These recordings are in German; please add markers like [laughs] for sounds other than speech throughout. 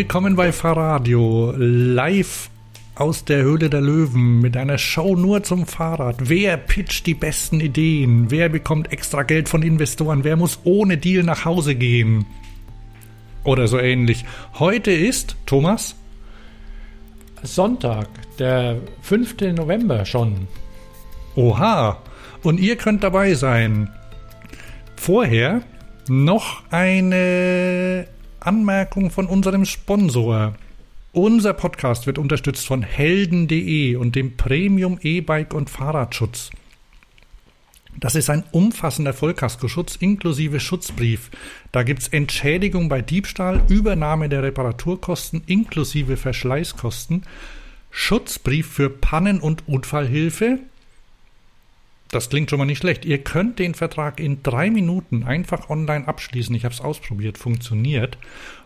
Willkommen bei Fahrradio, live aus der Höhle der Löwen mit einer Show nur zum Fahrrad. Wer pitcht die besten Ideen? Wer bekommt extra Geld von Investoren? Wer muss ohne Deal nach Hause gehen? Oder so ähnlich. Heute ist, Thomas? Sonntag, der 5. November schon. Oha. Und ihr könnt dabei sein. Vorher noch eine Anmerkung von unserem Sponsor. Unser Podcast wird unterstützt von helden.de und dem Premium E-Bike und Fahrradschutz. Das ist ein umfassender Vollkaskoschutz inklusive Schutzbrief. Da gibt es Entschädigung bei Diebstahl, Übernahme der Reparaturkosten inklusive Verschleißkosten, Schutzbrief für Pannen- und Unfallhilfe. Das klingt schon mal nicht schlecht. Ihr könnt den Vertrag in drei Minuten einfach online abschließen. Ich habe es ausprobiert, funktioniert.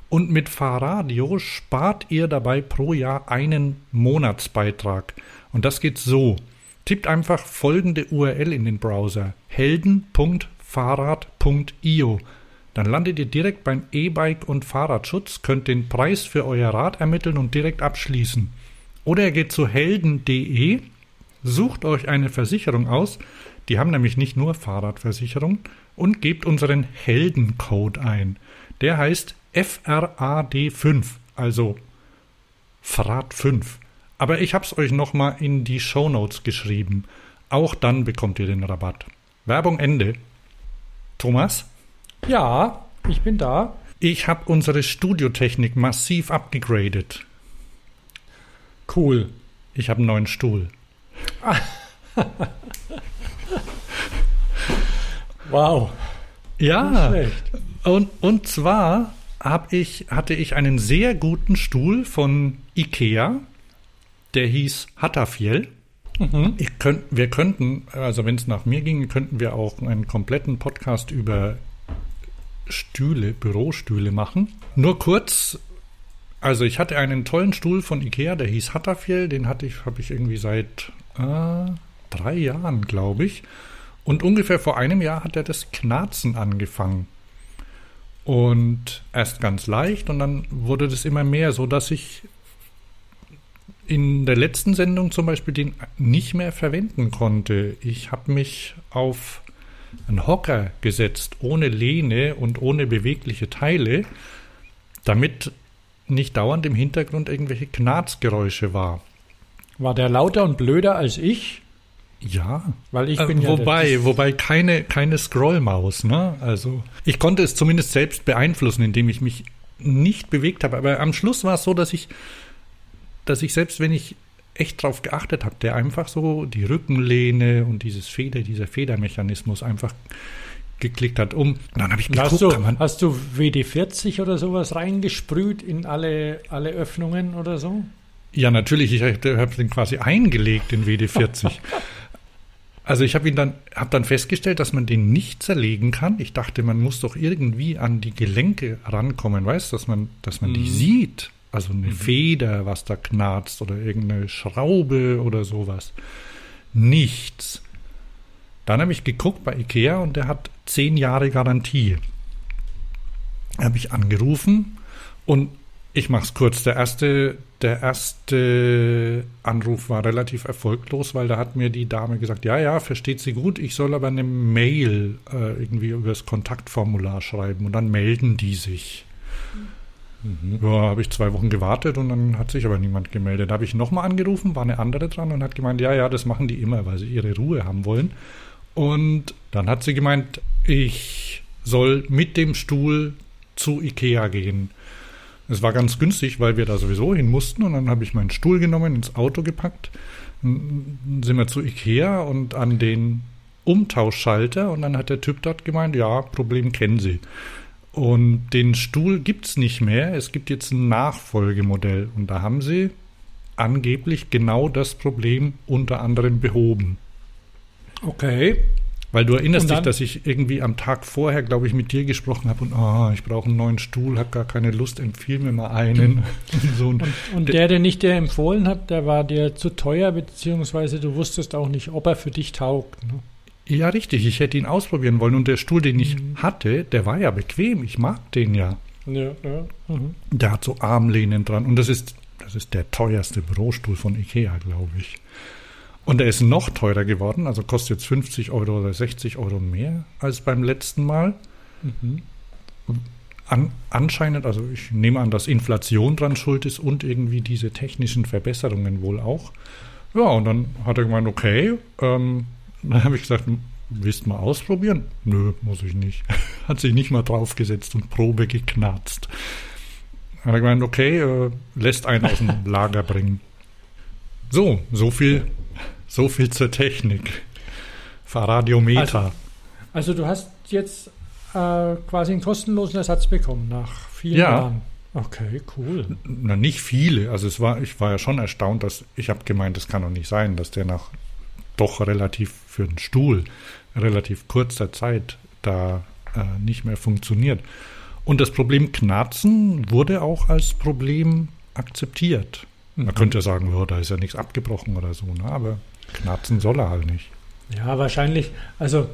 Und mit Fahrradio spart ihr dabei pro Jahr einen Monatsbeitrag. Und das geht so. Tippt einfach folgende URL in den Browser: helden.fahrrad.io. Dann landet ihr direkt beim E-Bike und Fahrradschutz, könnt den Preis für euer Rad ermitteln und direkt abschließen. Oder ihr geht zu helden.de, sucht euch eine Versicherung aus, die haben nämlich nicht nur Fahrradversicherung, und gebt unseren Heldencode ein. Der heißt FRAD5, also Frad 5. Aber ich habe es euch nochmal in die Show Notes geschrieben. Auch dann bekommt ihr den Rabatt. Werbung Ende. Thomas? Ja, ich bin da. Ich habe unsere Studiotechnik massiv abgegradet. Cool. Ich habe einen neuen Stuhl. [laughs] wow. Ja. Und, und zwar hab ich, hatte ich einen sehr guten Stuhl von Ikea. Der hieß Hattafjell. Mhm. Könnt, wir könnten, also wenn es nach mir ging, könnten wir auch einen kompletten Podcast über Stühle, Bürostühle machen. Nur kurz, also ich hatte einen tollen Stuhl von Ikea, der hieß Hattafjell, den hatte ich, habe ich irgendwie seit äh, drei Jahren, glaube ich. Und ungefähr vor einem Jahr hat er das Knarzen angefangen. Und erst ganz leicht und dann wurde das immer mehr, so dass ich in der letzten Sendung zum Beispiel den nicht mehr verwenden konnte. Ich habe mich auf einen Hocker gesetzt, ohne Lehne und ohne bewegliche Teile, damit nicht dauernd im Hintergrund irgendwelche Knarzgeräusche war. War der lauter und blöder als ich? Ja, weil ich äh, bin wobei, ja wobei keine keine Scrollmaus, ne? Also ich konnte es zumindest selbst beeinflussen, indem ich mich nicht bewegt habe. Aber am Schluss war es so, dass ich, dass ich selbst, wenn ich echt drauf geachtet habe, der einfach so die Rückenlehne und dieses Feder, dieser Federmechanismus einfach geklickt hat um. dann habe ich geguckt, hast du, hast du WD-40 oder sowas reingesprüht in alle, alle Öffnungen oder so? Ja, natürlich. Ich habe den quasi eingelegt, den WD-40. [laughs] Also ich habe ihn dann, habe dann festgestellt, dass man den nicht zerlegen kann. Ich dachte, man muss doch irgendwie an die Gelenke rankommen, weißt, dass man, dass man mhm. die sieht. Also eine mhm. Feder, was da knarzt oder irgendeine Schraube oder sowas. Nichts. Dann habe ich geguckt bei Ikea und der hat zehn Jahre Garantie. Habe ich angerufen und ich mache es kurz. Der erste, der erste Anruf war relativ erfolglos, weil da hat mir die Dame gesagt, ja, ja, versteht sie gut, ich soll aber eine Mail äh, irgendwie über das Kontaktformular schreiben und dann melden die sich. Mhm. Ja, habe ich zwei Wochen gewartet und dann hat sich aber niemand gemeldet. Da habe ich nochmal angerufen, war eine andere dran und hat gemeint, ja, ja, das machen die immer, weil sie ihre Ruhe haben wollen. Und dann hat sie gemeint, ich soll mit dem Stuhl zu Ikea gehen. Es war ganz günstig, weil wir da sowieso hin mussten und dann habe ich meinen Stuhl genommen, ins Auto gepackt, dann sind wir zu Ikea und an den Umtauschschalter und dann hat der Typ dort gemeint, ja, Problem kennen Sie. Und den Stuhl gibt es nicht mehr, es gibt jetzt ein Nachfolgemodell und da haben sie angeblich genau das Problem unter anderem behoben. Okay. Weil du erinnerst dich, dass ich irgendwie am Tag vorher, glaube ich, mit dir gesprochen habe und oh, ich brauche einen neuen Stuhl, habe gar keine Lust, empfiehl mir mal einen. und, [laughs] so. und, und der, der nicht dir empfohlen hat, der war dir zu teuer, beziehungsweise du wusstest auch nicht, ob er für dich taugt. Ne? Ja, richtig. Ich hätte ihn ausprobieren wollen und der Stuhl, den ich mhm. hatte, der war ja bequem. Ich mag den ja. Ja, ja. Mhm. Der hat so Armlehnen dran und das ist, das ist der teuerste Bürostuhl von Ikea, glaube ich. Und er ist noch teurer geworden, also kostet jetzt 50 Euro oder 60 Euro mehr als beim letzten Mal. Mhm. An, anscheinend, also ich nehme an, dass Inflation dran schuld ist und irgendwie diese technischen Verbesserungen wohl auch. Ja, und dann hat er gemeint, okay, ähm, [laughs] dann habe ich gesagt, willst du mal ausprobieren? Nö, muss ich nicht. [laughs] hat sich nicht mal draufgesetzt und Probe geknarzt. Hat er gemeint, okay, äh, lässt einen aus dem [laughs] Lager bringen. So, so viel, so viel zur Technik. Fahrradiometer. Also, also du hast jetzt äh, quasi einen kostenlosen Ersatz bekommen nach vier ja. Jahren. Okay, cool. Na, nicht viele. Also es war, ich war ja schon erstaunt, dass ich habe gemeint, das kann doch nicht sein, dass der nach doch relativ für den Stuhl relativ kurzer Zeit da äh, nicht mehr funktioniert. Und das Problem Knarzen wurde auch als Problem akzeptiert. Man mhm. könnte sagen, oh, da ist ja nichts abgebrochen oder so, ne? aber Knarzen soll er halt nicht. Ja, wahrscheinlich. Also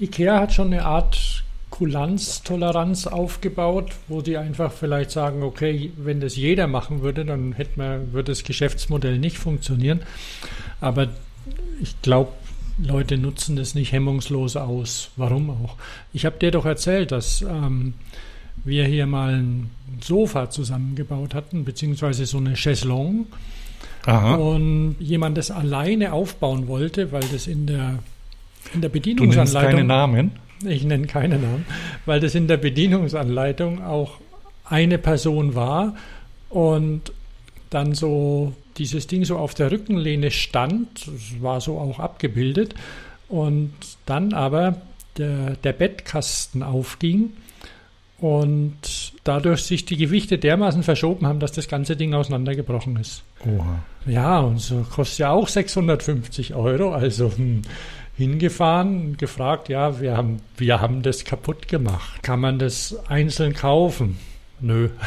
IKEA hat schon eine Art Kulanztoleranz aufgebaut, wo die einfach vielleicht sagen, okay, wenn das jeder machen würde, dann hätte man, würde das Geschäftsmodell nicht funktionieren. Aber ich glaube, Leute nutzen das nicht hemmungslos aus. Warum auch? Ich habe dir doch erzählt, dass ähm, wir hier mal ein Sofa zusammengebaut hatten, beziehungsweise so eine Chaiselong. Aha. Und jemand das alleine aufbauen wollte, weil das in der in der Bedienungsanleitung. Du nennst keine Namen? Ich nenne keine Namen, weil das in der Bedienungsanleitung auch eine Person war und dann so dieses Ding so auf der Rückenlehne stand, das war so auch abgebildet, und dann aber der, der Bettkasten aufging und dadurch sich die Gewichte dermaßen verschoben haben, dass das ganze Ding auseinandergebrochen ist. Oha. Ja, und so kostet ja auch 650 Euro, also hm, hingefahren und gefragt, ja, wir haben, wir haben das kaputt gemacht. Kann man das einzeln kaufen? Nö. [laughs]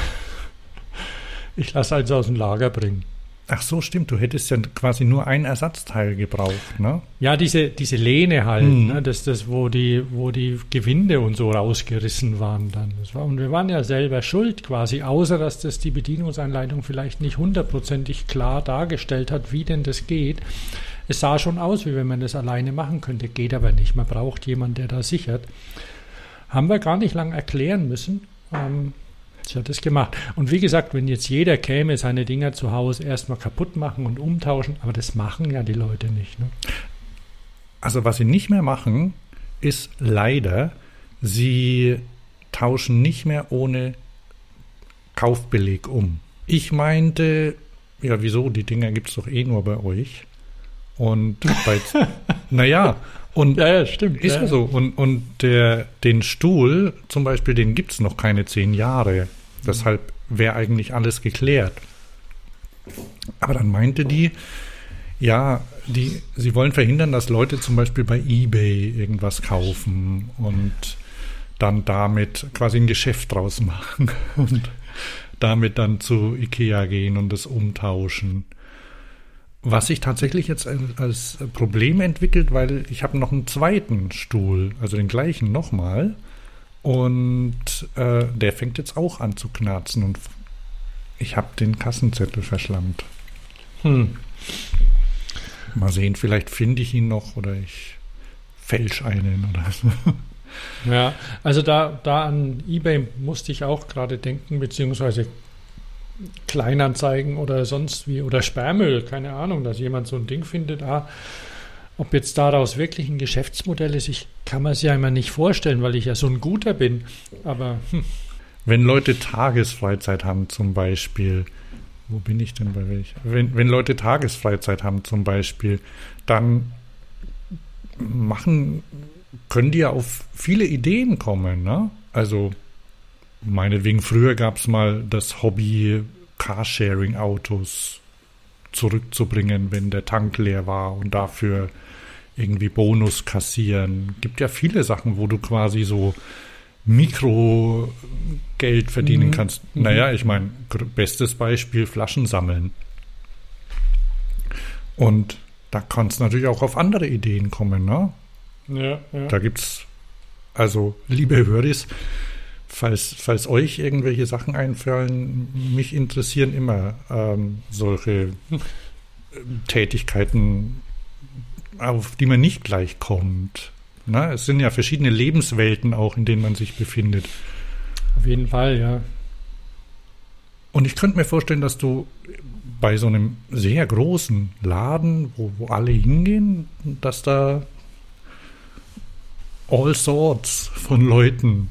Ich lasse also aus dem Lager bringen. Ach so, stimmt. Du hättest ja quasi nur ein Ersatzteil gebraucht, ne? Ja, diese, diese Lehne halt, mhm. ne? das, das, wo die, wo die Gewinde und so rausgerissen waren dann. War, und wir waren ja selber schuld quasi, außer dass das die Bedienungsanleitung vielleicht nicht hundertprozentig klar dargestellt hat, wie denn das geht. Es sah schon aus, wie wenn man das alleine machen könnte, geht aber nicht. Man braucht jemanden, der da sichert. Haben wir gar nicht lang erklären müssen. Ähm, sie hat es gemacht. Und wie gesagt, wenn jetzt jeder käme, seine Dinger zu Hause erstmal kaputt machen und umtauschen, aber das machen ja die Leute nicht. Ne? Also was sie nicht mehr machen, ist leider, sie tauschen nicht mehr ohne Kaufbeleg um. Ich meinte, ja, wieso? Die Dinger gibt es doch eh nur bei euch. Und bei, [laughs] naja, und ja, ja, stimmt. Ist ja, ja so. Und, und der, den Stuhl zum Beispiel, den gibt es noch keine zehn Jahre. Deshalb wäre eigentlich alles geklärt. Aber dann meinte die, ja, die, sie wollen verhindern, dass Leute zum Beispiel bei eBay irgendwas kaufen und dann damit quasi ein Geschäft draus [laughs] machen und damit dann zu Ikea gehen und es umtauschen. Was sich tatsächlich jetzt als Problem entwickelt, weil ich habe noch einen zweiten Stuhl, also den gleichen nochmal. Und äh, der fängt jetzt auch an zu knarzen und ich habe den Kassenzettel verschlammt. Hm. Mal sehen, vielleicht finde ich ihn noch oder ich fälsch einen oder so. Ja, also da, da an eBay musste ich auch gerade denken, beziehungsweise Kleinanzeigen oder sonst wie oder Sperrmüll, keine Ahnung, dass jemand so ein Ding findet. Ah, ob jetzt daraus wirklich ein Geschäftsmodell ist, ich kann mir es ja immer nicht vorstellen, weil ich ja so ein Guter bin. Aber hm. wenn Leute Tagesfreizeit haben, zum Beispiel, wo bin ich denn bei welch? Wenn, wenn Leute Tagesfreizeit haben, zum Beispiel, dann machen, können die ja auf viele Ideen kommen, ne? Also Meinetwegen, früher gab es mal das Hobby, Carsharing-Autos zurückzubringen, wenn der Tank leer war und dafür irgendwie Bonus kassieren. Gibt ja viele Sachen, wo du quasi so Mikrogeld verdienen mhm. kannst. Mhm. Naja, ich meine, bestes Beispiel Flaschen sammeln. Und da kannst du natürlich auch auf andere Ideen kommen, ne? Ja, ja. Da gibt's, also, liebe Höris, falls, falls euch irgendwelche Sachen einfallen, mich interessieren immer ähm, solche Tätigkeiten, auf die man nicht gleich kommt. Na, es sind ja verschiedene Lebenswelten auch, in denen man sich befindet. Auf jeden Fall, ja. Und ich könnte mir vorstellen, dass du bei so einem sehr großen Laden, wo, wo alle hingehen, dass da all sorts von Leuten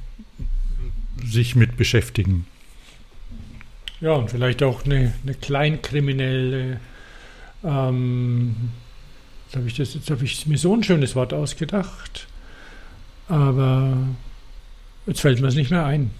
sich mit beschäftigen. Ja, und vielleicht auch eine, eine kleinkriminelle, ähm, jetzt habe ich, das, jetzt hab ich mir so ein schönes Wort ausgedacht, aber jetzt fällt mir es nicht mehr ein.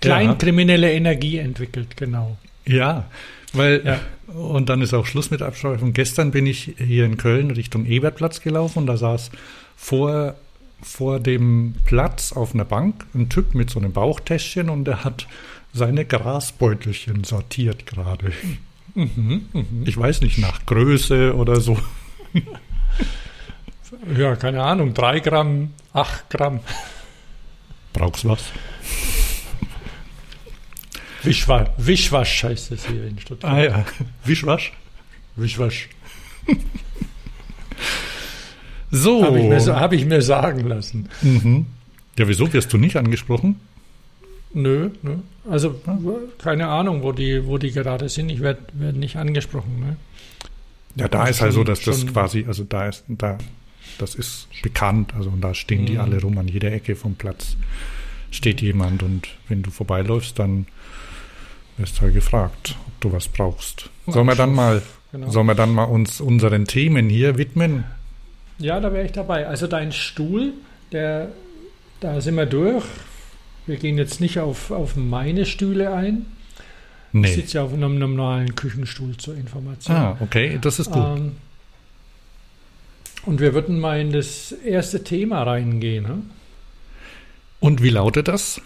Kleinkriminelle ja. Energie entwickelt, genau. Ja, weil, ja. und dann ist auch Schluss mit Abschweifung. Gestern bin ich hier in Köln Richtung Ebertplatz gelaufen und da saß vor, vor dem Platz auf einer Bank ein Typ mit so einem Bauchtäschchen und der hat seine Grasbeutelchen sortiert gerade. Mhm, mh. Ich weiß nicht, nach Größe oder so. [laughs] Ja, keine Ahnung, drei Gramm, acht Gramm. Brauchst was? Wischwa Wischwasch heißt es hier in Stuttgart. Ah ja, Wischwasch? Wischwasch. So. Habe ich, mir, hab ich mir sagen lassen. Mhm. Ja, wieso wirst du nicht angesprochen? Nö, nö. Also keine Ahnung, wo die, wo die gerade sind. Ich werde werd nicht angesprochen. Ne? Ja, da ist halt so, dass das quasi, also da ist, da, das ist bekannt, also und da stehen mhm. die alle rum an jeder Ecke vom Platz steht jemand und wenn du vorbeiläufst, dann wirst halt gefragt, ob du was brauchst. Sollen wir dann mal, genau. sollen wir dann mal uns unseren Themen hier widmen? Ja, da wäre ich dabei. Also dein Stuhl, der, da sind wir durch. Wir gehen jetzt nicht auf, auf meine Stühle ein. Nee. Ich sitze ja auf einem normalen Küchenstuhl zur Information. Ah, okay, das ist gut. Ähm, und wir würden mal in das erste Thema reingehen. Ne? Und wie lautet das?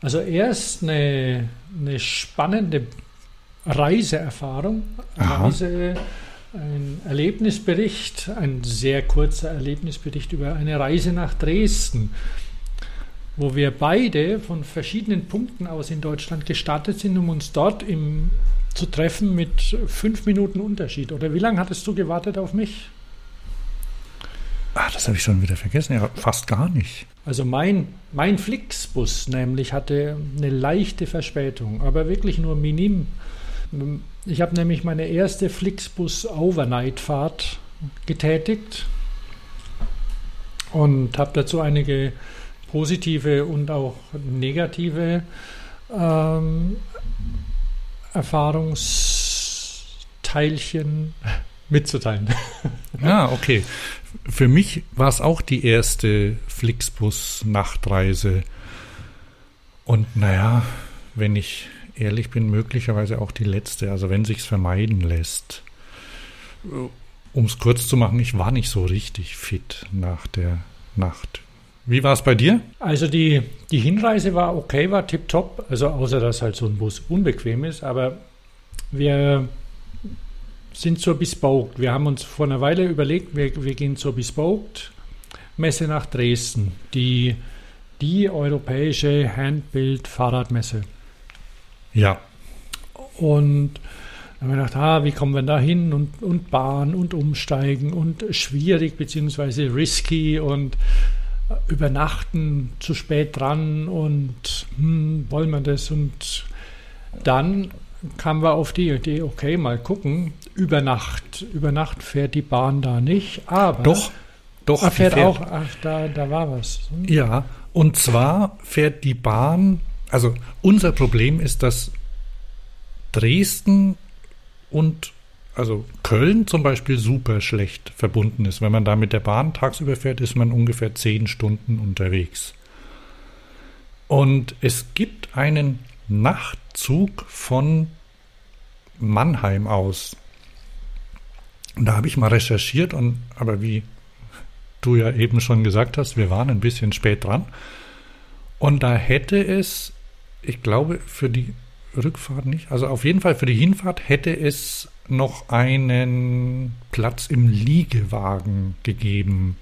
Also erst eine, eine spannende Reiseerfahrung, Reise, ein Erlebnisbericht, ein sehr kurzer Erlebnisbericht über eine Reise nach Dresden, wo wir beide von verschiedenen Punkten aus in Deutschland gestartet sind, um uns dort im, zu treffen mit fünf Minuten Unterschied. Oder wie lange hattest du gewartet auf mich? Ah, das habe ich schon wieder vergessen. Ja, fast gar nicht. Also mein, mein Flixbus nämlich hatte eine leichte Verspätung, aber wirklich nur minim. Ich habe nämlich meine erste Flixbus-Overnight-Fahrt getätigt und habe dazu einige positive und auch negative ähm, Erfahrungsteilchen [laughs] mitzuteilen. [laughs] Ah, okay. Für mich war es auch die erste Flixbus-Nachtreise. Und naja, wenn ich ehrlich bin, möglicherweise auch die letzte. Also wenn sich's vermeiden lässt. Um es kurz zu machen, ich war nicht so richtig fit nach der Nacht. Wie war es bei dir? Also die, die Hinreise war okay, war tipptopp. Also außer dass halt so ein Bus unbequem ist. Aber wir sind zur Bespoke. Wir haben uns vor einer Weile überlegt, wir, wir gehen zur Bespoke Messe nach Dresden, die, die europäische Handbild-Fahrradmesse. Ja. Und dann haben wir gedacht, ah, wie kommen wir da hin? Und, und Bahn und Umsteigen und schwierig beziehungsweise risky und übernachten zu spät dran und hm, wollen wir das? Und dann kamen wir auf die Idee, okay, mal gucken, über Nacht, über Nacht fährt die Bahn da nicht, aber doch, doch, ach, fährt, fährt auch, ach, da, da war was. Ja, und zwar fährt die Bahn, also unser Problem ist, dass Dresden und also Köln zum Beispiel super schlecht verbunden ist. Wenn man da mit der Bahn tagsüber fährt, ist man ungefähr zehn Stunden unterwegs. Und es gibt einen Nachtzug von Mannheim aus. Und da habe ich mal recherchiert und aber wie du ja eben schon gesagt hast, wir waren ein bisschen spät dran. Und da hätte es, ich glaube, für die Rückfahrt nicht, also auf jeden Fall für die Hinfahrt hätte es noch einen Platz im Liegewagen gegeben.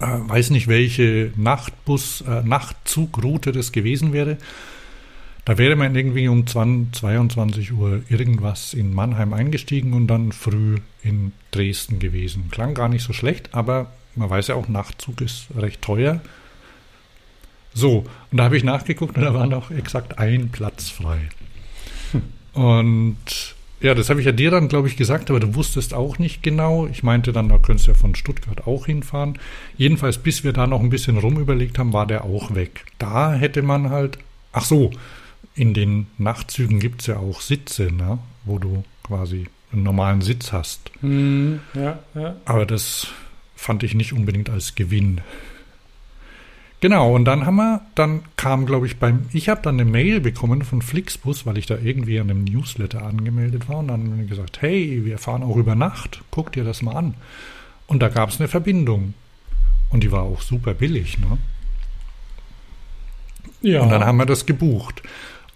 äh, weiß nicht, welche Nachtbus, äh, Nachtzugroute das gewesen wäre. Da wäre man irgendwie um 20, 22 Uhr irgendwas in Mannheim eingestiegen und dann früh in Dresden gewesen. Klang gar nicht so schlecht, aber man weiß ja auch, Nachtzug ist recht teuer. So, und da habe ich nachgeguckt und da war noch exakt ein Platz frei. Und ja, das habe ich ja dir dann, glaube ich, gesagt, aber du wusstest auch nicht genau. Ich meinte dann, da könntest du ja von Stuttgart auch hinfahren. Jedenfalls, bis wir da noch ein bisschen rumüberlegt haben, war der auch weg. Da hätte man halt, ach so, in den Nachtzügen gibt es ja auch Sitze, ne? wo du quasi einen normalen Sitz hast. Mm, ja, ja. Aber das fand ich nicht unbedingt als Gewinn. Genau, und dann haben wir, dann kam, glaube ich, beim, ich habe dann eine Mail bekommen von Flixbus, weil ich da irgendwie an einem Newsletter angemeldet war und dann haben wir gesagt, hey, wir fahren auch über Nacht, guck dir das mal an. Und da gab es eine Verbindung. Und die war auch super billig, ne? Ja. Und dann haben wir das gebucht.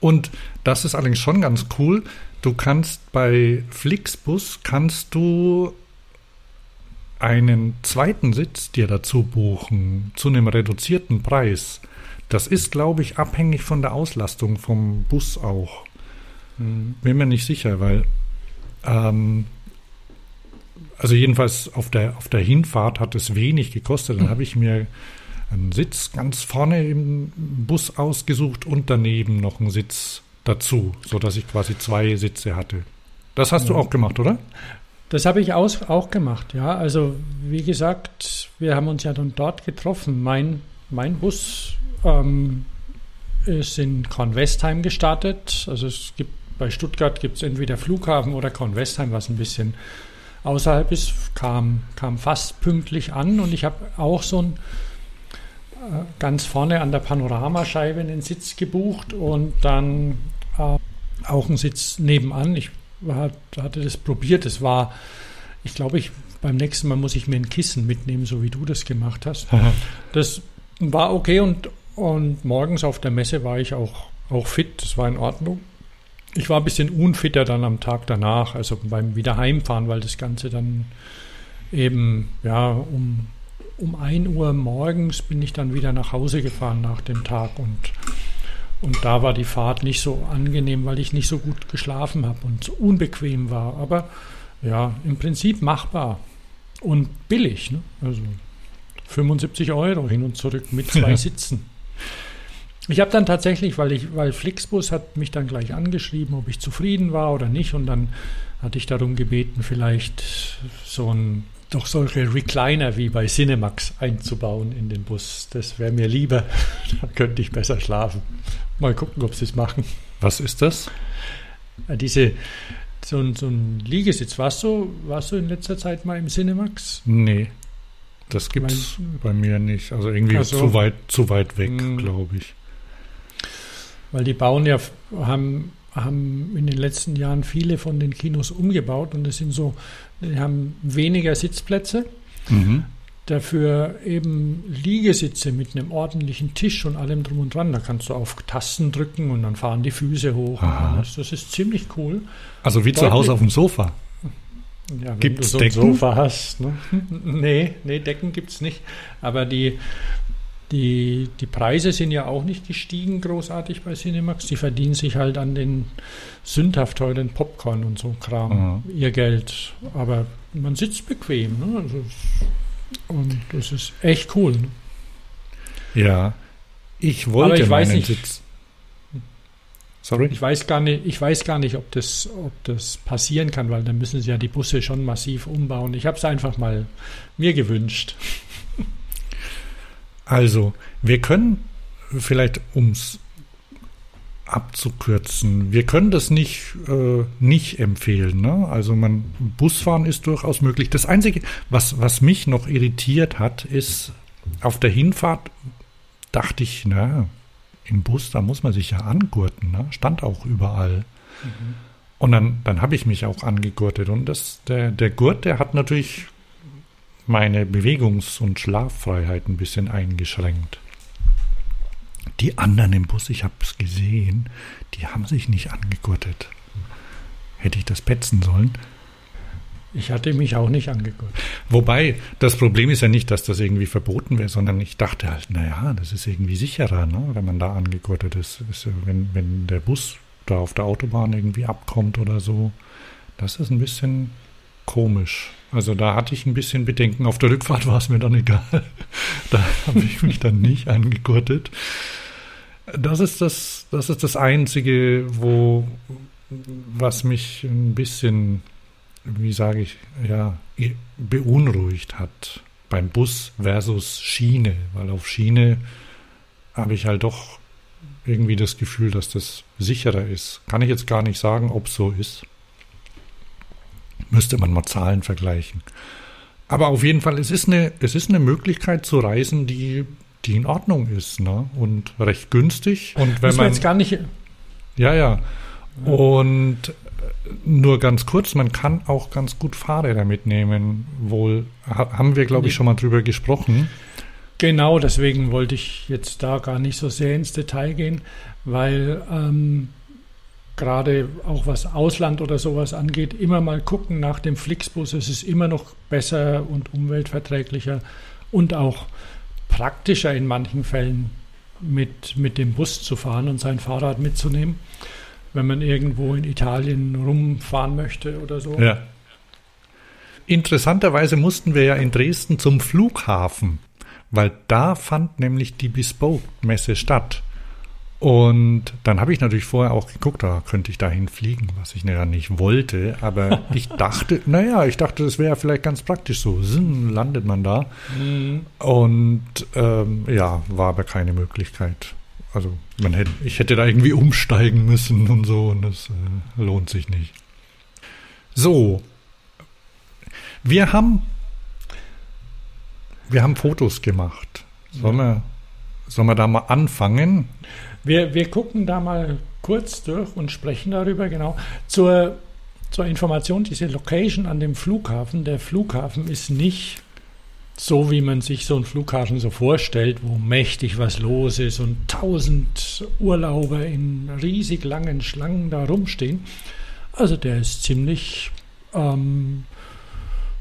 Und das ist allerdings schon ganz cool. Du kannst bei Flixbus kannst du einen zweiten Sitz dir dazu buchen zu einem reduzierten Preis. Das ist, glaube ich, abhängig von der Auslastung vom Bus auch. Mhm. Bin mir nicht sicher, weil ähm, also jedenfalls auf der, auf der Hinfahrt hat es wenig gekostet. Dann mhm. habe ich mir einen Sitz ganz vorne im Bus ausgesucht und daneben noch einen Sitz dazu, sodass ich quasi zwei Sitze hatte. Das hast ja. du auch gemacht, oder? Das habe ich auch gemacht, ja. Also wie gesagt, wir haben uns ja dann dort getroffen. Mein, mein Bus ähm, ist in Kornwestheim gestartet. Also es gibt bei Stuttgart gibt es entweder Flughafen oder Kornwestheim, was ein bisschen außerhalb ist, kam, kam fast pünktlich an und ich habe auch so ein äh, ganz vorne an der Panoramascheibe einen Sitz gebucht und dann äh, auch einen Sitz nebenan. Ich war, hatte das probiert. Es war, ich glaube, ich beim nächsten Mal muss ich mir ein Kissen mitnehmen, so wie du das gemacht hast. das war okay und, und morgens auf der Messe war ich auch, auch fit. Das war in Ordnung. Ich war ein bisschen unfitter dann am Tag danach, also beim Wiederheimfahren, weil das Ganze dann eben, ja, um, um 1 Uhr morgens bin ich dann wieder nach Hause gefahren nach dem Tag und und da war die Fahrt nicht so angenehm, weil ich nicht so gut geschlafen habe und so unbequem war. Aber ja, im Prinzip machbar und billig. Ne? Also 75 Euro hin und zurück mit [laughs] zwei Sitzen. Ich habe dann tatsächlich, weil ich, weil Flixbus hat mich dann gleich angeschrieben, ob ich zufrieden war oder nicht, und dann hatte ich darum gebeten, vielleicht so ein doch solche Recliner wie bei Cinemax einzubauen in den Bus. Das wäre mir lieber, [laughs] da könnte ich besser schlafen. Mal gucken, ob sie es machen. Was ist das? Diese, so ein, so ein Liegesitz. Warst du, warst du in letzter Zeit mal im Cinemax? Nee. Das gibt es bei mir nicht. Also irgendwie also, zu, weit, zu weit weg, hm. glaube ich. Weil die bauen ja, haben, haben in den letzten Jahren viele von den Kinos umgebaut und es sind so, die haben weniger Sitzplätze. Mhm. Dafür eben Liegesitze mit einem ordentlichen Tisch und allem drum und dran. Da kannst du auf Tasten drücken und dann fahren die Füße hoch. Das, das, ist ziemlich cool. Also wie Deutlich. zu Hause auf dem Sofa. Ja, gibt es so Decken? ein Sofa hast. Ne? [laughs] nee, nee, Decken gibt es nicht. Aber die, die, die Preise sind ja auch nicht gestiegen großartig bei Cinemax. Die verdienen sich halt an den sündhaft teuren Popcorn und so Kram mhm. ihr Geld. Aber man sitzt bequem. Ne? Also und das ist echt cool. Ne? Ja, ich wollte Aber ich weiß nicht, Sitz. Sorry? Ich weiß gar nicht, ich weiß gar nicht, ob das, ob das passieren kann, weil dann müssen sie ja die Busse schon massiv umbauen. Ich habe es einfach mal mir gewünscht. Also, wir können vielleicht ums abzukürzen. Wir können das nicht, äh, nicht empfehlen. Ne? Also man, Busfahren ist durchaus möglich. Das Einzige, was, was mich noch irritiert hat, ist, auf der Hinfahrt dachte ich, na, im Bus, da muss man sich ja angurten. Ne? Stand auch überall. Mhm. Und dann, dann habe ich mich auch angegurtet. Und das, der, der Gurt, der hat natürlich meine Bewegungs- und Schlaffreiheit ein bisschen eingeschränkt. Die anderen im Bus, ich habe es gesehen, die haben sich nicht angegurtet. Hätte ich das petzen sollen? Ich hatte mich auch nicht angegurtet. Wobei, das Problem ist ja nicht, dass das irgendwie verboten wäre, sondern ich dachte halt, naja, das ist irgendwie sicherer, ne, wenn man da angegurtet ist. wenn, wenn der Bus da auf der Autobahn irgendwie abkommt oder so, das ist ein bisschen komisch. Also da hatte ich ein bisschen Bedenken. Auf der Rückfahrt war es mir dann egal. [laughs] da habe ich mich dann nicht angegurtet. Das ist das, das ist das Einzige, wo, was mich ein bisschen, wie sage ich, ja, beunruhigt hat beim Bus versus Schiene, weil auf Schiene habe ich halt doch irgendwie das Gefühl, dass das sicherer ist. Kann ich jetzt gar nicht sagen, ob so ist. Müsste man mal Zahlen vergleichen. Aber auf jeden Fall, es ist eine, es ist eine Möglichkeit zu reisen, die, die in Ordnung ist, ne? Und recht günstig. Und wenn Müssen man jetzt gar nicht. Ja, ja. Und nur ganz kurz, man kann auch ganz gut Fahrräder mitnehmen. Wohl haben wir, glaube ich, schon mal drüber gesprochen. Genau, deswegen wollte ich jetzt da gar nicht so sehr ins Detail gehen, weil ähm, gerade auch was Ausland oder sowas angeht, immer mal gucken nach dem Flixbus. Es ist immer noch besser und umweltverträglicher und auch praktischer in manchen Fällen mit, mit dem Bus zu fahren und sein Fahrrad mitzunehmen, wenn man irgendwo in Italien rumfahren möchte oder so. Ja. Interessanterweise mussten wir ja in Dresden zum Flughafen, weil da fand nämlich die Bespoke-Messe statt. Und dann habe ich natürlich vorher auch geguckt, da könnte ich dahin fliegen, was ich ja nicht wollte. Aber [laughs] ich dachte, naja, ich dachte, das wäre vielleicht ganz praktisch so. Sinn, landet man da. Mhm. Und ähm, ja, war aber keine Möglichkeit. Also man hätte, ich hätte da irgendwie umsteigen müssen und so und das äh, lohnt sich nicht. So, wir haben wir haben Fotos gemacht. Sollen, ja. wir, sollen wir da mal anfangen? Wir, wir gucken da mal kurz durch und sprechen darüber, genau. Zur, zur Information, diese Location an dem Flughafen, der Flughafen ist nicht so, wie man sich so einen Flughafen so vorstellt, wo mächtig was los ist und tausend Urlauber in riesig langen Schlangen da rumstehen. Also der ist ziemlich ähm,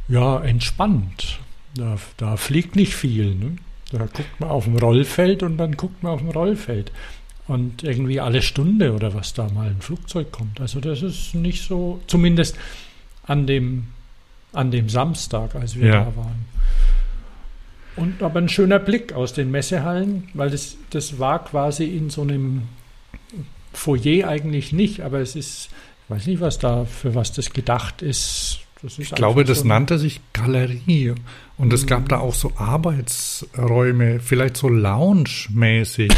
ja, entspannt. Da, da fliegt nicht viel. Ne? Da guckt man auf dem Rollfeld und dann guckt man auf dem Rollfeld und irgendwie alle Stunde oder was da mal ein Flugzeug kommt. Also das ist nicht so, zumindest an dem, an dem Samstag, als wir ja. da waren. Und aber ein schöner Blick aus den Messehallen, weil das, das war quasi in so einem Foyer eigentlich nicht, aber es ist, ich weiß nicht, was da, für was das gedacht ist. ist ich glaube, das so nannte sich Galerie. Und es gab mhm. da auch so Arbeitsräume, vielleicht so Lounge-mäßig.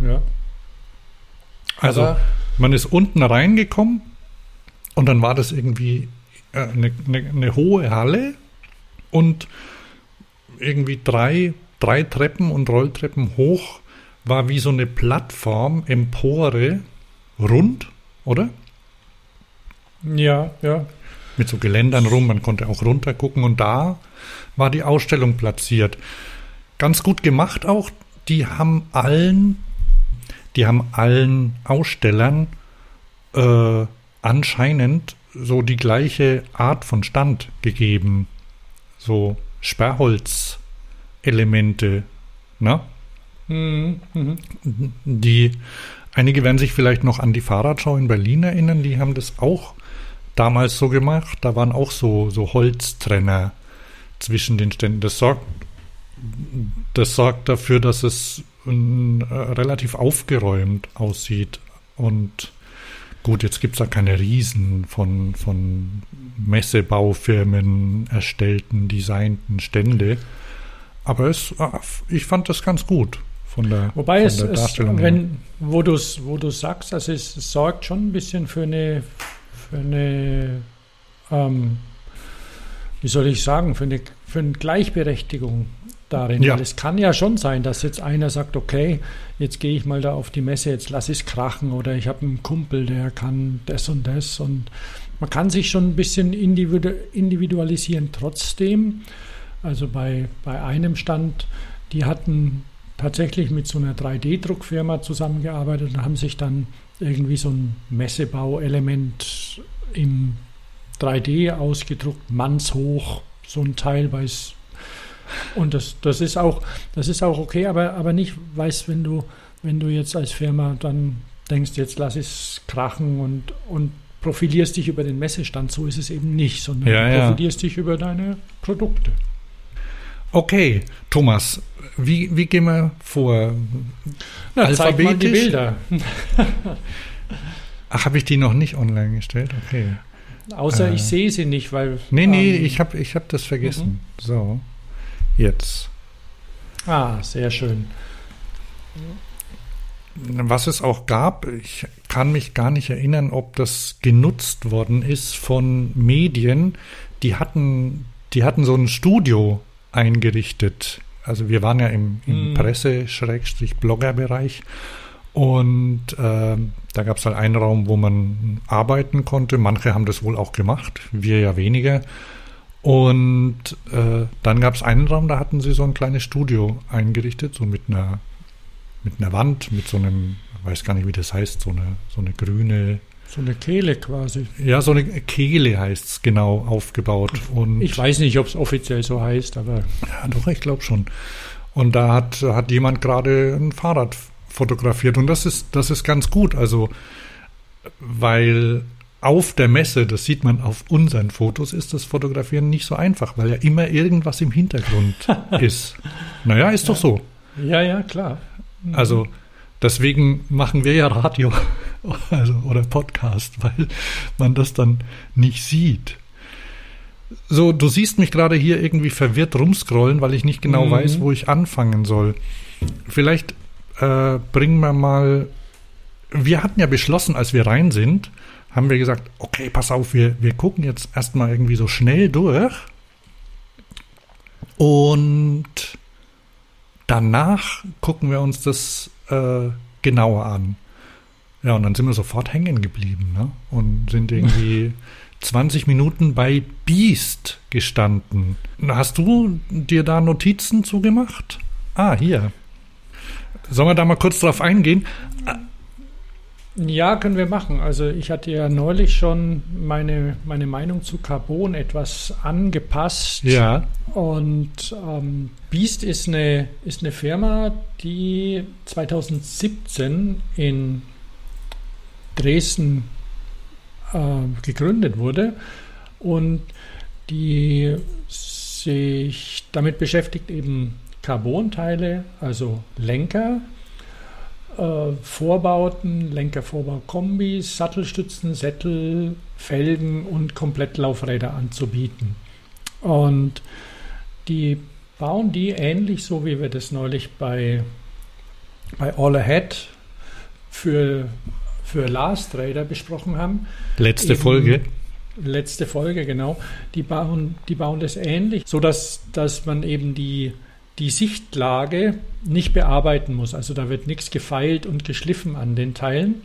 Ja. Also Aber man ist unten reingekommen und dann war das irgendwie äh, eine, eine, eine hohe Halle und irgendwie drei, drei Treppen und Rolltreppen hoch war wie so eine Plattform, Empore, rund, oder? Ja, ja. Mit so Geländern rum, man konnte auch runter gucken und da war die Ausstellung platziert. Ganz gut gemacht auch. Die haben allen die haben allen Ausstellern äh, anscheinend so die gleiche Art von Stand gegeben. So Sperrholz-Elemente, ne? Mhm. Mhm. Die, einige werden sich vielleicht noch an die Fahrradschau in Berlin erinnern, die haben das auch damals so gemacht. Da waren auch so, so Holztrenner zwischen den Ständen. Das sorgt, das sorgt dafür, dass es äh, relativ aufgeräumt aussieht. Und gut, jetzt gibt es da keine Riesen von, von Messebaufirmen erstellten, designten Stände. Aber es, ah, ich fand das ganz gut von der, Wobei von es, der Darstellung. Es, wenn, wo du es wo sagst, also es sorgt schon ein bisschen für eine, für eine ähm, wie soll ich sagen, für eine, für eine Gleichberechtigung darin. Ja. Weil es kann ja schon sein, dass jetzt einer sagt, okay, jetzt gehe ich mal da auf die Messe, jetzt lass es krachen oder ich habe einen Kumpel, der kann das und das und man kann sich schon ein bisschen individualisieren trotzdem. Also bei, bei einem Stand, die hatten tatsächlich mit so einer 3D-Druckfirma zusammengearbeitet und haben sich dann irgendwie so ein Messebauelement im 3D ausgedruckt, mannshoch, so ein Teil, weil es und das, das ist auch, das ist auch okay, aber, aber nicht, weißt, wenn du, wenn du jetzt als Firma dann denkst, jetzt lass es krachen und, und profilierst dich über den Messestand, so ist es eben nicht, sondern Ja, du ja. profilierst dich über deine Produkte. Okay, Thomas, wie, wie gehen wir vor? Na, zeig mal die Alphabetisch? Bilder. [laughs] Ach, habe ich die noch nicht online gestellt? Okay. Außer Äh. ich sehe sie nicht, weil. Nee, nee, ähm, ich habe ich hab das vergessen. So, jetzt. Ah, sehr schön. Was es auch gab, ich kann mich gar nicht erinnern, ob das genutzt worden ist von Medien. Die hatten, die hatten so ein Studio eingerichtet. Also wir waren ja im, im Mhm. Presse-Blogger-Bereich und ähm, da gab es halt einen Raum, wo man arbeiten konnte. Manche haben das wohl auch gemacht, wir ja weniger. Und äh, dann gab es einen Raum, da hatten sie so ein kleines Studio eingerichtet, so mit einer mit einer Wand, mit so einem, ich weiß gar nicht, wie das heißt, so eine, so eine grüne, So eine Kehle quasi. ja, so eine Kehle heißt es genau, aufgebaut. Und Ich weiß nicht, ob es offiziell so heißt, aber Ja, doch, ich glaube schon. Und da hat, hat jemand gerade ein Fahrrad fotografiert. Und das ist, das ist ganz gut. Also, weil auf der Messe, das sieht man auf unseren Fotos, ist das Fotografieren nicht so einfach, weil ja immer irgendwas im Hintergrund [laughs] ist. Naja, ist doch so. ja, ja, klar. Also deswegen machen wir ja Radio [laughs] also, oder Podcast, weil man das dann nicht sieht. So, du siehst mich gerade hier irgendwie verwirrt rumscrollen, weil ich nicht genau Mhm. weiß, wo ich anfangen soll. Vielleicht äh, bringen wir mal. Wir hatten ja beschlossen, als wir rein sind, haben wir gesagt, okay, pass auf, wir, wir gucken jetzt erstmal irgendwie so schnell durch. Und danach gucken wir uns das äh, genauer an. Ja, und dann sind wir sofort hängen geblieben ne? und sind irgendwie [laughs] 20 Minuten bei Beast gestanden. Hast du dir da Notizen zugemacht? Ah, hier. Sollen wir da mal kurz drauf eingehen? Ja, können wir machen. Also ich hatte ja neulich schon meine, meine Meinung zu Carbon etwas angepasst. Ja. Und ähm, Beast ist eine, ist eine Firma, die 2017 in Dresden äh, gegründet wurde und die sich damit beschäftigt, eben Carbonteile, also Lenker, äh, Vorbauten, Lenkervorbau-Kombis, Sattelstützen, Sättel, Felgen und Komplettlaufräder anzubieten. Und die bauen die ähnlich so, wie wir das neulich bei, bei All Ahead für, für Last Trader besprochen haben. Letzte Eben- Folge. Letzte Folge, genau. Die bauen, die bauen das ähnlich, so dass, dass man eben die, die Sichtlage nicht bearbeiten muss. Also da wird nichts gefeilt und geschliffen an den Teilen.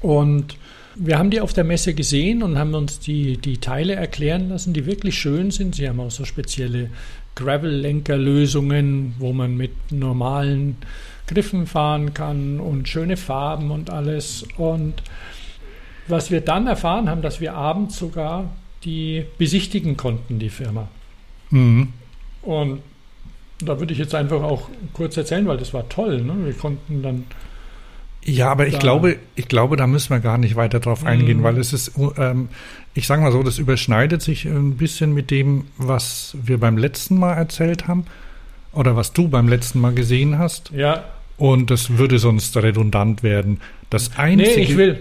Und wir haben die auf der Messe gesehen und haben uns die, die Teile erklären lassen, die wirklich schön sind. Sie haben auch so spezielle Gravel-Lenkerlösungen, wo man mit normalen Griffen fahren kann und schöne Farben und alles. Und was wir dann erfahren haben, dass wir abends sogar die besichtigen konnten, die Firma. Mhm. Und da würde ich jetzt einfach auch kurz erzählen, weil das war toll. Ne? Wir konnten dann Ja, aber ich Da- glaube, ich glaube, da müssen wir gar nicht weiter drauf eingehen, Mhm. weil es ist, ähm, ich sage mal so, das überschneidet sich ein bisschen mit dem, was wir beim letzten Mal erzählt haben oder was du beim letzten Mal gesehen hast. ja, Und das würde sonst redundant werden. Das einzige, Nee, ich will.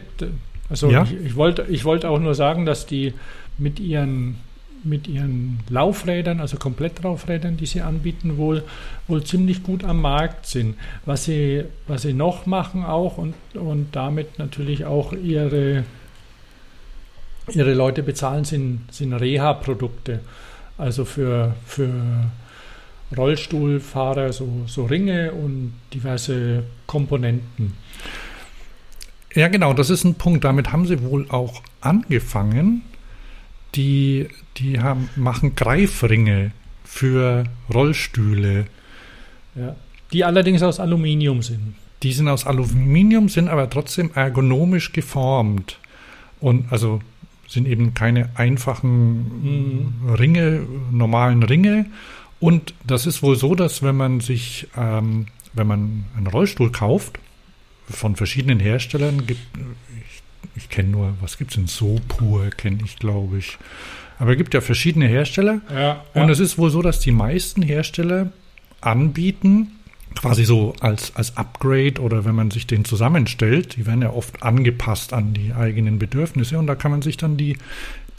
Also Ja? ich, ich wollte ich wollte auch nur sagen, dass die mit ihren mit ihren Laufrädern, also Komplettlaufrädern, die sie anbieten, wohl, wohl ziemlich gut am Markt sind. Was sie, was sie noch machen auch und, und damit natürlich auch ihre, ihre Leute bezahlen, sind, sind Reha-Produkte. Also für, für Rollstuhlfahrer so, so Ringe und diverse Komponenten. Ja, genau, das ist ein Punkt. Damit haben sie wohl auch angefangen. Die, die haben, machen Greifringe für Rollstühle. Ja. Die allerdings aus Aluminium sind. Die sind aus Aluminium, sind aber trotzdem ergonomisch geformt. Und also sind eben keine einfachen mhm. Ringe, normalen Ringe. Und das ist wohl so, dass wenn man sich, ähm, wenn man einen Rollstuhl kauft, von verschiedenen Herstellern gibt, ich, kenne nur, was gibt es denn? Sopur kenne ich, glaube ich. Aber es gibt ja verschiedene Hersteller. Ja, und es ist wohl so, dass die meisten Hersteller anbieten, quasi so als, als Upgrade oder wenn man sich den zusammenstellt, die werden ja oft angepasst an die eigenen Bedürfnisse und da kann man sich dann die,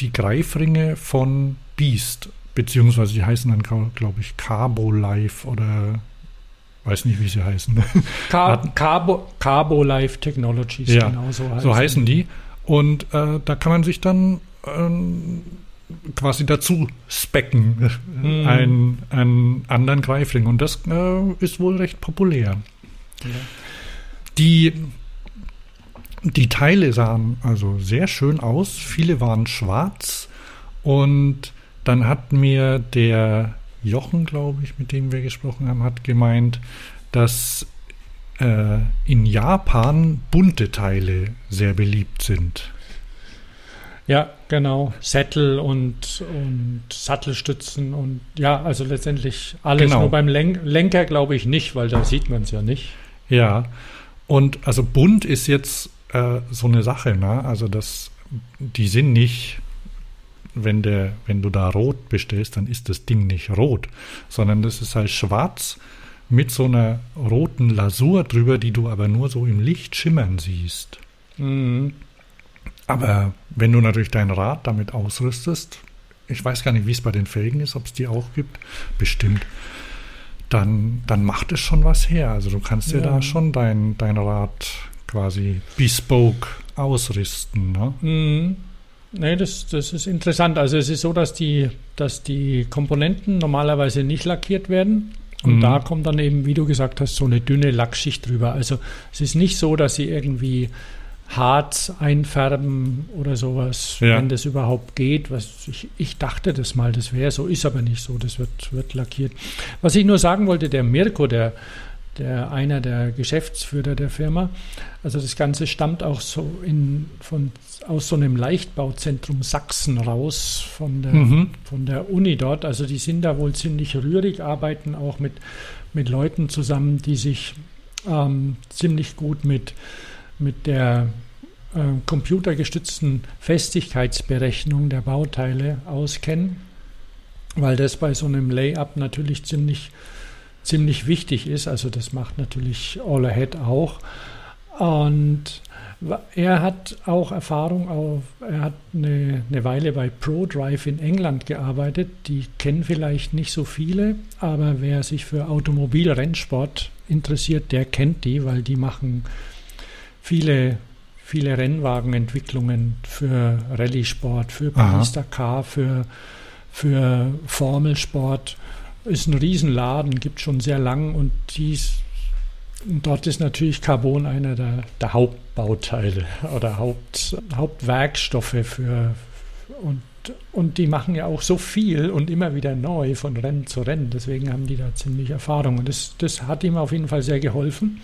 die Greifringe von Beast, beziehungsweise die heißen dann, glaube ich, Carbo Life oder weiß nicht, wie sie heißen. [laughs] Car Carbo, Carbo Life Technologies, ja, genau so heißen, so heißen die. Und äh, da kann man sich dann ähm, quasi dazu specken, mhm. einen, einen anderen Greifling. Und das äh, ist wohl recht populär. Ja. Die, die Teile sahen also sehr schön aus. Viele waren schwarz. Und dann hat mir der Jochen, glaube ich, mit dem wir gesprochen haben, hat gemeint, dass äh, in Japan bunte Teile sehr beliebt sind. Ja, genau. Sättel und, und Sattelstützen und ja, also letztendlich alles. Genau. Nur beim Len Lenker glaube ich nicht, weil da sieht man es ja nicht. Ja, und also bunt ist jetzt äh, so eine Sache, ne? Also das, die sind nicht, wenn der, wenn du da rot bestellst, dann ist das Ding nicht rot, sondern das ist halt schwarz mit so einer roten Lasur drüber, die du aber nur so im Licht schimmern siehst. Mhm. Aber wenn du natürlich dein Rad damit ausrüstest, ich weiß gar nicht, wie es bei den Felgen ist, ob es die auch gibt, bestimmt, dann, dann macht es schon was her. Also du kannst dir da schon dein, dein Rad quasi bespoke ausrüsten. Ne? Mhm. Nee, das, das ist interessant. Also es ist so, dass die, dass die Komponenten normalerweise nicht lackiert werden. Und mhm. da kommt dann eben, wie du gesagt hast, so eine dünne Lackschicht drüber. Also es ist nicht so, dass sie irgendwie Harz einfärben oder sowas, ja. wenn das überhaupt geht. Was ich, ich dachte das mal, das wäre so, ist aber nicht so, das wird, wird lackiert. Was ich nur sagen wollte, der Mirko, der, der einer der Geschäftsführer der Firma, also das Ganze stammt auch so in, von, aus so einem Leichtbauzentrum Sachsen raus, von der, mhm. von der Uni dort. Also die sind da wohl ziemlich rührig, arbeiten auch mit, mit Leuten zusammen, die sich ähm, ziemlich gut mit mit der äh, computergestützten Festigkeitsberechnung der Bauteile auskennen, weil das bei so einem Layup natürlich ziemlich, ziemlich wichtig ist. Also das macht natürlich All Ahead auch. Und er hat auch Erfahrung auf, er hat eine, eine Weile bei ProDrive in England gearbeitet. Die kennen vielleicht nicht so viele, aber wer sich für Automobilrennsport interessiert, der kennt die, weil die machen viele, viele Rennwagenentwicklungen für Rallye-Sport, für Paris-Dakar, für, für Formelsport. Ist ein Riesenladen, gibt schon sehr lang und dies, dort ist natürlich Carbon einer der, der Hauptbauteile oder Haupt, Hauptwerkstoffe für und und die machen ja auch so viel und immer wieder neu von Rennen zu Rennen. Deswegen haben die da ziemlich Erfahrung. Und das, das hat ihm auf jeden Fall sehr geholfen.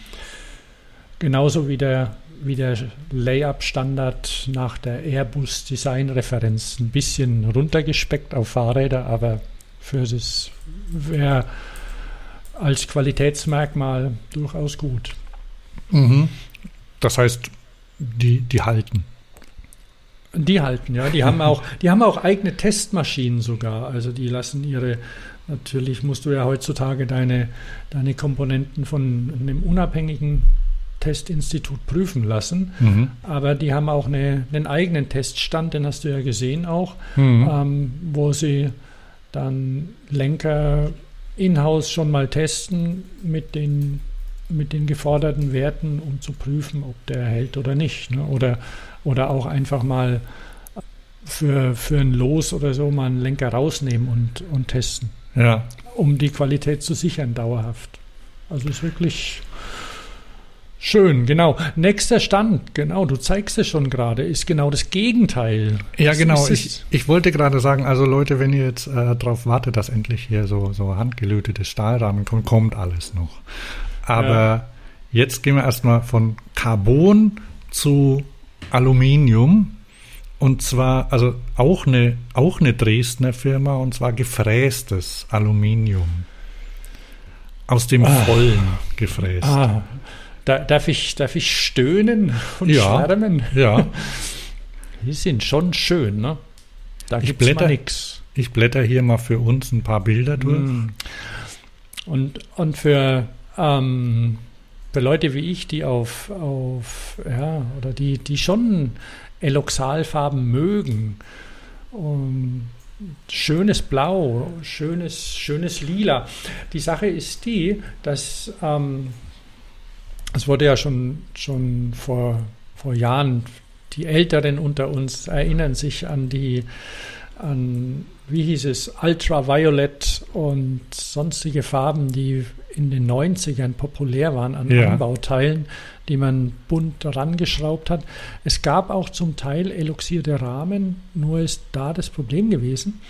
Genauso wie der, wie der Layup-Standard nach der Airbus-Design-Referenz. Ein bisschen runtergespeckt auf Fahrräder, aber für das wäre als Qualitätsmerkmal durchaus gut. Mhm. Das heißt, die, die halten. Die halten, ja. Die haben auch, die haben auch eigene Testmaschinen sogar. Also die lassen ihre, natürlich musst du ja heutzutage deine, deine Komponenten von einem unabhängigen Testinstitut prüfen lassen. Mhm. Aber die haben auch eine, einen eigenen Teststand, den hast du ja gesehen auch, mhm. ähm, wo sie dann Lenker in-house schon mal testen mit den, mit den geforderten Werten, um zu prüfen, ob der hält oder nicht. Ne? Oder, oder auch einfach mal für, für ein Los oder so mal einen Lenker rausnehmen und, und testen. Ja. Um die Qualität zu sichern dauerhaft. Also ist wirklich Schön, genau. Nächster Stand, genau, du zeigst es schon gerade, ist genau das Gegenteil. Ja, genau. Ich, ich wollte gerade sagen, also Leute, wenn ihr jetzt äh, darauf wartet, dass endlich hier so, so handgelötete Stahlrahmen kommt, kommt alles noch. Aber ja. jetzt gehen wir erstmal von Carbon zu Aluminium. Und zwar, also auch eine, auch eine Dresdner Firma, und zwar gefrästes Aluminium. Aus dem ah. Vollen gefräst. Ah. Da, darf, ich, darf ich stöhnen und ja, schwärmen? Ja. [laughs] Die sind schon schön, ne? Da ich blätter nichts. Ich blätter hier mal für uns ein paar Bilder durch. Mm. Und, und für, ähm, für Leute wie ich, die auf, auf ja, oder die, die schon Eloxalfarben mögen, um, schönes Blau, schönes, schönes Lila. Die Sache ist die, dass ähm, es wurde ja schon, schon vor, vor Jahren, die Älteren unter uns erinnern sich an die, an, wie hieß es, Ultraviolet und sonstige Farben, die in den 90ern populär waren an ja. Anbauteilen, die man bunt rangeschraubt hat. Es gab auch zum Teil eloxierte Rahmen, nur ist da das Problem gewesen,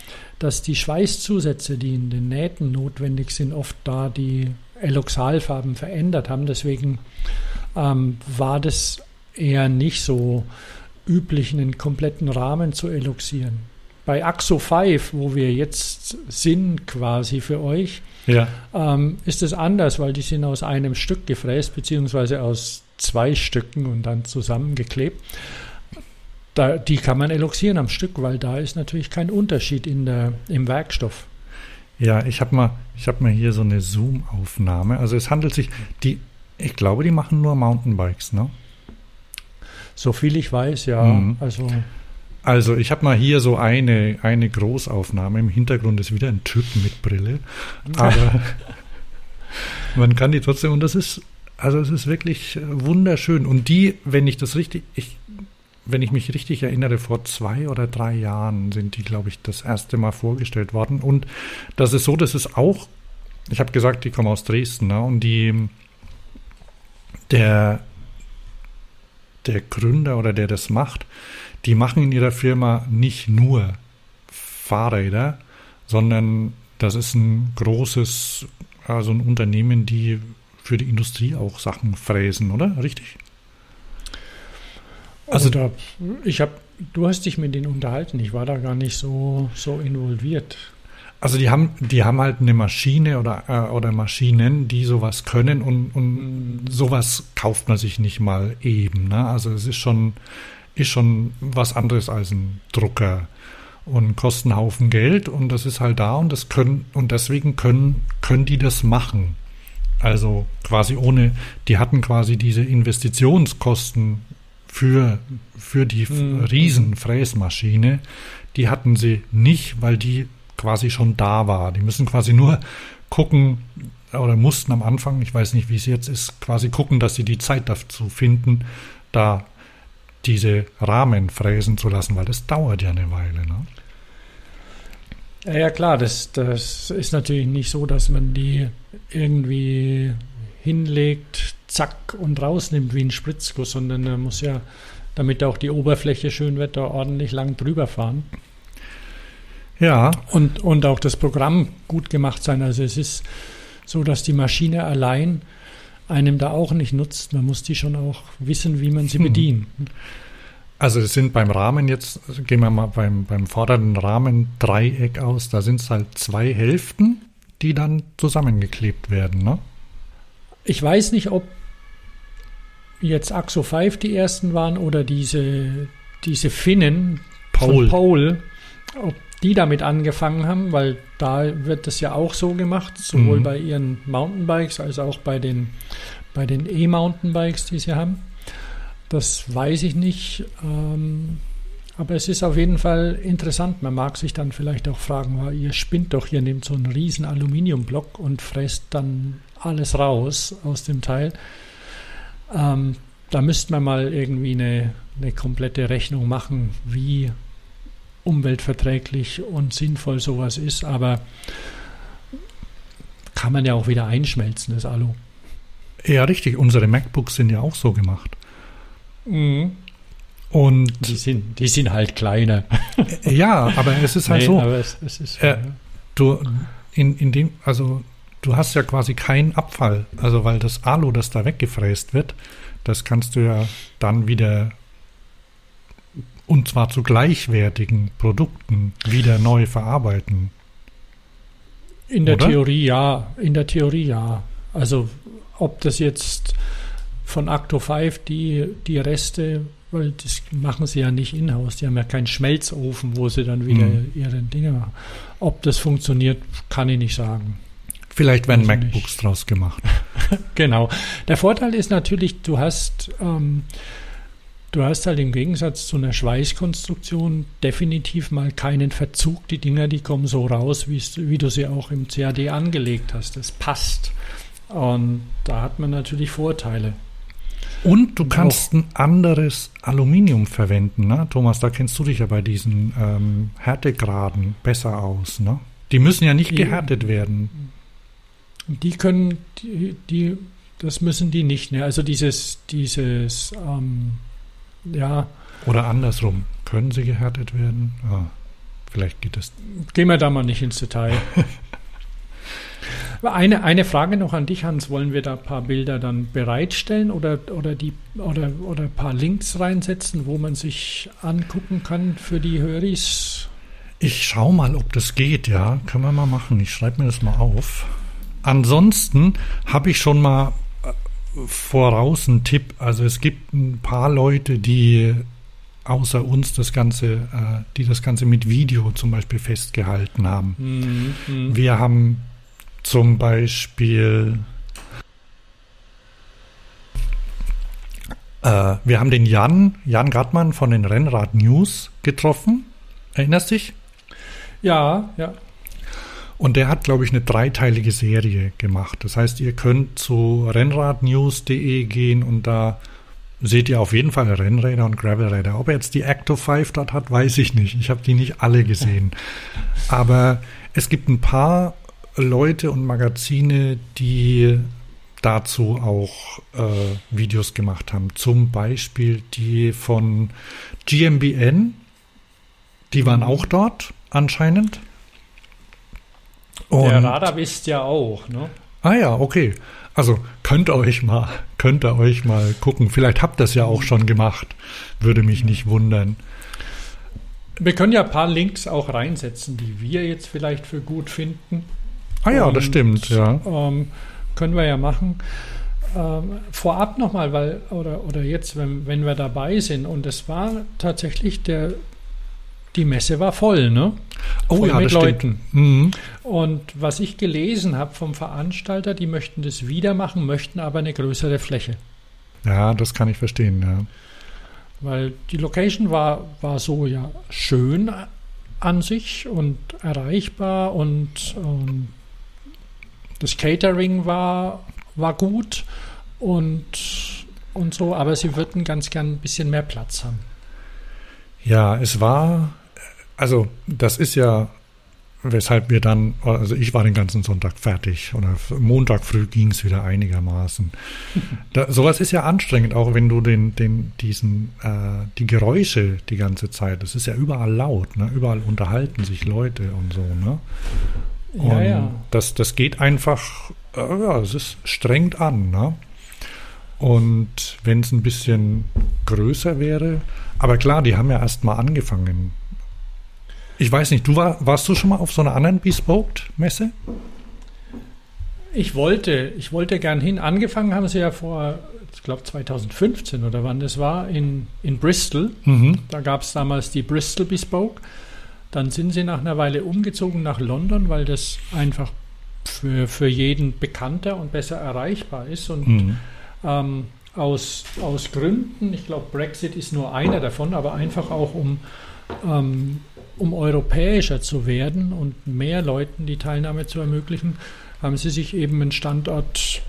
dass die Schweißzusätze, die in den Nähten notwendig sind, oft da die Eloxalfarben verändert haben. Deswegen ähm, war das eher nicht so üblich, einen kompletten Rahmen zu eloxieren. Bei Axo 5, wo wir jetzt sind quasi für euch, ja. ähm, ist es anders, weil die sind aus einem Stück gefräst, beziehungsweise aus zwei Stücken und dann zusammengeklebt. Da, die kann man eloxieren am Stück, weil da ist natürlich kein Unterschied in der, im Werkstoff. Ja, ich habe mal, hab mal hier so eine Zoom-Aufnahme. Also es handelt sich, die, ich glaube, die machen nur Mountainbikes, ne? So viel ich weiß, ja. Mhm. Also, also ich habe mal hier so eine, eine Großaufnahme. Im Hintergrund ist wieder ein Typ mit Brille. Aber [laughs] man kann die trotzdem, und das ist, also es ist wirklich wunderschön. Und die, wenn ich das richtig, ich wenn ich mich richtig erinnere, vor zwei oder drei Jahren sind die, glaube ich, das erste Mal vorgestellt worden. Und das ist so, dass es auch, ich habe gesagt, die kommen aus Dresden, ne? und die, der, der Gründer oder der das macht, die machen in ihrer Firma nicht nur Fahrräder, sondern das ist ein großes, also ein Unternehmen, die für die Industrie auch Sachen fräsen, oder? Richtig? Also da, ich habe, du hast dich mit denen unterhalten. Ich war da gar nicht so, so involviert. Also die haben, die haben halt eine Maschine oder, äh, oder Maschinen, die sowas können und, und sowas kauft man sich nicht mal eben. Ne? Also es ist schon, ist schon was anderes als ein Drucker und kostet einen Haufen Geld und das ist halt da und das können und deswegen können, können die das machen. Also quasi ohne, die hatten quasi diese Investitionskosten für, für die mhm. Riesenfräsmaschine, die hatten sie nicht, weil die quasi schon da war. Die müssen quasi nur gucken oder mussten am Anfang, ich weiß nicht, wie es jetzt ist, quasi gucken, dass sie die Zeit dazu finden, da diese Rahmen fräsen zu lassen, weil das dauert ja eine Weile. Ne? Ja, ja, klar, das, das ist natürlich nicht so, dass man die irgendwie hinlegt, zack und rausnimmt wie ein Spritzguss, sondern er muss ja, damit auch die Oberfläche schön wird, da ordentlich lang drüber fahren. Ja. Und, und auch das Programm gut gemacht sein. Also es ist so, dass die Maschine allein einem da auch nicht nutzt. Man muss die schon auch wissen, wie man sie hm. bedient. Also es sind beim Rahmen jetzt, gehen wir mal beim, beim vordernden Rahmen Dreieck aus, da sind es halt zwei Hälften, die dann zusammengeklebt werden, ne? Ich weiß nicht, ob jetzt Axo 5 die ersten waren oder diese, diese Finnen Paul. von Paul, ob die damit angefangen haben, weil da wird das ja auch so gemacht, sowohl mhm. bei ihren Mountainbikes als auch bei den bei den E-Mountainbikes, die sie haben. Das weiß ich nicht, ähm, aber es ist auf jeden Fall interessant. Man mag sich dann vielleicht auch fragen, ihr spinnt doch, ihr nehmt so einen riesen Aluminiumblock und fresst dann alles raus aus dem Teil. Ähm, da müsste man mal irgendwie eine, eine komplette Rechnung machen, wie umweltverträglich und sinnvoll sowas ist, aber kann man ja auch wieder einschmelzen, das Alu. Ja, richtig. Unsere MacBooks sind ja auch so gemacht. Mhm. Und die sind, die sind halt kleiner. ja, aber es ist halt nee, so. Aber es, es ist äh, Du, in, in dem, also du hast ja quasi keinen Abfall. Also weil das Alu, das da weggefräst wird, das kannst du ja dann wieder und zwar zu gleichwertigen Produkten wieder neu verarbeiten. In der Oder? Theorie ja, in der Theorie ja. Also ob das jetzt von Acto 5 die, die Reste, weil das machen sie ja nicht in-house, die haben ja keinen Schmelzofen, wo sie dann wieder Mhm. ihre Dinge machen. Ob das funktioniert, kann ich nicht sagen. Vielleicht werden ich MacBooks draus gemacht. [laughs] Genau. Der Vorteil ist natürlich, du hast, ähm, du hast halt im Gegensatz zu einer Schweißkonstruktion definitiv mal keinen Verzug. Die Dinger, die kommen so raus, wie du sie auch im CAD angelegt hast. Das passt. Und da hat man natürlich Vorteile. Und du kannst ein anderes Aluminium verwenden, ne? Thomas, da kennst du dich ja bei diesen ähm, Härtegraden besser aus, ne? Die müssen ja nicht gehärtet werden. Die können, die, die das müssen die nicht. Ne? Also dieses, dieses, ähm, ja, Oder andersrum. Können sie gehärtet werden? Ah, vielleicht geht es. Gehen wir da mal nicht ins Detail. [laughs] Eine, eine Frage noch an dich, Hans. Wollen wir da ein paar Bilder dann bereitstellen oder, oder, die, oder, oder ein paar Links reinsetzen, wo man sich angucken kann für die Höris? Ich schau mal, ob das geht, ja. Können wir mal machen. Ich schreibe mir das mal auf. Ansonsten habe ich schon mal äh, voraus einen Tipp. Also es gibt ein paar Leute, die außer uns das Ganze, äh, die das Ganze mit Video zum Beispiel festgehalten haben. Mhm, mhm. Wir haben zum Beispiel äh, wir haben den Jan, Jan Gartmann von den Rennrad News getroffen. Erinnerst dich? Ja, ja. Und der hat, glaube ich, eine dreiteilige Serie gemacht. Das heißt, ihr könnt zu rennradnews.de gehen und da seht ihr auf jeden Fall Rennräder und Gravelräder. Ob er jetzt die Acto 5 dort hat, weiß ich nicht. Ich habe die nicht alle gesehen. Aber es gibt ein paar Leute und Magazine, die dazu auch äh, Videos gemacht haben. Zum Beispiel die von GmbN. Die waren auch dort anscheinend. Der Und- Radar ist ja auch, ne? Ah ja, okay. Also könnt ihr euch mal, könnt ihr euch mal gucken. Vielleicht habt ihr es ja auch schon gemacht. Würde mich nicht wundern. Wir können ja ein paar Links auch reinsetzen, die wir jetzt vielleicht für gut finden. Ah ja, das Und, stimmt, ja. Ähm, können wir ja machen. Ähm, vorab nochmal, weil, oder, oder jetzt, wenn, wenn wir dabei sind, und es war tatsächlich der, die Messe war voll, ne? Oh voll ja, mit. Leuten. Mhm. Und was ich gelesen habe vom Veranstalter, die möchten das wieder machen, möchten aber eine größere Fläche. Ja, das kann ich verstehen, ja. Weil die Location war, war so ja schön an sich und erreichbar und ähm, das Catering war, war gut und, und so, aber sie würden ganz gern ein bisschen mehr Platz haben. Ja, es war, also das ist ja, weshalb wir dann, also ich war den ganzen Sonntag fertig oder Montag früh ging es wieder einigermaßen. Da, sowas ist ja anstrengend, auch wenn du den, den, diesen, äh, die Geräusche die ganze Zeit, das ist ja überall laut, ne? überall unterhalten sich Leute und so, ne? Ja, Und ja. Das, das geht einfach, äh, ja, es ist strengt an, ne? Und wenn es ein bisschen größer wäre, aber klar, die haben ja erst mal angefangen. Ich weiß nicht, du war, warst du schon mal auf so einer anderen Bespoke-Messe? Ich wollte, ich wollte gern hin. Angefangen haben sie ja vor, ich glaube 2015 oder wann das war, in, in Bristol. Mhm. Da gab es damals die Bristol Bespoke. Dann sind sie nach einer Weile umgezogen nach London, weil das einfach für, für jeden bekannter und besser erreichbar ist. Und Mhm. ähm, aus, aus Gründen, ich glaube, Brexit ist nur einer davon, aber einfach auch um, ähm, um europäischer zu werden und mehr Leuten die Teilnahme zu ermöglichen, haben sie sich eben einen Standort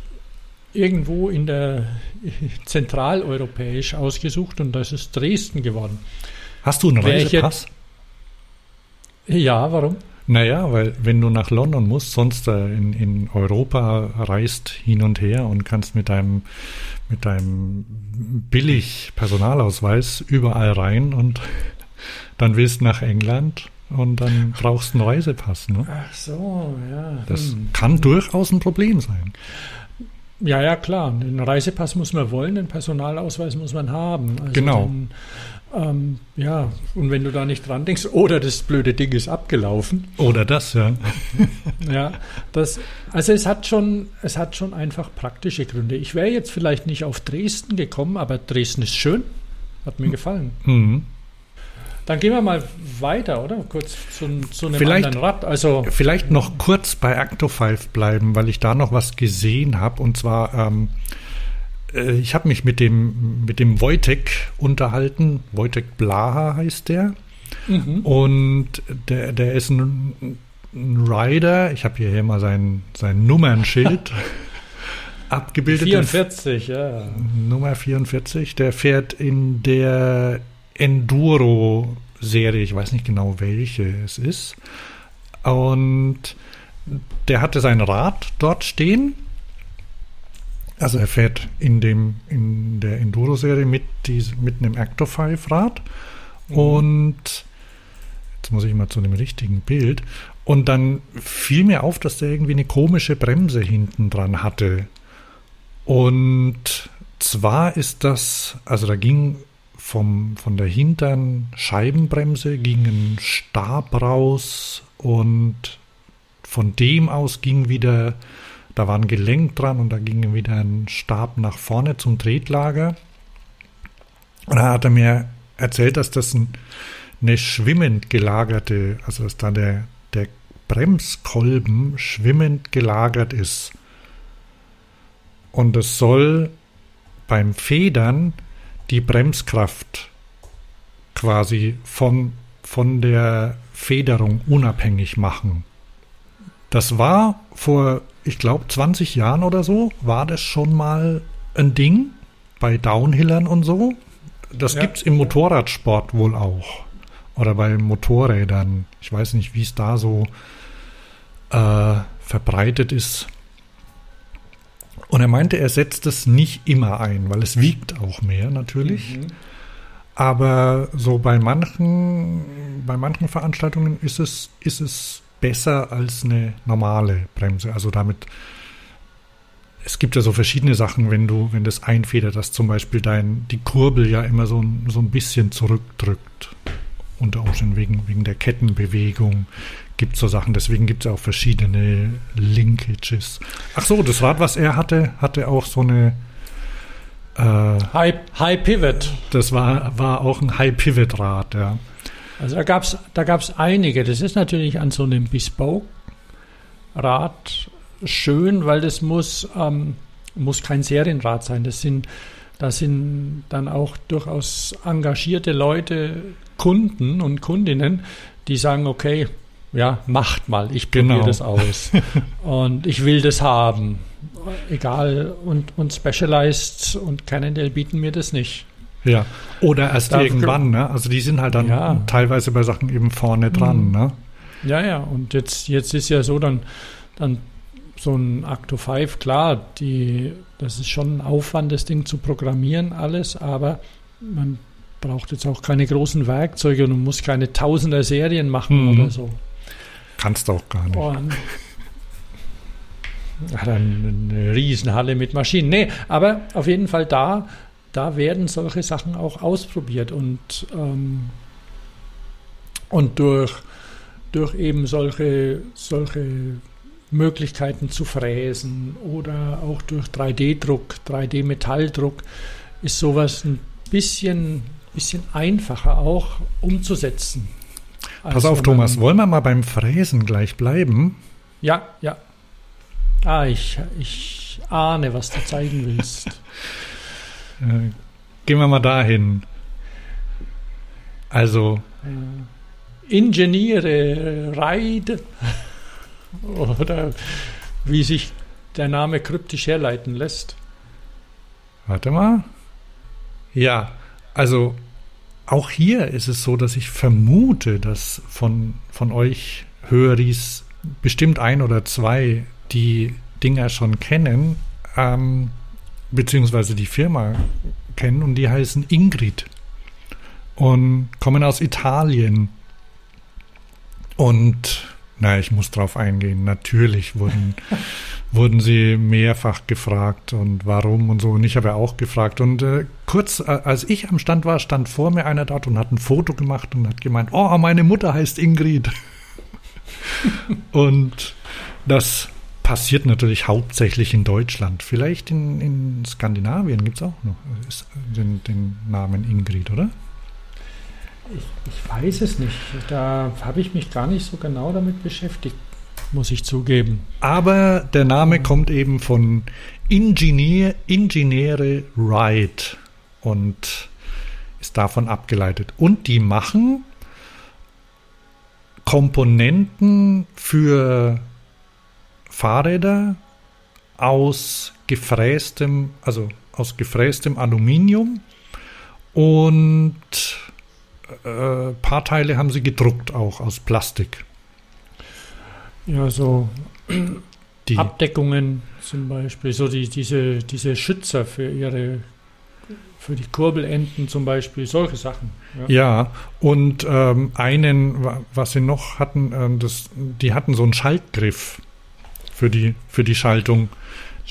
irgendwo in der [laughs] zentraleuropäisch ausgesucht und das ist Dresden geworden. Hast du einen Reisepass? Ja, warum? Naja, weil wenn du nach London musst, sonst äh, in, in Europa reist hin und her und kannst mit deinem, mit deinem billig Personalausweis überall rein und dann willst du nach England und dann brauchst du einen Reisepass. Ne? Ach so, ja. Das hm. kann durchaus ein Problem sein. Ja, ja, klar. Den Reisepass muss man wollen, den Personalausweis muss man haben. Also Genau. Den, Ähm, ja, und wenn du da nicht dran denkst, oder das blöde Ding ist abgelaufen. Oder das, ja. ja, das, also es hat schon, es hat schon einfach praktische Gründe. Ich wäre jetzt vielleicht nicht auf Dresden gekommen, aber Dresden ist schön. Hat mir gefallen. Mhm. Dann gehen wir mal weiter, oder? Kurz zu, zu einem vielleicht, anderen Rad. Also, vielleicht noch kurz bei Acto 5 bleiben, weil ich da noch was gesehen habe. Und zwar, ähm, äh, ich habe mich mit dem, mit dem Wojtek unterhalten. Wojtek Blaha heißt der. Mhm. Und der, der ist ein, ein Rider. Ich habe hier mal sein, sein Nummernschild [laughs] abgebildet. 44, ja. Nummer 44. Der fährt in der Enduro-Serie. Ich weiß nicht genau, welche es ist. Und der hatte sein Rad dort stehen also er fährt in, dem, in der Enduro-Serie mit, mit einem Actor 5 Rad mhm. und jetzt muss ich mal zu dem richtigen Bild und dann fiel mir auf, dass der irgendwie eine komische Bremse hinten dran hatte. Und zwar ist das, also da ging vom, von der hinteren Scheibenbremse ging ein Stab raus und von dem aus ging wieder da war ein Gelenk dran und da ging wieder ein Stab nach vorne zum Tretlager. Und dann hat er mir erzählt, dass das ein, eine schwimmend gelagerte, also dass da der, der Bremskolben schwimmend gelagert ist. Und es soll beim Federn die Bremskraft quasi von, von der Federung unabhängig machen. Das war vor ich glaube, 20 Jahren oder so war das schon mal ein Ding bei Downhillern und so. Das ja. gibt es im Motorradsport wohl auch. Oder bei Motorrädern. Ich weiß nicht, wie es da so äh, verbreitet ist. Und er meinte, er setzt es nicht immer ein, weil es wiegt auch mehr natürlich. Mhm. Aber so bei manchen, bei manchen Veranstaltungen ist es, ist es besser als eine normale Bremse. Also damit, es gibt ja so verschiedene Sachen, wenn du, wenn das einfedert, dass zum Beispiel dein, die Kurbel ja immer so ein, so ein bisschen zurückdrückt. Unter Umständen wegen, wegen der Kettenbewegung gibt so Sachen. Deswegen gibt es auch verschiedene Linkages. Ach so, das Rad, was er hatte, hatte auch so eine äh, High, High Pivot. Das war, war auch ein High Pivot Rad, ja. Also da gab es da gab's einige. Das ist natürlich an so einem Bespoke-Rad schön, weil das muss, ähm, muss kein Serienrad sein. Das sind, da sind dann auch durchaus engagierte Leute, Kunden und Kundinnen, die sagen, okay, ja, macht mal, ich probiere genau. das aus. [laughs] und ich will das haben. Egal, und, und Specialized und Cannondale bieten mir das nicht. Ja, oder erst da irgendwann, ne? Also die sind halt dann ja. teilweise bei Sachen eben vorne dran, mhm. ne? Ja, ja, und jetzt, jetzt ist ja so, dann, dann so ein Acto 5, klar, die, das ist schon ein Aufwand, das Ding zu programmieren, alles, aber man braucht jetzt auch keine großen Werkzeuge und muss keine Tausender Serien machen mhm. oder so. Kannst du auch gar nicht. Und, dann eine Riesenhalle mit Maschinen. Nee, aber auf jeden Fall da da werden solche Sachen auch ausprobiert und, ähm, und durch, durch eben solche, solche Möglichkeiten zu fräsen oder auch durch 3D-Druck, 3D-Metalldruck ist sowas ein bisschen, bisschen einfacher auch umzusetzen. Pass auf, Thomas, wollen wir mal beim Fräsen gleich bleiben? Ja, ja. Ah, ich, ich ahne, was du zeigen willst. [laughs] Äh, gehen wir mal dahin. Also. Ingenieure Ride [laughs] oder wie sich der Name kryptisch herleiten lässt. Warte mal. Ja, also auch hier ist es so, dass ich vermute, dass von, von euch Höris bestimmt ein oder zwei die Dinger schon kennen. Ähm, beziehungsweise die Firma kennen und die heißen Ingrid und kommen aus Italien. Und na, ich muss drauf eingehen. Natürlich wurden, [laughs] wurden sie mehrfach gefragt und warum und so. Und ich habe ja auch gefragt. Und äh, kurz, äh, als ich am Stand war, stand vor mir einer dort und hat ein Foto gemacht und hat gemeint, oh, meine Mutter heißt Ingrid. [laughs] und das passiert natürlich hauptsächlich in Deutschland. Vielleicht in, in Skandinavien gibt es auch noch den, den, Namen Ingrid, oder? Ich, ich weiß es nicht. Da habe ich mich gar nicht so genau damit beschäftigt, muss ich zugeben. Aber der Name kommt eben von Ingenieur, Ingenieure Wright und ist davon abgeleitet. Und die machen Komponenten für Fahrräder aus gefrästem, also aus gefrästem Aluminium und äh, paar Teile haben sie gedruckt auch aus Plastik. Ja, so [clears throat] die Abdeckungen zum Beispiel, so die, diese, diese Schützer für ihre für die Kurbelenden zum Beispiel, solche Sachen. Ja, ja und ähm, einen, was sie noch hatten, äh, das, die hatten so einen Schaltgriff für die, für die Schaltung.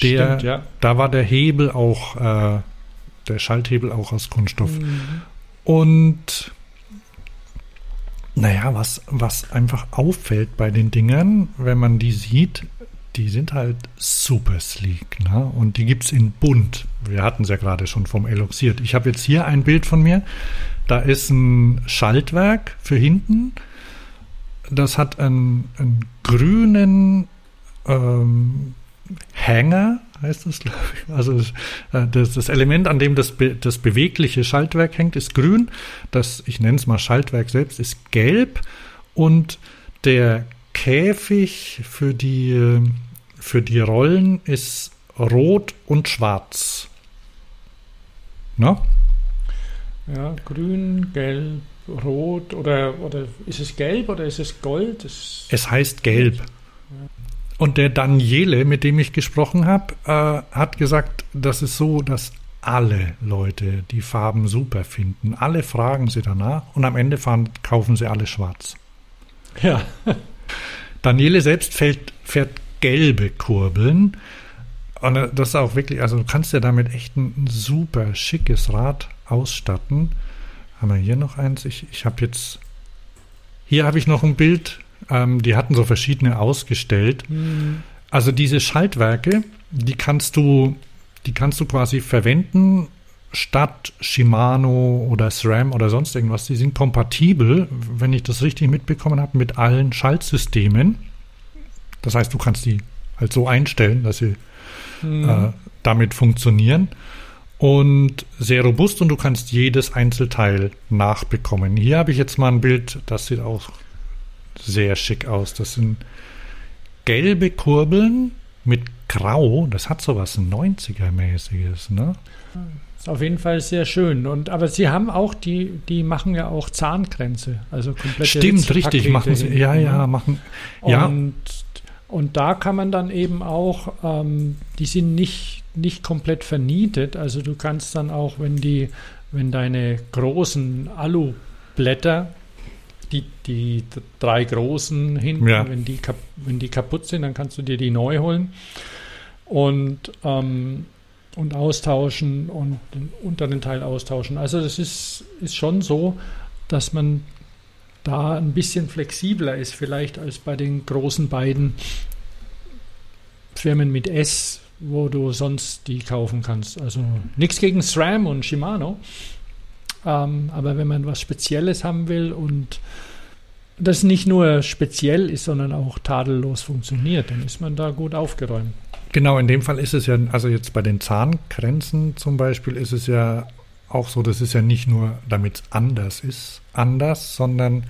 Der, Stimmt, ja. Da war der Hebel auch, äh, der Schalthebel auch aus Kunststoff. Mhm. Und naja, was, was einfach auffällt bei den Dingern, wenn man die sieht, die sind halt super sleek. Ne? Und die gibt es in bunt. Wir hatten es ja gerade schon vom Eloxiert. Ich habe jetzt hier ein Bild von mir. Da ist ein Schaltwerk für hinten. Das hat einen, einen grünen ähm, Hänger, heißt das, glaube ich. Also äh, das, das, Element, an dem das, das bewegliche Schaltwerk hängt, ist grün. Das, ich nenne es mal Schaltwerk selbst, ist gelb. Und der Käfig für die, für die Rollen ist rot und schwarz. Na? Ja, grün, gelb, rot oder, oder ist es gelb oder ist es gold? Das es heißt gelb. Und der Daniele, mit dem ich gesprochen habe, äh, hat gesagt, das ist so, dass alle Leute die Farben super finden. Alle fragen sie danach und am Ende fahren, kaufen sie alle schwarz. Ja. [laughs] Daniele selbst fährt, fährt gelbe Kurbeln. Und äh, das ist auch wirklich, also du kannst ja damit echt ein super schickes Rad ausstatten. Haben wir hier noch eins? Ich, ich habe jetzt, hier habe ich noch ein Bild ähm, die hatten so verschiedene ausgestellt. Mhm. Also diese Schaltwerke, die kannst du, die kannst du quasi verwenden statt Shimano oder SRAM oder sonst irgendwas. Die sind kompatibel, wenn ich das richtig mitbekommen habe, mit allen Schaltsystemen. Das heißt, du kannst die halt so einstellen, dass sie mhm. äh, damit funktionieren. Und sehr robust und du kannst jedes Einzelteil nachbekommen. Hier habe ich jetzt mal ein Bild, das sieht auch sehr schick aus. Das sind gelbe Kurbeln mit Grau. Das hat so was 90er-mäßiges, ne? Ist auf jeden Fall sehr schön. Und, aber sie haben auch, die, die machen ja auch Zahngrenze. Also komplett. Stimmt, richtig, machen sie. Ja, ja, ne? machen. Ja. Und, und da kann man dann eben auch, ähm, die sind nicht, nicht komplett vernietet. Also du kannst dann auch, wenn die, wenn deine großen Alublätter die, die drei großen hinten, ja. wenn, die wenn die kaputt sind, dann kannst du dir die neu holen und, ähm, und austauschen und den unteren Teil austauschen. Also das ist, ist schon so, dass man da ein bisschen flexibler ist, vielleicht als bei den großen beiden Firmen mit S, wo du sonst die kaufen kannst. Also nichts gegen SRAM und Shimano. Ähm, aber wenn man was Spezielles haben will und das nicht nur speziell ist, sondern auch tadellos funktioniert, dann ist man da gut aufgeräumt. Genau, in dem Fall ist es ja, also jetzt bei den Zahngrenzen zum Beispiel ist es ja auch so, das ist ja nicht nur, damit es anders ist, anders, sondern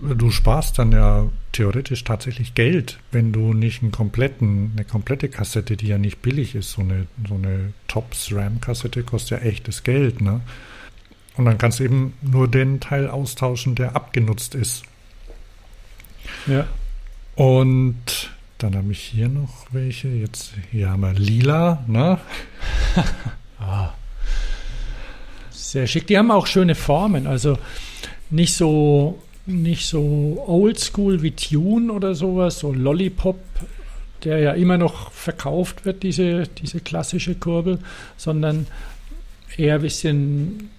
du sparst dann ja theoretisch tatsächlich Geld, wenn du nicht einen kompletten, eine komplette Kassette, die ja nicht billig ist, so eine, so eine Top-SRAM-Kassette kostet ja echtes Geld, ne? Und dann kannst du eben nur den Teil austauschen, der abgenutzt ist. Ja. Und dann habe ich hier noch welche. Jetzt hier haben wir lila, ne? [laughs] ah. Sehr schick. Die haben auch schöne Formen. Also nicht so nicht so oldschool wie Tune oder sowas, so Lollipop der ja immer noch verkauft wird, diese, diese klassische Kurbel, sondern eher ein bisschen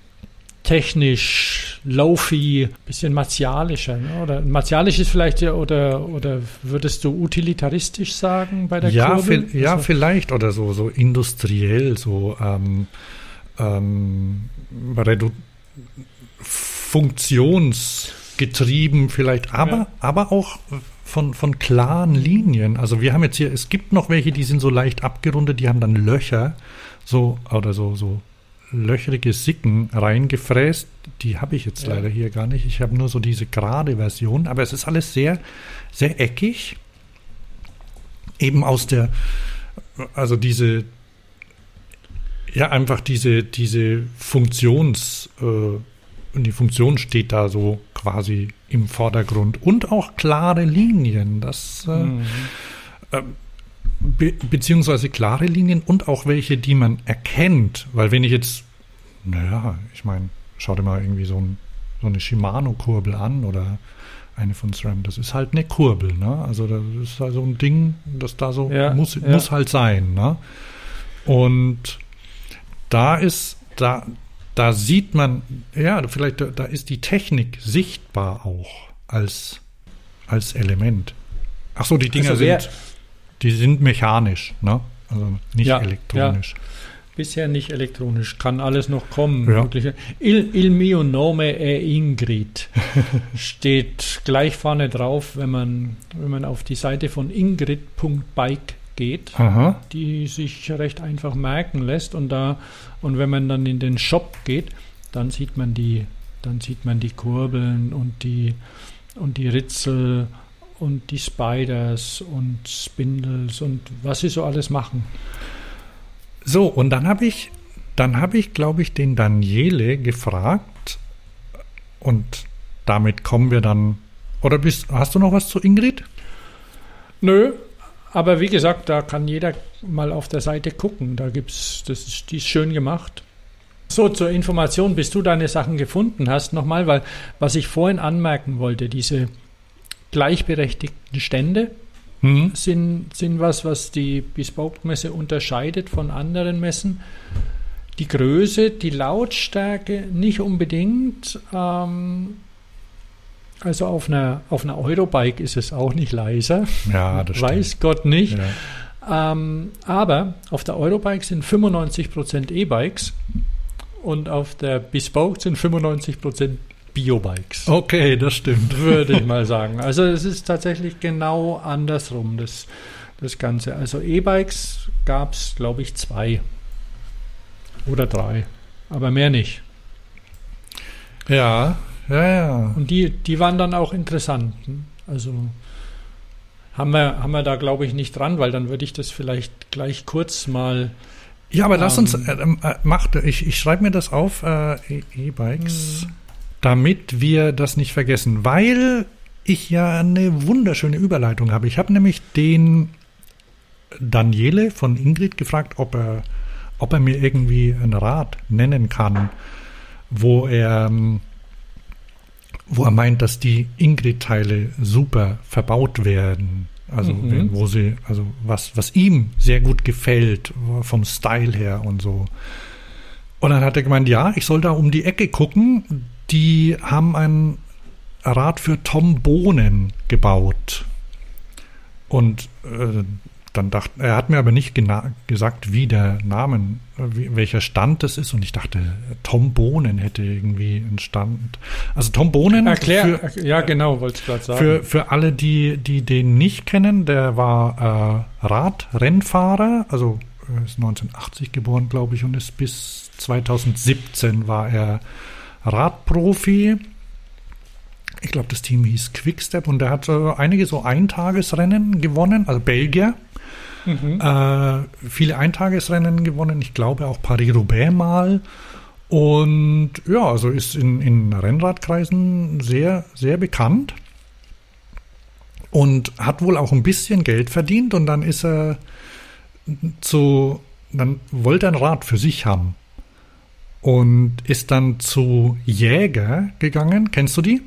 technisch, low-fi, bisschen martialischer. Ne? Oder martialisch ist vielleicht ja, oder, oder würdest du utilitaristisch sagen bei der ja, Kurbel? ja, also, vielleicht oder so, so industriell, so ähm, ähm, funktionsgetrieben vielleicht, aber, ja. aber auch von, von klaren Linien. Also wir haben jetzt hier, es gibt noch welche, die sind so leicht abgerundet, die haben dann Löcher, so oder so, so löcherige Sicken reingefräst. Die habe ich jetzt ja. leider hier gar nicht. Ich habe nur so diese gerade Version, aber es ist alles sehr, sehr eckig. Eben aus der, also diese, ja, einfach diese, diese Funktions, äh, und die Funktion steht da so quasi im Vordergrund. Und auch klare Linien. Das, äh, mhm. äh, be beziehungsweise klare Linien und auch welche, die man erkennt. Weil wenn ich jetzt, naja, ich meine, schau dir mal irgendwie so, ein, so eine Shimano-Kurbel an oder eine von SRAM, das ist halt eine Kurbel, ne? Also das ist also ein Ding, das da so ja, muss, ja. muss halt sein, ne? Und da ist, da, da sieht man, ja, vielleicht, da ist die Technik sichtbar auch als, als Element. Ach so, die Dinger also sind, die sind mechanisch, ne? Also nicht ja, elektronisch. Ja. Bisher nicht elektronisch, kann alles noch kommen. Ja. Il, il mio nome è Ingrid. [laughs] Steht gleich vorne drauf, wenn man, wenn man auf die Seite von ingrid.bike geht, Aha. die sich recht einfach merken lässt. Und da, und wenn man dann in den Shop geht, dann sieht man die, dann sieht man die Kurbeln und die, und die Ritzel und die Spiders und Spindles und was sie so alles machen. So, und dann habe ich, dann habe ich, glaube ich, den Daniele gefragt und damit kommen wir dann. Oder bist, hast du noch was zu Ingrid? Nö, aber wie gesagt, da kann jeder mal auf der Seite gucken. Da gibt's, das ist, die ist schön gemacht. So, zur Information, bis du deine Sachen gefunden hast, nochmal, weil was ich vorhin anmerken wollte, diese gleichberechtigten Stände mhm. sind, sind was, was die Bespoke-Messe unterscheidet von anderen Messen. Die Größe, die Lautstärke nicht unbedingt. Ähm, also auf einer, auf einer Eurobike ist es auch nicht leiser. Ja, das Weiß stimmt. Gott nicht. Ja. Ähm, aber auf der Eurobike sind 95% E-Bikes und auf der Bespoke sind 95% Biobikes. Okay, das stimmt. [laughs] Würde ich mal [laughs] sagen. Also es ist tatsächlich genau andersrum, das, das Ganze. Also E-Bikes gab es, glaube ich, zwei oder drei, aber mehr nicht. Ja, ja, ja. Und die, die waren dann auch interessant. Also haben wir, haben wir da, glaube ich, nicht dran, weil dann würde ich das vielleicht gleich kurz mal. Ja, aber ähm, lass uns, ähm, äh, äh, macht, ich, ich schreibe mir das auf, äh, e-, E-Bikes. Äh, damit wir das nicht vergessen, weil ich ja eine wunderschöne Überleitung habe. Ich habe nämlich den Daniele von Ingrid gefragt, ob er, ob er mir irgendwie ein Rad nennen kann, wo er, wo er meint, dass die Ingrid-Teile super verbaut werden. Also mhm. wo sie, also was, was ihm sehr gut gefällt vom Style her und so. Und dann hat er gemeint, ja, ich soll da um die Ecke gucken die haben ein Rad für Tom Bohnen gebaut. Und äh, dann dachte er hat mir aber nicht gesagt, wie der Name, wie, welcher Stand das ist. Und ich dachte, Tom Bohnen hätte irgendwie einen Stand. Also Tom Bohnen. Erklär, für, ja genau, wollte ich gerade sagen. Für, für alle, die, die den nicht kennen, der war äh, Radrennfahrer, also ist 1980 geboren, glaube ich, und ist bis 2017 war er Radprofi. Ich glaube, das Team hieß Quickstep und der hat einige so Eintagesrennen gewonnen, also Belgier. Mhm. Äh, viele Eintagesrennen gewonnen, ich glaube auch Paris-Roubaix mal. Und ja, also ist in, in Rennradkreisen sehr, sehr bekannt. Und hat wohl auch ein bisschen Geld verdient und dann ist er zu, dann wollte er ein Rad für sich haben und ist dann zu Jäger gegangen. Kennst du die?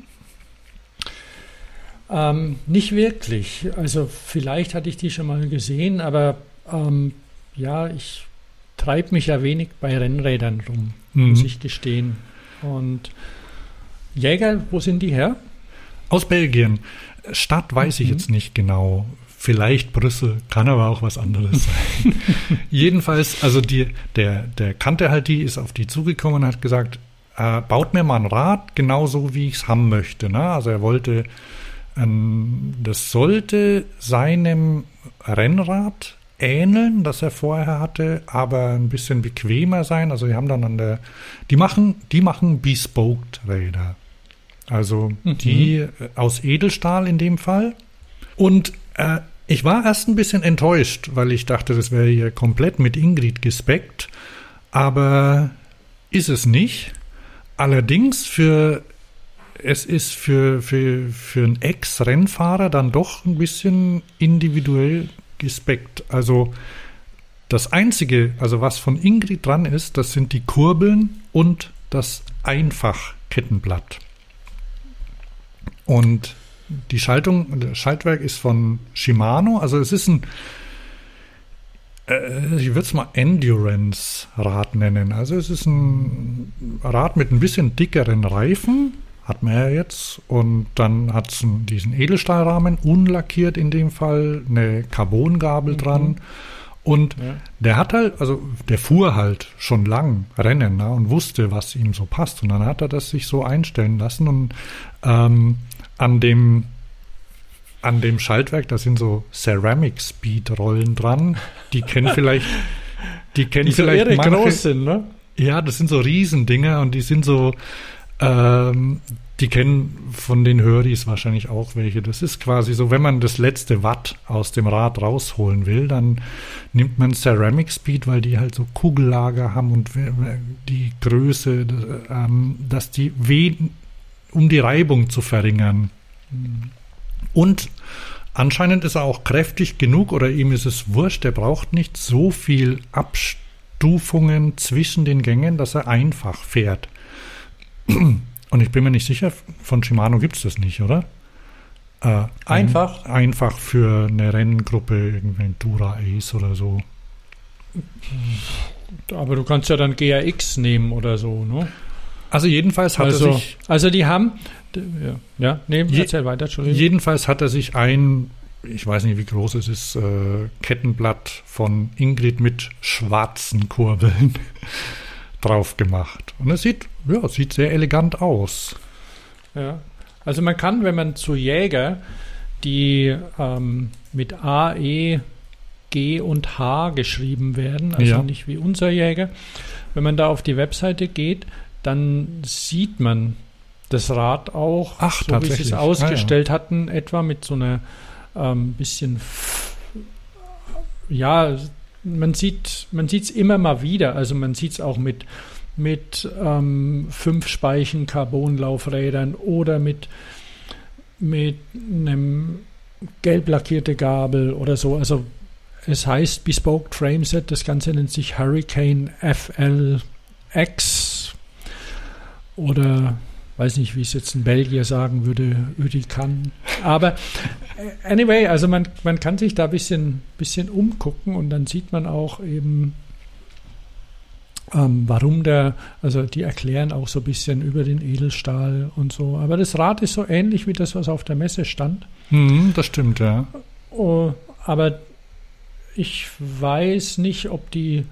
Ähm, nicht wirklich. Also vielleicht hatte ich die schon mal gesehen, aber ähm, ja, ich treibe mich ja wenig bei Rennrädern rum, mhm. muss ich gestehen. Und Jäger, wo sind die her? Aus Belgien. Stadt weiß mhm. ich jetzt nicht genau. Vielleicht Brüssel, kann aber auch was anderes [laughs] sein. Jedenfalls, also die, der, der kannte halt die, ist auf die zugekommen und hat gesagt, äh, baut mir mal ein Rad, genauso wie ich es haben möchte. Ne? Also er wollte, ähm, das sollte seinem Rennrad ähneln, das er vorher hatte, aber ein bisschen bequemer sein. Also die haben dann an der, die machen, die machen Bespoked Räder. Also mhm. die äh, aus Edelstahl in dem Fall. Und äh, ich war erst ein bisschen enttäuscht, weil ich dachte, das wäre hier komplett mit Ingrid gespeckt. Aber ist es nicht. Allerdings für es ist für, für, für einen Ex-Rennfahrer dann doch ein bisschen individuell gespeckt. Also das Einzige, also was von Ingrid dran ist, das sind die Kurbeln und das Einfachkettenblatt. Und die Schaltung, das Schaltwerk ist von Shimano. Also es ist ein, äh, ich würde es mal Endurance-Rad nennen. Also es ist ein Rad mit ein bisschen dickeren Reifen, hat man ja jetzt. Und dann hat es diesen Edelstahlrahmen, unlackiert in dem Fall, eine Carbongabel mhm. dran. Und ja. der hat halt, also der fuhr halt schon lang Rennen ne, und wusste, was ihm so passt. Und dann hat er das sich so einstellen lassen. Und ähm, an dem an dem Schaltwerk, da sind so Ceramic Speed Rollen dran. Die kennen [laughs] vielleicht, die kennen die vielleicht so manche, groß sind, ne? Ja, das sind so Riesendinger und die sind so, ähm, die kennen von den Höris wahrscheinlich auch welche. Das ist quasi so, wenn man das letzte Watt aus dem Rad rausholen will, dann nimmt man Ceramic Speed, weil die halt so Kugellager haben und die Größe, ähm, dass die weh um die Reibung zu verringern. Und anscheinend ist er auch kräftig genug oder ihm ist es wurscht, er braucht nicht so viel Abstufungen zwischen den Gängen, dass er einfach fährt. Und ich bin mir nicht sicher, von Shimano gibt es das nicht, oder? Äh, einfach? Ein, einfach für eine Renngruppe, irgendwie ein Dura Ace oder so. Aber du kannst ja dann GRX nehmen oder so, ne? Also jedenfalls hat also, er sich. Also die haben. Ja, ja nee, erzähl weiter, Entschuldigung. Jedenfalls hat er sich ein, ich weiß nicht, wie groß es ist, äh, Kettenblatt von Ingrid mit schwarzen Kurbeln [laughs] drauf gemacht. Und es sieht, ja, sieht sehr elegant aus. Ja. Also man kann, wenn man zu Jäger, die ähm, mit A, E, G und H geschrieben werden, also ja. nicht wie unser Jäger, wenn man da auf die Webseite geht, dann sieht man das Rad auch, Ach, so wie sie es ausgestellt ah, ja. hatten, etwa mit so einer ähm, bisschen, ja, man sieht man es immer mal wieder. Also man sieht es auch mit, mit ähm, fünf Speichen Carbonlaufrädern oder mit, mit einem gelb lackierte Gabel oder so. Also es heißt Bespoke Frameset, das Ganze nennt sich Hurricane FLX oder weiß nicht, wie es jetzt ein Belgier sagen würde, Ödikan. Aber äh, anyway, also man, man kann sich da ein bisschen, bisschen umgucken und dann sieht man auch eben, ähm, warum der, also die erklären auch so ein bisschen über den Edelstahl und so. Aber das Rad ist so ähnlich wie das, was auf der Messe stand. Hm, das stimmt, ja. Oh, aber ich weiß nicht, ob die,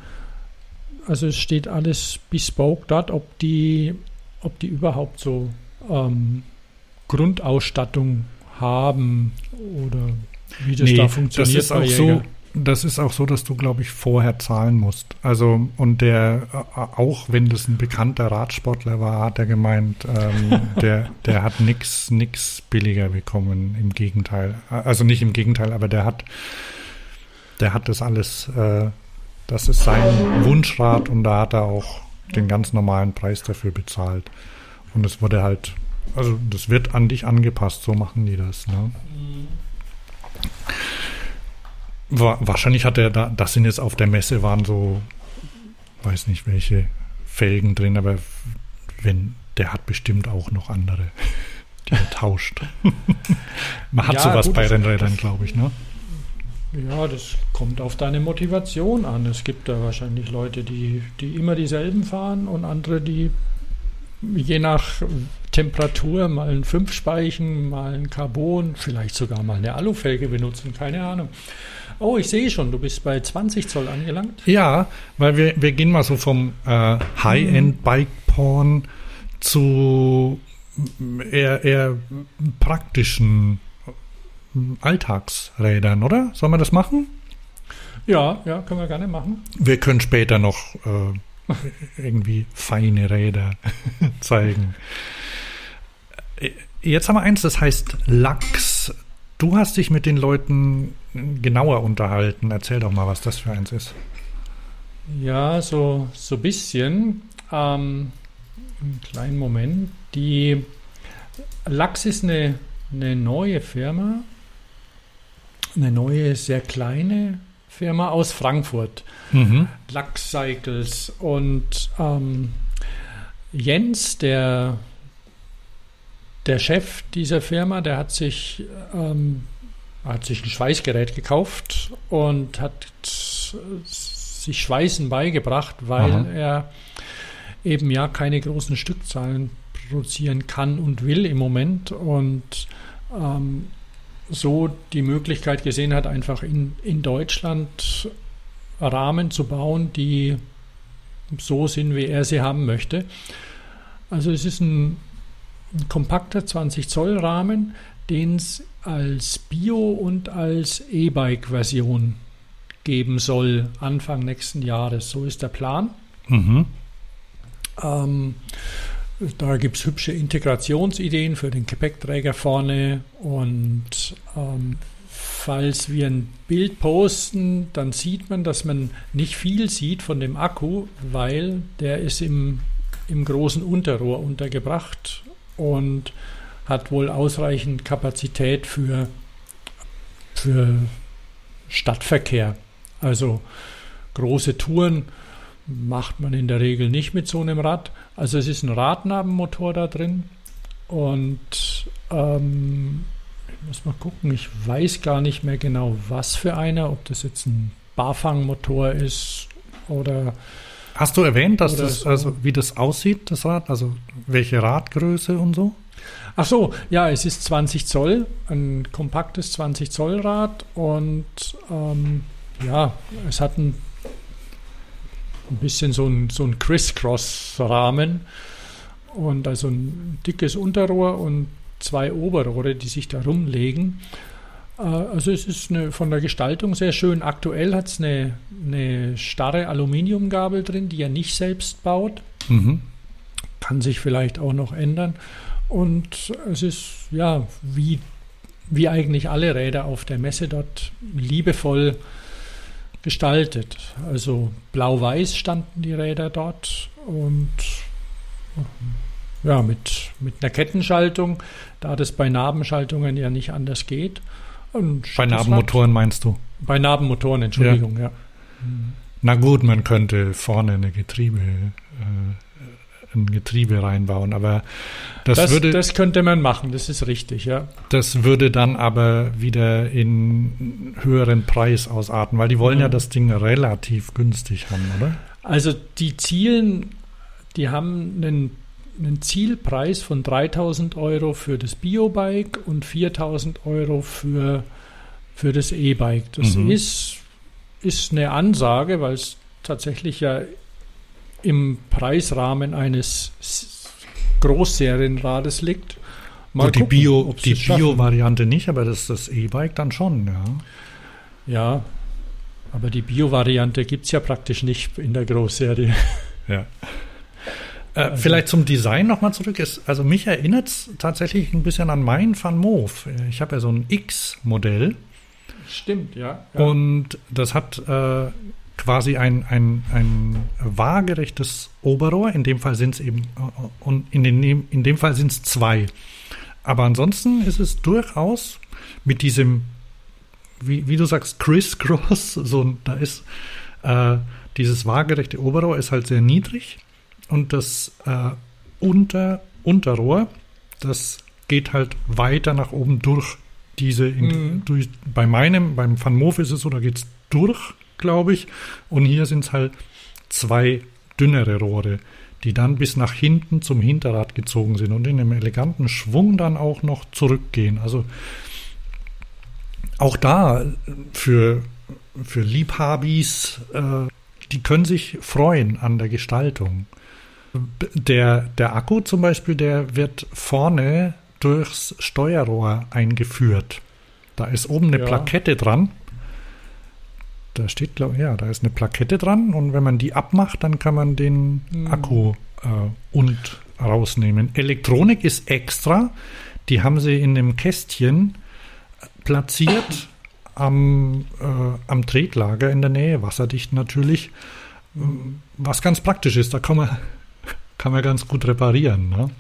also es steht alles bespoke dort, ob die ob die überhaupt so ähm, Grundausstattung haben oder wie das nee, da funktioniert. Das ist auch so. Das ist auch so, dass du, glaube ich, vorher zahlen musst. Also, und der, äh, auch wenn das ein bekannter Radsportler war, hat er gemeint, ähm, [laughs] der, der hat nichts nix billiger bekommen. Im Gegenteil. Also nicht im Gegenteil, aber der hat, der hat das alles, äh, das ist sein Wunschrad und da hat er auch den ganz normalen Preis dafür bezahlt. Und es wurde halt, also das wird an dich angepasst, so machen die das. Ne? Mhm. Wahrscheinlich hat er da, das sind jetzt auf der Messe waren so, weiß nicht welche Felgen drin, aber wenn, der hat bestimmt auch noch andere. die er tauscht. [laughs] Man hat Ja, sowas gut, bei Rennrädern, glaube ich, ne? Ja, das kommt auf deine Motivation an. Es gibt da wahrscheinlich Leute, die, die immer dieselben fahren und andere, die je nach Temperatur mal einen Fünfspeichen, mal ein Carbon, vielleicht sogar mal eine Alufelge benutzen, keine Ahnung. Oh, ich sehe schon, du bist bei 20 Zoll angelangt. Ja, weil wir, wir gehen mal so vom äh, High-End-Bike-Porn zu eher, eher praktischen Alltagsrädern, oder? Sollen wir das machen? Ja, ja, können wir gerne machen. Wir können später noch äh, irgendwie feine Räder [laughs] zeigen. Äh, Jetzt haben wir eins, das heißt Lachs. Du hast dich mit den Leuten genauer unterhalten. Erzähl doch mal, was das für eins ist. Ja, so so ein bisschen. Ähm, einen kleinen Moment. Die Lachs ist eine, eine neue Firma, eine neue, sehr kleine Firma aus Frankfurt. Mhm. Lachs Cycles. Und ähm, Jens, der, der Chef dieser Firma, der hat sich, ähm, hat sich ein Schweißgerät gekauft und hat sich Schweißen beigebracht, weil Aha. er eben ja keine großen Stückzahlen produzieren kann und will im Moment und ähm, so die Möglichkeit gesehen hat, einfach in, in Deutschland Rahmen zu bauen, die so sind, wie er sie haben möchte. Also es ist ein, ein kompakter 20 Zoll Rahmen, den es als Bio- und als E-Bike-Version geben soll, Anfang nächsten Jahres. So ist der Plan. Mhm. Ähm, da gibt es hübsche Integrationsideen für den Gepäckträger vorne und ähm, falls wir ein Bild posten, dann sieht man, dass man nicht viel sieht von dem Akku, weil der ist im, im großen Unterrohr untergebracht und hat wohl ausreichend Kapazität für, für Stadtverkehr. Also große Touren macht man in der Regel nicht mit so einem Rad. Also es ist ein Radnabenmotor da drin und ähm, ich muss mal gucken, ich weiß gar nicht mehr genau, was für einer, ob das jetzt ein Barfangmotor ist oder Hast du erwähnt, dass das, so. also wie das aussieht, das Rad? Also welche Radgröße und so? Ach so, ja, es ist 20 Zoll, ein kompaktes 20 Zoll Rad und ähm, ja, es hat ein, ein bisschen so ein, so ein Criss-Cross-Rahmen und also ein dickes Unterrohr und zwei Oberrohre, die sich da rumlegen. Äh, Also es ist eine, von der Gestaltung sehr schön. Aktuell hat es eine, eine starre Aluminiumgabel drin, die er nicht selbst baut Mhm. kann sich vielleicht auch noch ändern. Und es ist ja wie, wie eigentlich alle Räder auf der Messe dort liebevoll gestaltet. Also blau-weiß standen die Räder dort und ja, mit, mit einer Kettenschaltung, da das bei Nabenschaltungen ja nicht anders geht. Und Bei Nabenmotoren meinst du? Bei Nabenmotoren, Entschuldigung, ja. Na gut, man könnte vorne eine Getriebe, äh, ein Getriebe reinbauen, aber das, Das, würde, das könnte man machen, das ist richtig, ja. das würde dann aber wieder in höheren Preis ausarten, weil die wollen ja Ja. das Ding relativ günstig haben, oder? Also die zielen, die haben einen, einen Zielpreis von 3000 Euro für das Biobike und 4000 Euro für, für das E-Bike. Das Mhm. ist, ist eine Ansage, weil es tatsächlich ja im Preisrahmen eines Großserienrades liegt. Gut, die gucken, Bio, die es. Bio-Variante nicht, aber das das E-Bike dann schon, ja. Ja, aber die Bio-Variante gibt es ja praktisch nicht in der Großserie. Ja. Äh, Also- vielleicht zum Design nochmal zurück. Ist, also mich erinnert es tatsächlich ein bisschen an mein Van Moof. Ich habe ja so ein X-Modell Stimmt, ja. und das hat äh, quasi ein, ein, ein waagerechtes Oberrohr. In dem Fall sind es eben, äh, und in, den, in dem Fall sind es zwei. Aber ansonsten ist es durchaus mit diesem, wie, wie du sagst, Criss-Cross, [laughs] so, da ist äh, dieses waagerechte Oberrohr ist halt sehr niedrig und das äh, Unter, Unterrohr, das geht halt weiter nach oben durch diese, in, mhm. durch, bei meinem, beim Van Moof ist es so, da geht es durch, glaube ich. Und hier sind es halt zwei dünnere Rohre, die dann bis nach hinten zum Hinterrad gezogen sind und in einem eleganten Schwung dann auch noch zurückgehen. Also auch da für, für Liebhabis, äh, die können sich freuen an der Gestaltung. Der, der Akku zum Beispiel, der wird vorne durchs Steuerrohr eingeführt. Da ist oben eine ja. Plakette dran. Da steht, glaube ich, ja, da ist eine Plakette dran und wenn man die abmacht, dann kann man den mhm. Akku äh, und rausnehmen. Elektronik ist extra. Die haben sie in einem Kästchen platziert am, äh, am Tretlager in der Nähe, wasserdicht natürlich. Was ganz praktisch ist, da kann man, kann man ganz gut reparieren. Ne?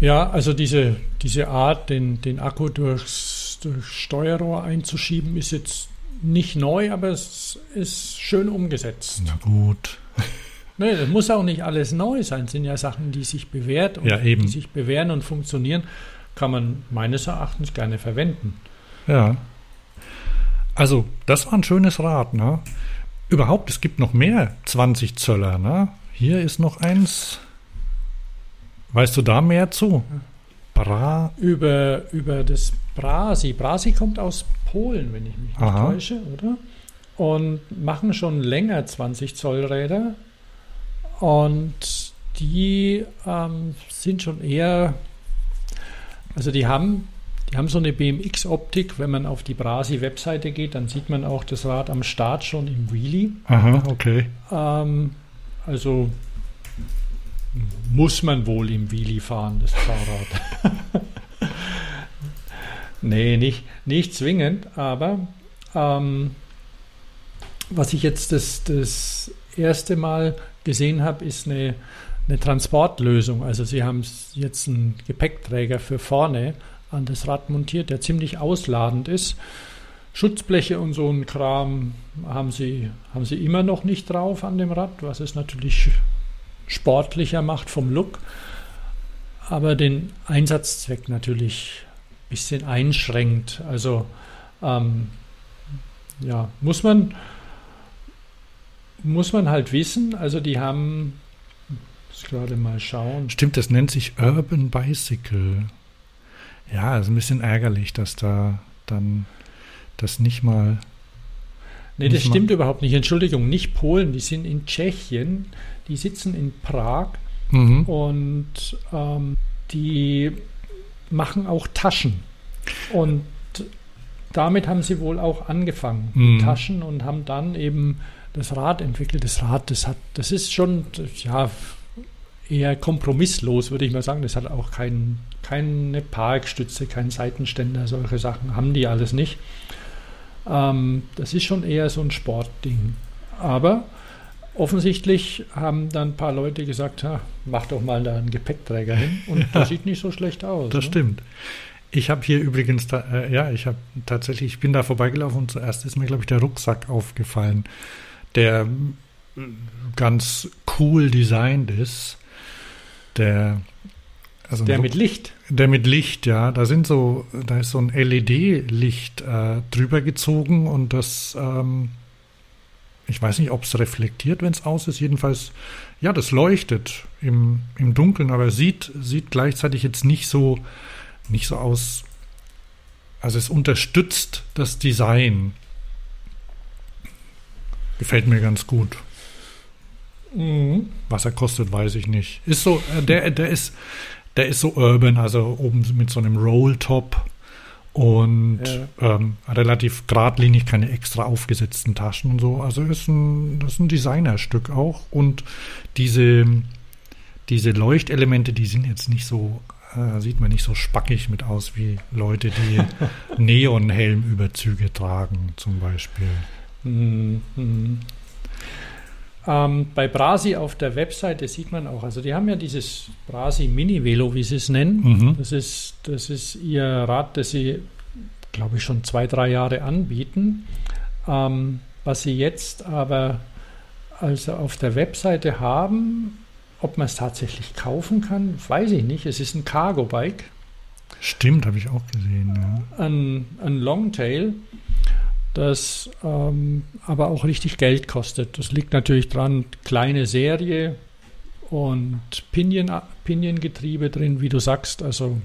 Ja, also diese, diese Art, den, den Akku durchs, durchs Steuerrohr einzuschieben, ist jetzt nicht neu, aber es ist schön umgesetzt. Na gut. [laughs] Nee, das muss auch nicht alles neu sein. Es sind ja Sachen, die sich bewährt und ja, die sich bewähren und funktionieren, kann man meines Erachtens gerne verwenden. Ja. Also, das war ein schönes Rad, ne? Überhaupt, es gibt noch mehr 20 Zöller, ne? Hier ist noch eins. Weißt du da mehr zu? Bra. Über, über das Brasi. Brasi kommt aus Polen, wenn ich mich nicht Aha. täusche, oder? Und machen schon länger 20 Zoll Räder. Und die ähm, sind schon eher, also die haben die haben so eine BMX-Optik. Wenn man auf die Brasi-Webseite geht, dann sieht man auch das Rad am Start schon im Wheelie. Aha, okay. Ähm, also muss man wohl im Wheelie fahren, das Fahrrad. [laughs] nee, nicht, nicht zwingend, aber ähm, was ich jetzt das, das erste Mal gesehen habe, ist eine, eine Transportlösung. Also sie haben jetzt einen Gepäckträger für vorne an das Rad montiert, der ziemlich ausladend ist. Schutzbleche und so ein Kram haben sie, haben sie immer noch nicht drauf an dem Rad, was es natürlich sportlicher macht vom Look, aber den Einsatzzweck natürlich bisschen einschränkt. Also ähm, ja, muss man, muss man halt wissen, also die haben, muss gerade mal schauen. Stimmt, das nennt sich Urban Bicycle. Ja, ist ein bisschen ärgerlich, dass da dann das nicht mal. Nee, das stimmt überhaupt nicht. Entschuldigung, nicht Polen, die sind in Tschechien, die sitzen in Prag mhm. und ähm, die machen auch Taschen. Und damit haben sie wohl auch angefangen, mhm. Taschen, und haben dann eben das Rad entwickelt. Das Rad, das hat, das ist schon, ja, eher kompromisslos, würde ich mal sagen. Das hat auch kein, keine Parkstütze, keinen Seitenständer, solche Sachen haben die alles nicht. Ähm, das ist schon eher so ein Sportding. Aber offensichtlich haben dann ein paar Leute gesagt, ha, mach doch mal da einen Gepäckträger hin und ja, [laughs] das sieht nicht so schlecht aus. Das ne? stimmt. Ich habe hier übrigens, da, äh, ja, ich habe tatsächlich, ich bin da vorbeigelaufen und zuerst ist mir, glaube ich, der Rucksack aufgefallen, der ganz cool designt ist der also der mit Licht. Der mit Licht, ja. Da sind so, da ist so ein LED-Licht äh, drüber gezogen und das, ähm, ich weiß nicht, ob es reflektiert, wenn es aus ist. Jedenfalls, ja, das leuchtet im, im Dunkeln, aber sieht, sieht gleichzeitig jetzt nicht so, nicht so aus. Also es unterstützt das Design. Gefällt mir ganz gut. Mhm. Was er kostet, weiß ich nicht. Ist so, äh, der, der ist, der ist so urban, also oben mit so einem Rolltop und ja. ähm, relativ geradlinig, keine extra aufgesetzten Taschen und so. Also ist ein, das ist ein Designerstück auch. Und diese, diese Leuchtelemente, die sind jetzt nicht so, äh, sieht man nicht so spackig mit aus wie Leute, die [laughs] Neonhelmüberzüge tragen, zum Beispiel. Mhm. Ähm, bei Brasi auf der Webseite sieht man auch, also die haben ja dieses Brasi Mini Velo, wie sie es nennen. Mhm. Das, ist, das ist ihr Rad, das sie, glaube ich, schon zwei, drei Jahre anbieten. Ähm, was sie jetzt aber also auf der Webseite haben, ob man es tatsächlich kaufen kann, weiß ich nicht. Es ist ein Cargo-Bike. Stimmt, habe ich auch gesehen. Ja. Ein, ein Longtail, das ähm, aber auch richtig Geld kostet. Das liegt natürlich dran, kleine Serie und Pinion, Pinion-Getriebe drin, wie du sagst. Also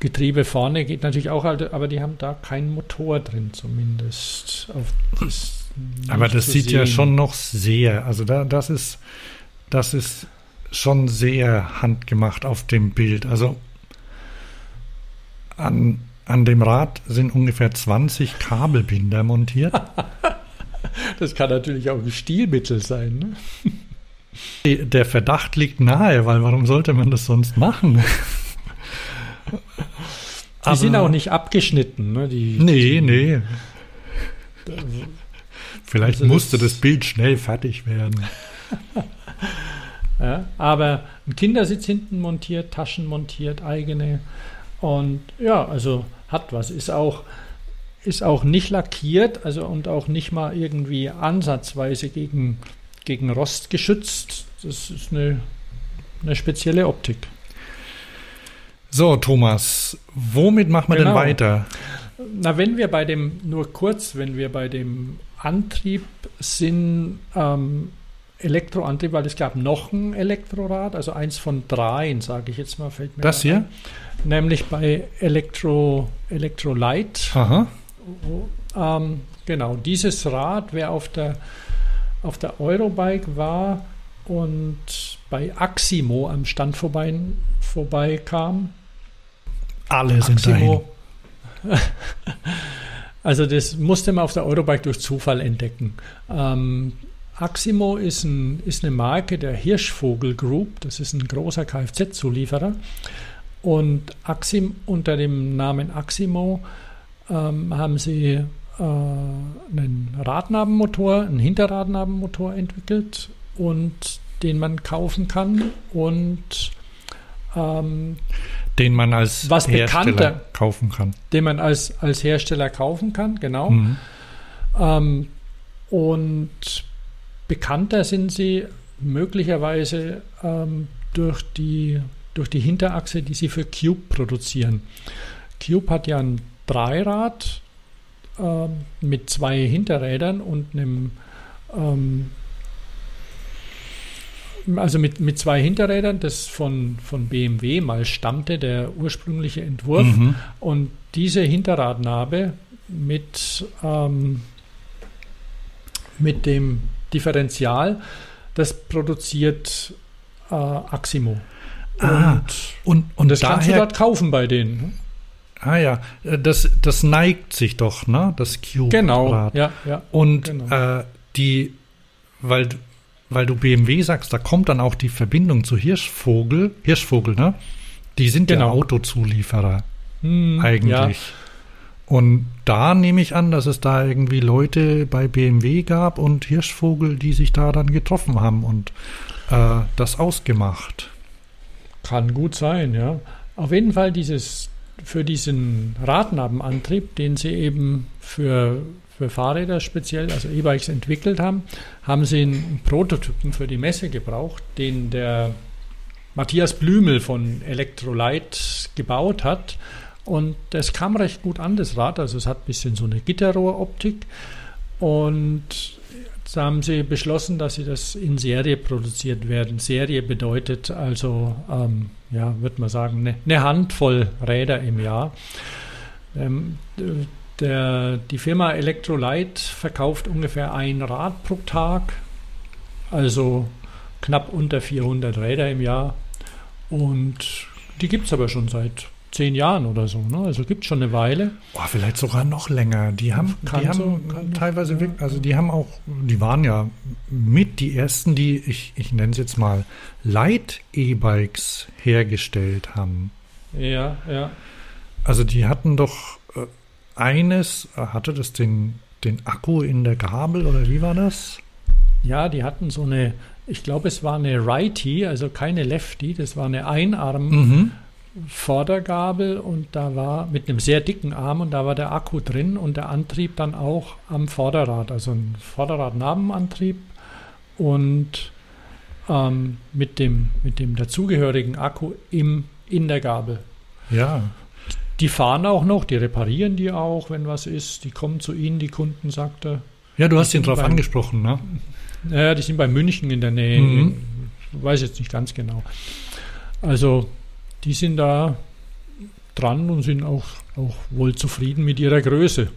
Getriebe vorne geht natürlich auch, aber die haben da keinen Motor drin zumindest. Das aber das sieht sehen. ja schon noch sehr, also da, das ist, das ist schon sehr handgemacht auf dem Bild. Also an, an dem Rad sind ungefähr 20 Kabelbinder montiert. [laughs] das kann natürlich auch ein Stilmittel sein. Ne? Der Verdacht liegt nahe, weil warum sollte man das sonst machen? [laughs] Die sind auch nicht abgeschnitten. Ne? Die, nee, die, nee. Vielleicht also musste das, das Bild schnell fertig werden. [laughs] ja, aber ein Kindersitz hinten montiert, Taschen montiert, eigene. Und ja, also hat was. Ist auch, ist auch nicht lackiert, also und auch nicht mal irgendwie ansatzweise gegen, gegen Rost geschützt. Das ist eine, eine spezielle Optik. So, Thomas, womit machen wir genau. denn weiter? Na, wenn wir bei dem, nur kurz, wenn wir bei dem Antrieb sind, ähm, Elektroantrieb, weil es gab noch ein Elektrorad, also eins von dreien, sage ich jetzt mal, fällt mir Das hier? Ein. Nämlich bei Elektro, Electrolight. Aha. Ähm, genau, dieses Rad, wer auf der, auf der Eurobike war und bei Aximo am Stand vorbei, vorbeikam. Alle sind Aximo, dahin. [laughs] Also das musste man auf der Eurobike durch Zufall entdecken. Ähm, Aximo ist, ein, ist, eine Marke der Hirschvogel Group. Das ist ein großer Kfz-Zulieferer. Und Axim, unter dem Namen Aximo ähm, haben sie äh, einen Radnabenmotor, einen Hinterradnabenmotor entwickelt und den man kaufen kann und ähm, den man als was Hersteller bekannter, kaufen kann. Den man als, als Hersteller kaufen kann, genau. Mhm. Ähm, und bekannter sind sie möglicherweise ähm, durch, die, durch die Hinterachse, die sie für Cube produzieren. Cube hat ja ein Dreirad äh, mit zwei Hinterrädern und einem ähm, also mit, mit zwei Hinterrädern, das von, von BMW mal stammte, der ursprüngliche Entwurf. Mhm. Und diese Hinterradnabe mit, ähm, mit dem Differential, das produziert äh, Aximo. Ah, und, und, das daher, kannst du dort kaufen bei denen. Ne? Ah ja, äh, das, das neigt sich doch, ne? Das Cube. Genau, ja, ja. Und genau. Äh, die, weil weil du BMW sagst, da kommt dann auch die Verbindung zu Hirschvogel, Hirschvogel, ne? Die sind genau. ja Autozulieferer hm, eigentlich. Ja. Und da nehme ich an, dass es da irgendwie Leute bei BMW gab und Hirschvogel, die sich da dann getroffen haben und äh, das ausgemacht. Kann gut sein, ja. Auf jeden Fall dieses für diesen Radnabenantrieb, den sie eben für für Fahrräder speziell, also E-Bikes entwickelt haben, haben sie einen Prototypen für die Messe gebraucht, den der Matthias Blümel von Electrolyte gebaut hat. Und das kam recht gut an, das Rad. Also es hat ein bisschen so eine Gitterrohroptik. Und da haben sie beschlossen, dass sie das in Serie produziert werden. Serie bedeutet also, ähm, ja, würde man sagen, eine, eine Handvoll Räder im Jahr. Ähm, der, die Firma Electrolyte verkauft ungefähr ein Rad pro Tag, also knapp unter 400 Räder im Jahr. Und die gibt es aber schon seit zehn Jahren oder so. Ne? Also gibt es schon eine Weile. Oh, vielleicht sogar noch länger. Die haben, kann die so, haben teilweise, ja. also die haben auch, die waren ja mit die ersten, die, ich, ich nenne es jetzt mal, Light-E-Bikes hergestellt haben. Ja, ja. Also die hatten doch eines, äh, hatte das den, den Akku in der Gabel oder wie war das? Ja, die hatten so eine, ich glaube, es war eine Righty, also keine Lefty, das war eine Einarm. Mhm. Vordergabel und da war mit einem sehr dicken Arm und da war der Akku drin und der Antrieb dann auch am Vorderrad, also ein Vorderradnabenantrieb und ähm, mit, dem, mit dem dazugehörigen Akku im, in der Gabel. Ja. Die fahren auch noch, die reparieren die auch, wenn was ist. Die kommen zu Ihnen, die Kunden, sagt er. Ja, du hast ihn drauf beim- angesprochen, ne? Ja, die sind bei München in der Nähe. Mhm. Ich weiß jetzt nicht ganz genau. Also, die sind da dran und sind auch, auch wohl zufrieden mit ihrer Größe.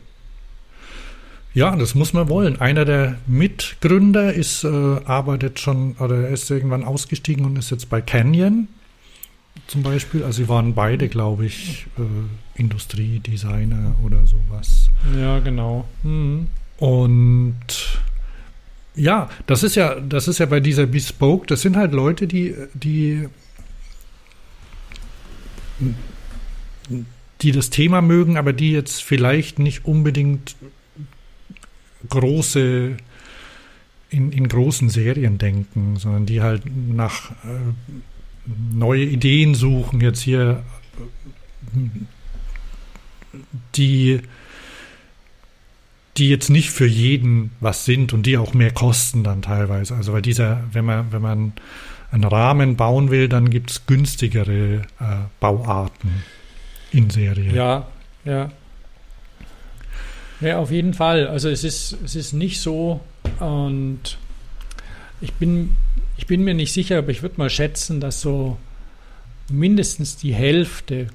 Ja, das muss man wollen. Einer der Mitgründer ist, äh, arbeitet schon, oder er ist irgendwann ausgestiegen und ist jetzt bei Canyon zum Beispiel. Also sie waren beide, glaube ich, äh, Industriedesigner oder sowas. Ja, genau. Mhm. Und ja, das ist ja, das ist ja bei dieser Bespoke, das sind halt Leute, die, die, die das Thema mögen, aber die jetzt vielleicht nicht unbedingt große in, in großen Serien denken, sondern die halt nach äh, neue Ideen suchen, jetzt hier die die jetzt nicht für jeden was sind und die auch mehr kosten dann teilweise. Also weil dieser, wenn man, wenn man einen Rahmen bauen will, dann gibt es günstigere äh, Bauarten in Serie. Ja, ja. Ja, auf jeden Fall. Also es ist, es ist nicht so und ich bin, ich bin mir nicht sicher, aber ich würde mal schätzen, dass so mindestens die Hälfte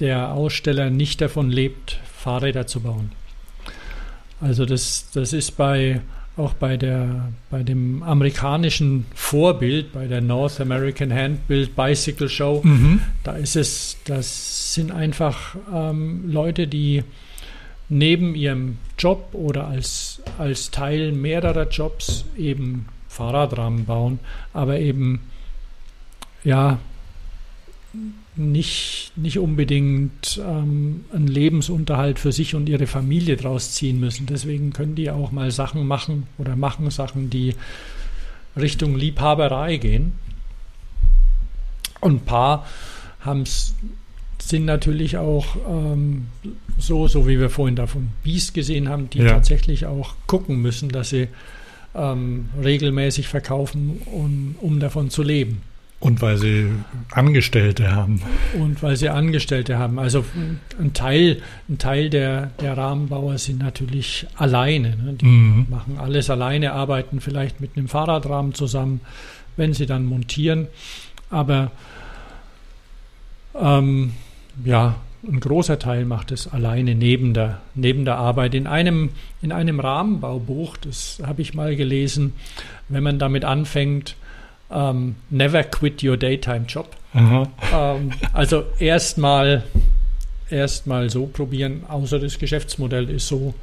der Aussteller nicht davon lebt, Fahrräder zu bauen. Also das, das ist bei auch bei der bei dem amerikanischen Vorbild, bei der North American Handbuild Bicycle Show, Mhm. da ist es, das sind einfach ähm, Leute, die neben ihrem Job oder als, als Teil mehrerer Jobs eben Fahrradrahmen bauen, aber eben ja nicht, nicht unbedingt ähm, einen Lebensunterhalt für sich und ihre Familie draus ziehen müssen. Deswegen können die auch mal Sachen machen oder machen Sachen, die Richtung Liebhaberei gehen. Und ein paar haben's, sind natürlich auch ähm, so, so wie wir vorhin da vom Biest gesehen haben, die Ja. tatsächlich auch gucken müssen, dass sie ähm, regelmäßig verkaufen, um, um davon zu leben. Und weil sie Angestellte haben. Und weil sie Angestellte haben. Also ein Teil, ein Teil der, der Rahmenbauer sind natürlich alleine. Ne? Die Mhm. machen alles alleine, arbeiten vielleicht mit einem Fahrradrahmen zusammen, wenn sie dann montieren. Aber ähm, ja, ein großer Teil macht es alleine neben der, neben der Arbeit. In einem, in einem Rahmenbaubuch, das habe ich mal gelesen, wenn man damit anfängt, ähm, Never quit your daytime job. Aha. Ähm, also erstmal erstmal so probieren, außer das Geschäftsmodell ist so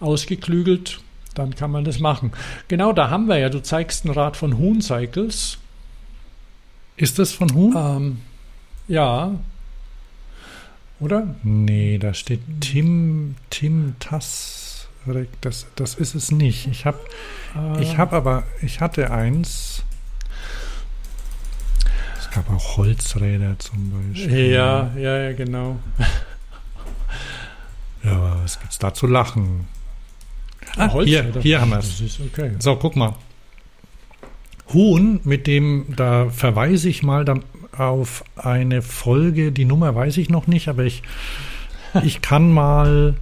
ausgeklügelt, dann kann man das machen. Genau, da haben wir ja, du zeigst ein Rad von Huhn Cycles. Ist das von Huhn? Ähm, ja. Oder? Nee, da steht Tim, Tim Tasrek. Das, das ist es nicht. Ich habe Äh, ich hab aber, ich hatte eins. Gab auch Holzräder zum Beispiel. Ja, ja, ja, genau. Ja, was gibt's da zu lachen? Ah, hier, Holzräder. hier haben wir es. Okay. So, guck mal. Huhn, mit dem, da verweise ich mal auf eine Folge, die Nummer weiß ich noch nicht, aber ich, ich kann mal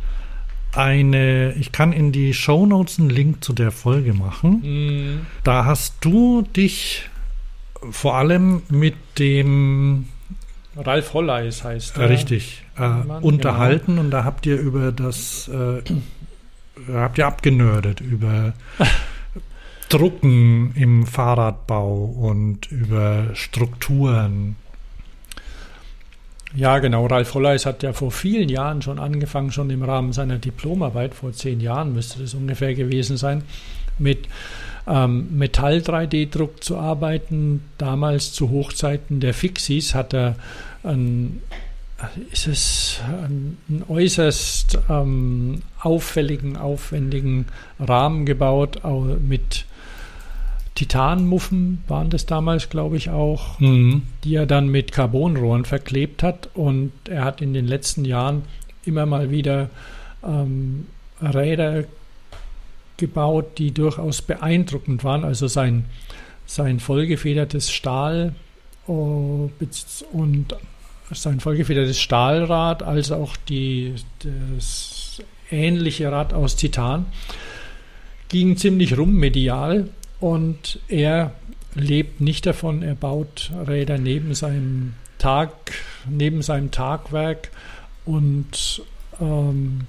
eine, ich kann in die Shownotes einen Link zu der Folge machen. Mm, Da hast du dich vor allem mit dem Ralf Holleis heißt er. richtig äh, Mann, unterhalten und da habt ihr über das äh, habt ihr abgenördet über [laughs] Drucken im Fahrradbau und über Strukturen. Ja, genau. Ralf Holleis hat ja vor vielen Jahren schon angefangen, schon im Rahmen seiner Diplomarbeit, vor zehn Jahren müsste das ungefähr gewesen sein, mit ähm, Metall-3D-Druck zu arbeiten. Damals zu Hochzeiten der Fixies hat er ein, ist es ein, einen äußerst ähm, auffälligen, aufwendigen Rahmen gebaut, au- mit Titanmuffen waren das damals, glaube ich, auch Mhm. die er dann mit Carbonrohren verklebt hat. Und er hat in den letzten Jahren immer mal wieder ähm, Räder gebaut, die durchaus beeindruckend waren. Also sein, sein vollgefedertes Stahl bez- und sein vollgefedertes Stahlrad als auch die, das ähnliche Rad aus Titan ging ziemlich rum medial und er lebt nicht davon. Er baut Räder neben seinem Tag, neben seinem Tagwerk und ähm,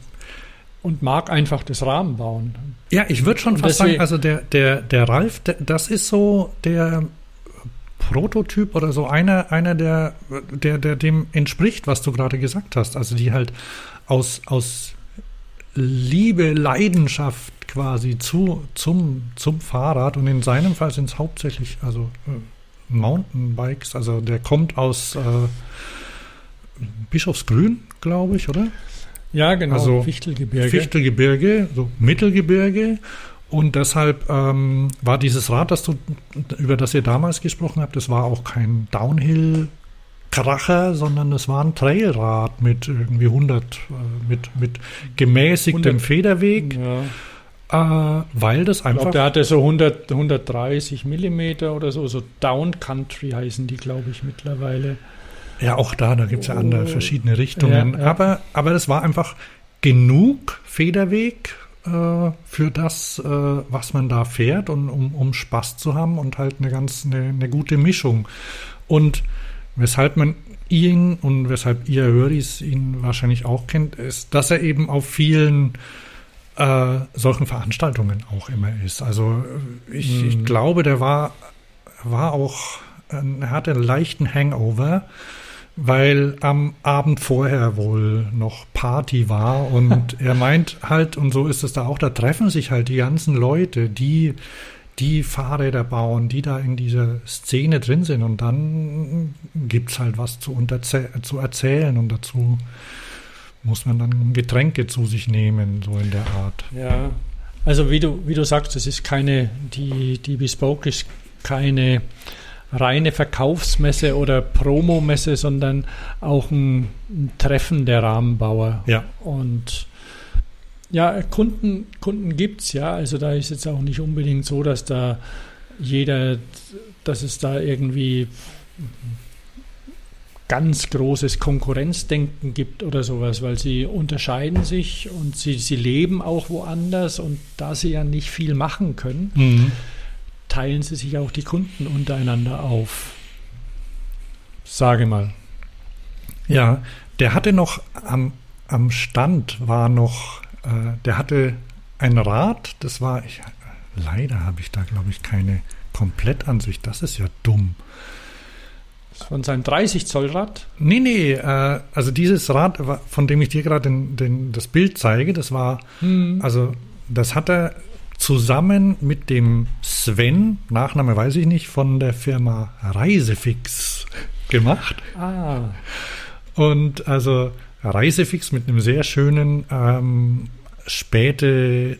und mag einfach das Rahmen bauen. Ja, ich würde schon fast sagen, also der, der, der Ralf, der, das ist so der Prototyp oder so einer, einer der, der, der dem entspricht, was du gerade gesagt hast. Also die halt aus, aus Liebe, Leidenschaft quasi zu, zum, zum Fahrrad und in seinem Fall sind es hauptsächlich also äh, Mountainbikes. Also der kommt aus äh, Bischofsgrün, glaube ich, oder? Ja, genau. Also Fichtelgebirge. Fichtelgebirge, so Mittelgebirge. Und deshalb ähm, war dieses Rad, das du, über das ihr damals gesprochen habt, das war auch kein Downhill-Kracher, sondern es war ein Trailrad mit irgendwie 100, äh, mit, mit gemäßigtem 100, Federweg. Ja. Äh, weil das einfach. Ich glaube, der hatte so 100, 130 Millimeter oder so, so Down Country heißen die, glaube ich, mittlerweile. Ja, auch da, da gibt es ja andere verschiedene Richtungen. Ja, ja. Aber, aber das war einfach genug Federweg äh, für das, äh, was man da fährt und um, um Spaß zu haben und halt eine ganz eine, eine gute Mischung. Und weshalb man ihn und weshalb ihr Höris ihn wahrscheinlich auch kennt, ist, dass er eben auf vielen äh, solchen Veranstaltungen auch immer ist. Also ich, hm. ich glaube, der war, war auch, er hatte einen leichten Hangover weil am Abend vorher wohl noch Party war und [laughs] er meint halt, und so ist es da auch, da treffen sich halt die ganzen Leute, die die Fahrräder bauen, die da in dieser Szene drin sind und dann gibt es halt was zu, zu erzählen und dazu muss man dann Getränke zu sich nehmen, so in der Art. Ja, also wie du, wie du sagst, es ist keine, die, die Bespoke ist keine reine Verkaufsmesse oder Promomesse, sondern auch ein, ein Treffen der Rahmenbauer. Ja. Und ja, Kunden, Kunden gibt es ja. Also da ist jetzt auch nicht unbedingt so, dass da jeder, dass es da irgendwie ganz großes Konkurrenzdenken gibt oder sowas, weil sie unterscheiden sich und sie, sie leben auch woanders und da sie ja nicht viel machen können, mhm teilen sie sich auch die Kunden untereinander auf. Sage mal. Ja, der hatte noch am, am Stand war noch, äh, der hatte ein Rad, das war, ich, leider habe ich da glaube ich keine Komplettansicht, das ist ja dumm. Von seinem 30 Zoll Rad? Nee, nee, äh, also dieses Rad, von dem ich dir gerade den, den, das Bild zeige, das war, hm. also das hat er zusammen mit dem Sven, Nachname weiß ich nicht, von der Firma Reisefix gemacht. Ah. Und also Reisefix mit einem sehr schönen ähm, späte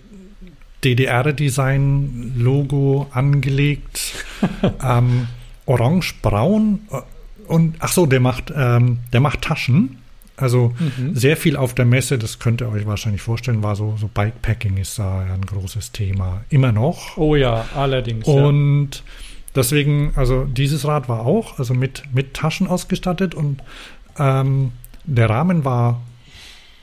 DDR-Design-Logo angelegt. [laughs] ähm, Orange-braun. Äh, und ach so, der macht, ähm, der macht Taschen. Also mhm. sehr viel auf der Messe, das könnt ihr euch wahrscheinlich vorstellen, war so, so Bikepacking ist da ein großes Thema. Immer noch. Oh ja, allerdings. Und ja. deswegen, also dieses Rad war auch, also mit, mit Taschen ausgestattet und ähm, der Rahmen war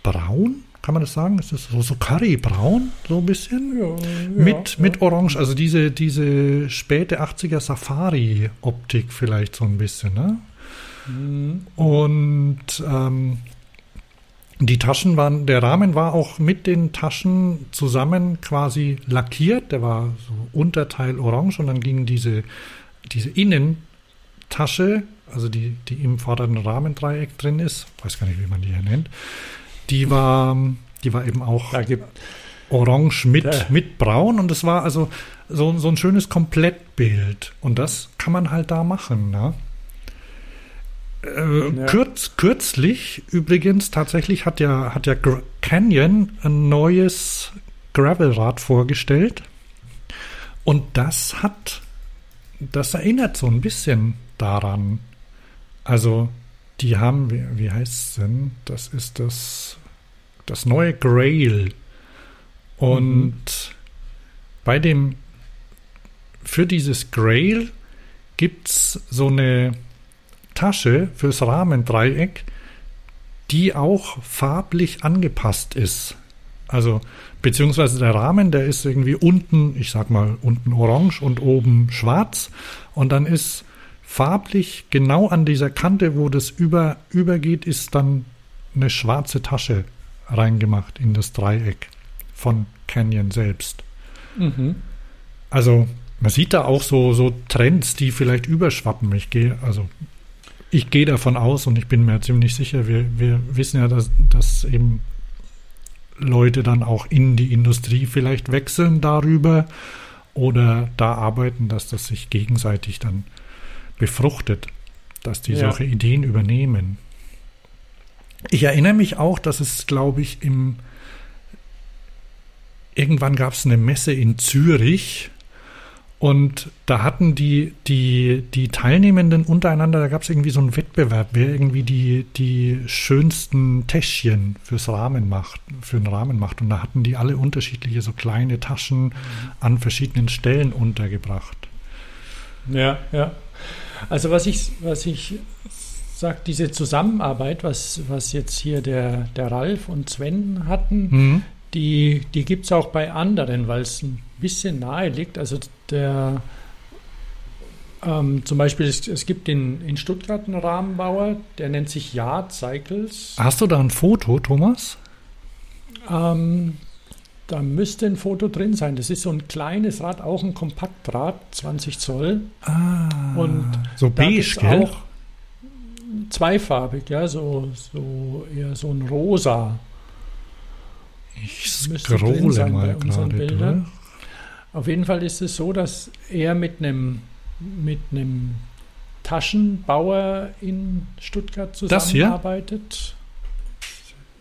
braun, kann man das sagen? Ist das so, so Currybraun, so ein bisschen? Ja, ja, mit, ja. mit Orange, also diese, diese späte 80er Safari-Optik vielleicht so ein bisschen, ne? Mhm. Und ähm, die Taschen waren, der Rahmen war auch mit den Taschen zusammen quasi lackiert. Der war so Unterteil orange und dann ging diese, diese Innentasche, also die, die im vorderen Rahmendreieck drin ist, weiß gar nicht, wie man die hier nennt, die war, die war eben auch orange mit, ja. mit braun und es war also so, so ein schönes Komplettbild. Und das kann man halt da machen. Ne? Äh, ja. kürz, kürzlich übrigens tatsächlich hat ja, hat ja Canyon ein neues Gravelrad vorgestellt. Und das hat, das erinnert so ein bisschen daran. Also, die haben, wie, wie heißt es denn? Das ist das, das neue Grail. Und mhm. bei dem, für dieses Grail gibt es so eine Tasche fürs Rahmendreieck, die auch farblich angepasst ist. Also, beziehungsweise der Rahmen, der ist irgendwie unten, ich sag mal, unten orange und oben schwarz. Und dann ist farblich genau an dieser Kante, wo das über, übergeht, ist dann eine schwarze Tasche reingemacht in das Dreieck von Canyon selbst. Mhm. Also man sieht da auch so, so Trends, die vielleicht überschwappen. Ich gehe, also ich gehe davon aus und ich bin mir ziemlich sicher, wir, wir wissen ja, dass, dass eben Leute dann auch in die Industrie vielleicht wechseln darüber oder da arbeiten, dass das sich gegenseitig dann befruchtet, dass die ja. solche Ideen übernehmen. Ich erinnere mich auch, dass es, glaube ich, im irgendwann gab es eine Messe in Zürich und da hatten die, die, die Teilnehmenden untereinander, da gab es irgendwie so einen Wettbewerb, wer irgendwie die, die schönsten Täschchen fürs Rahmen macht, für den Rahmen macht. Und da hatten die alle unterschiedliche so kleine Taschen an verschiedenen Stellen untergebracht. Ja, ja. Also was ich, was ich sage, diese Zusammenarbeit, was, was jetzt hier der, der Ralf und Sven hatten, mhm. die, die gibt es auch bei anderen, weil es ein bisschen nahe liegt. Also der ähm, zum Beispiel, es, es gibt in, in Stuttgart einen Rahmenbauer, der nennt sich Yard Cycles. Hast du da ein Foto, Thomas? Ähm, da müsste ein Foto drin sein. Das ist so ein kleines Rad, auch ein Kompaktrad, 20 Zoll. Ah, und so beige, gell? Auch zweifarbig, ja, so, so eher so ein rosa. Ich scrolle mal gerade Bildern. Durch. Auf jeden Fall ist es so, dass er mit einem mit einem Taschenbauer in Stuttgart zusammenarbeitet.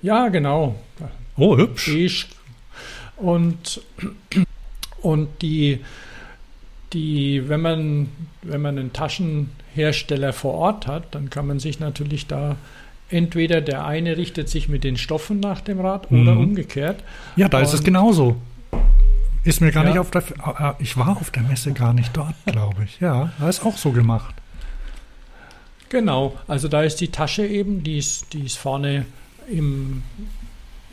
Ja, genau. Oh, hübsch. Und, und die, die, wenn man, wenn man einen Taschenhersteller vor Ort hat, dann kann man sich natürlich da entweder der eine richtet sich mit den Stoffen nach dem Rad oder mhm. umgekehrt. Ja, da und, ist es genauso. Ist mir gar ja. nicht auf der. Ah, ah, ich war auf der Messe gar nicht dort, glaube ich. Ja, da ist auch so gemacht. Genau, also da ist die Tasche eben, die ist, die ist vorne im,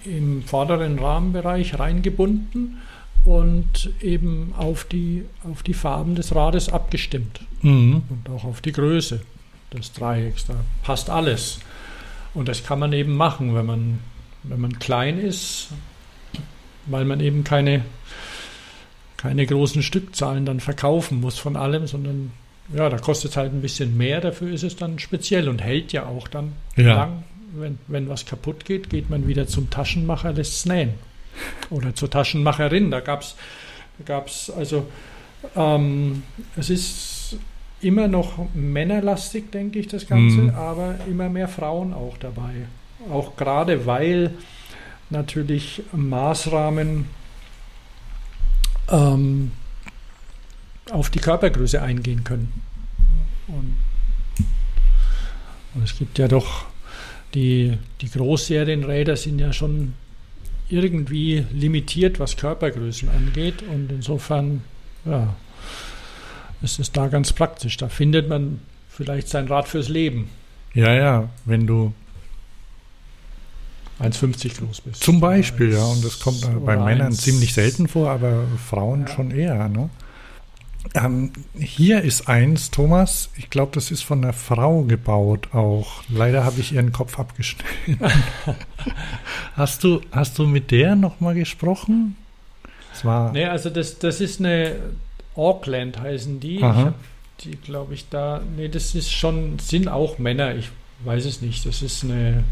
im vorderen Rahmenbereich reingebunden und eben auf die, auf die Farben des Rades abgestimmt. Mhm. Und auch auf die Größe des Dreiecks. Da passt alles. Und das kann man eben machen, wenn man, wenn man klein ist, weil man eben keine keine großen Stückzahlen dann verkaufen muss von allem, sondern ja, da kostet es halt ein bisschen mehr, dafür ist es dann speziell und hält ja auch dann ja. lang. Wenn, wenn was kaputt geht, geht man wieder zum Taschenmacher, lässt es nähen. Oder zur Taschenmacherin. Da gab es gab's also, ähm, es ist immer noch männerlastig, denke ich, das Ganze, mhm. aber immer mehr Frauen auch dabei. Auch gerade weil natürlich Maßrahmen ähm, auf die Körpergröße eingehen können. Und, und, es gibt ja doch, die, die Großserienräder sind ja schon irgendwie limitiert, was Körpergrößen angeht. Und insofern, ja, ist es da ganz praktisch. Da findet man vielleicht sein Rad fürs Leben. Ja, ja, wenn du 1,50 groß bist. Zum Beispiel, ja. Und das kommt bei Männern ziemlich selten vor, aber Frauen ja. schon eher. Ne? Ähm, hier ist eins, Thomas, ich glaube, das ist von einer Frau gebaut auch. Leider habe ich ihren Kopf abgeschnitten. [laughs] hast, du, hast du mit der nochmal gesprochen? Das war nee, also das, das ist eine Auckland heißen die. Aha. die, glaube ich, da. Nee, das ist schon, sind auch Männer, ich weiß es nicht. Das ist eine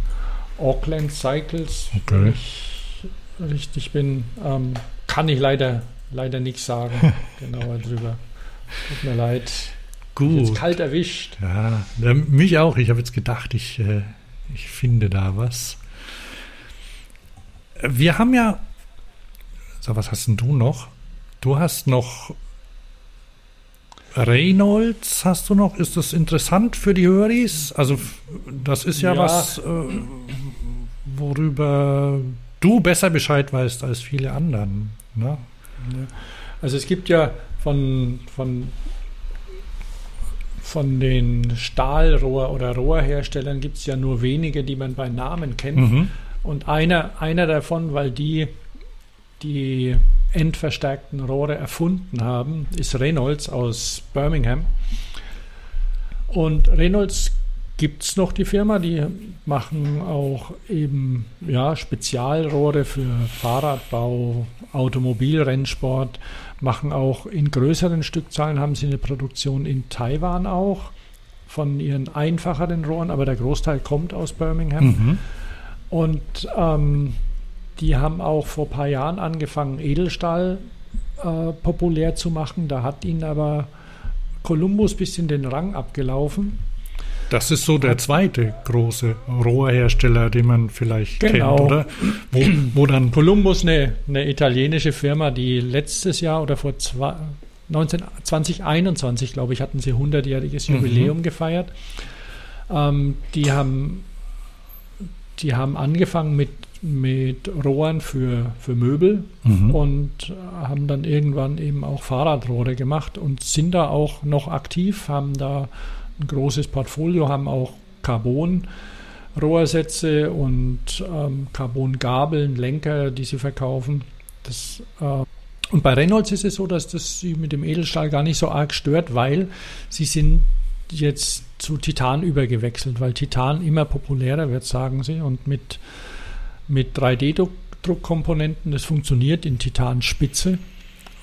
Auckland Cycles, okay. wenn ich richtig bin, ähm, kann ich leider, leider nichts sagen [laughs] genauer drüber. Tut mir leid. Gut. Jetzt kalt erwischt. Ja, mich auch. Ich habe jetzt gedacht, ich, äh, ich finde da was. Wir haben ja. So, was hast denn du noch? Du hast noch Reynolds, hast du noch? Ist das interessant für die Höris? Also, das ist ja, ja. was, äh, worüber du besser Bescheid weißt als viele anderen. Ne? Also es gibt ja von, von von den Stahlrohr- oder Rohrherstellern gibt es ja nur wenige, die man bei Namen kennt. Mhm. Und einer, einer davon, weil die die endverstärkten Rohre erfunden haben, ist Reynolds aus Birmingham. Und Reynolds gibt es noch die Firma, die machen auch eben ja, Spezialrohre für Fahrradbau, Automobilrennsport, machen auch in größeren Stückzahlen, haben sie eine Produktion in Taiwan auch von ihren einfacheren Rohren, aber der Großteil kommt aus Birmingham. Mhm. Und ähm, die haben auch vor ein paar Jahren angefangen, Edelstahl äh, populär zu machen. Da hat ihnen aber Columbus ein bisschen den Rang abgelaufen. Das ist so der zweite große Rohrhersteller, den man vielleicht Genau. kennt, oder? Wo, wo dann Columbus, eine, eine italienische Firma, die letztes Jahr oder vor zwei, 19, 2021, glaube ich, hatten sie 100-jähriges Mhm. Jubiläum gefeiert. Ähm, die, haben, die haben angefangen mit, mit Rohren für, für Möbel Mhm. und haben dann irgendwann eben auch Fahrradrohre gemacht und sind da auch noch aktiv, haben da ein großes Portfolio, haben auch Carbon. Rohrsätze und ähm, Carbongabeln, Lenker, die sie verkaufen. Das, äh, und bei Reynolds ist es so, dass das sie mit dem Edelstahl gar nicht so arg stört, weil sie sind jetzt zu Titan übergewechselt, weil Titan immer populärer wird, sagen sie. Und mit, mit 3D-Druckkomponenten, das funktioniert in Titanspitze.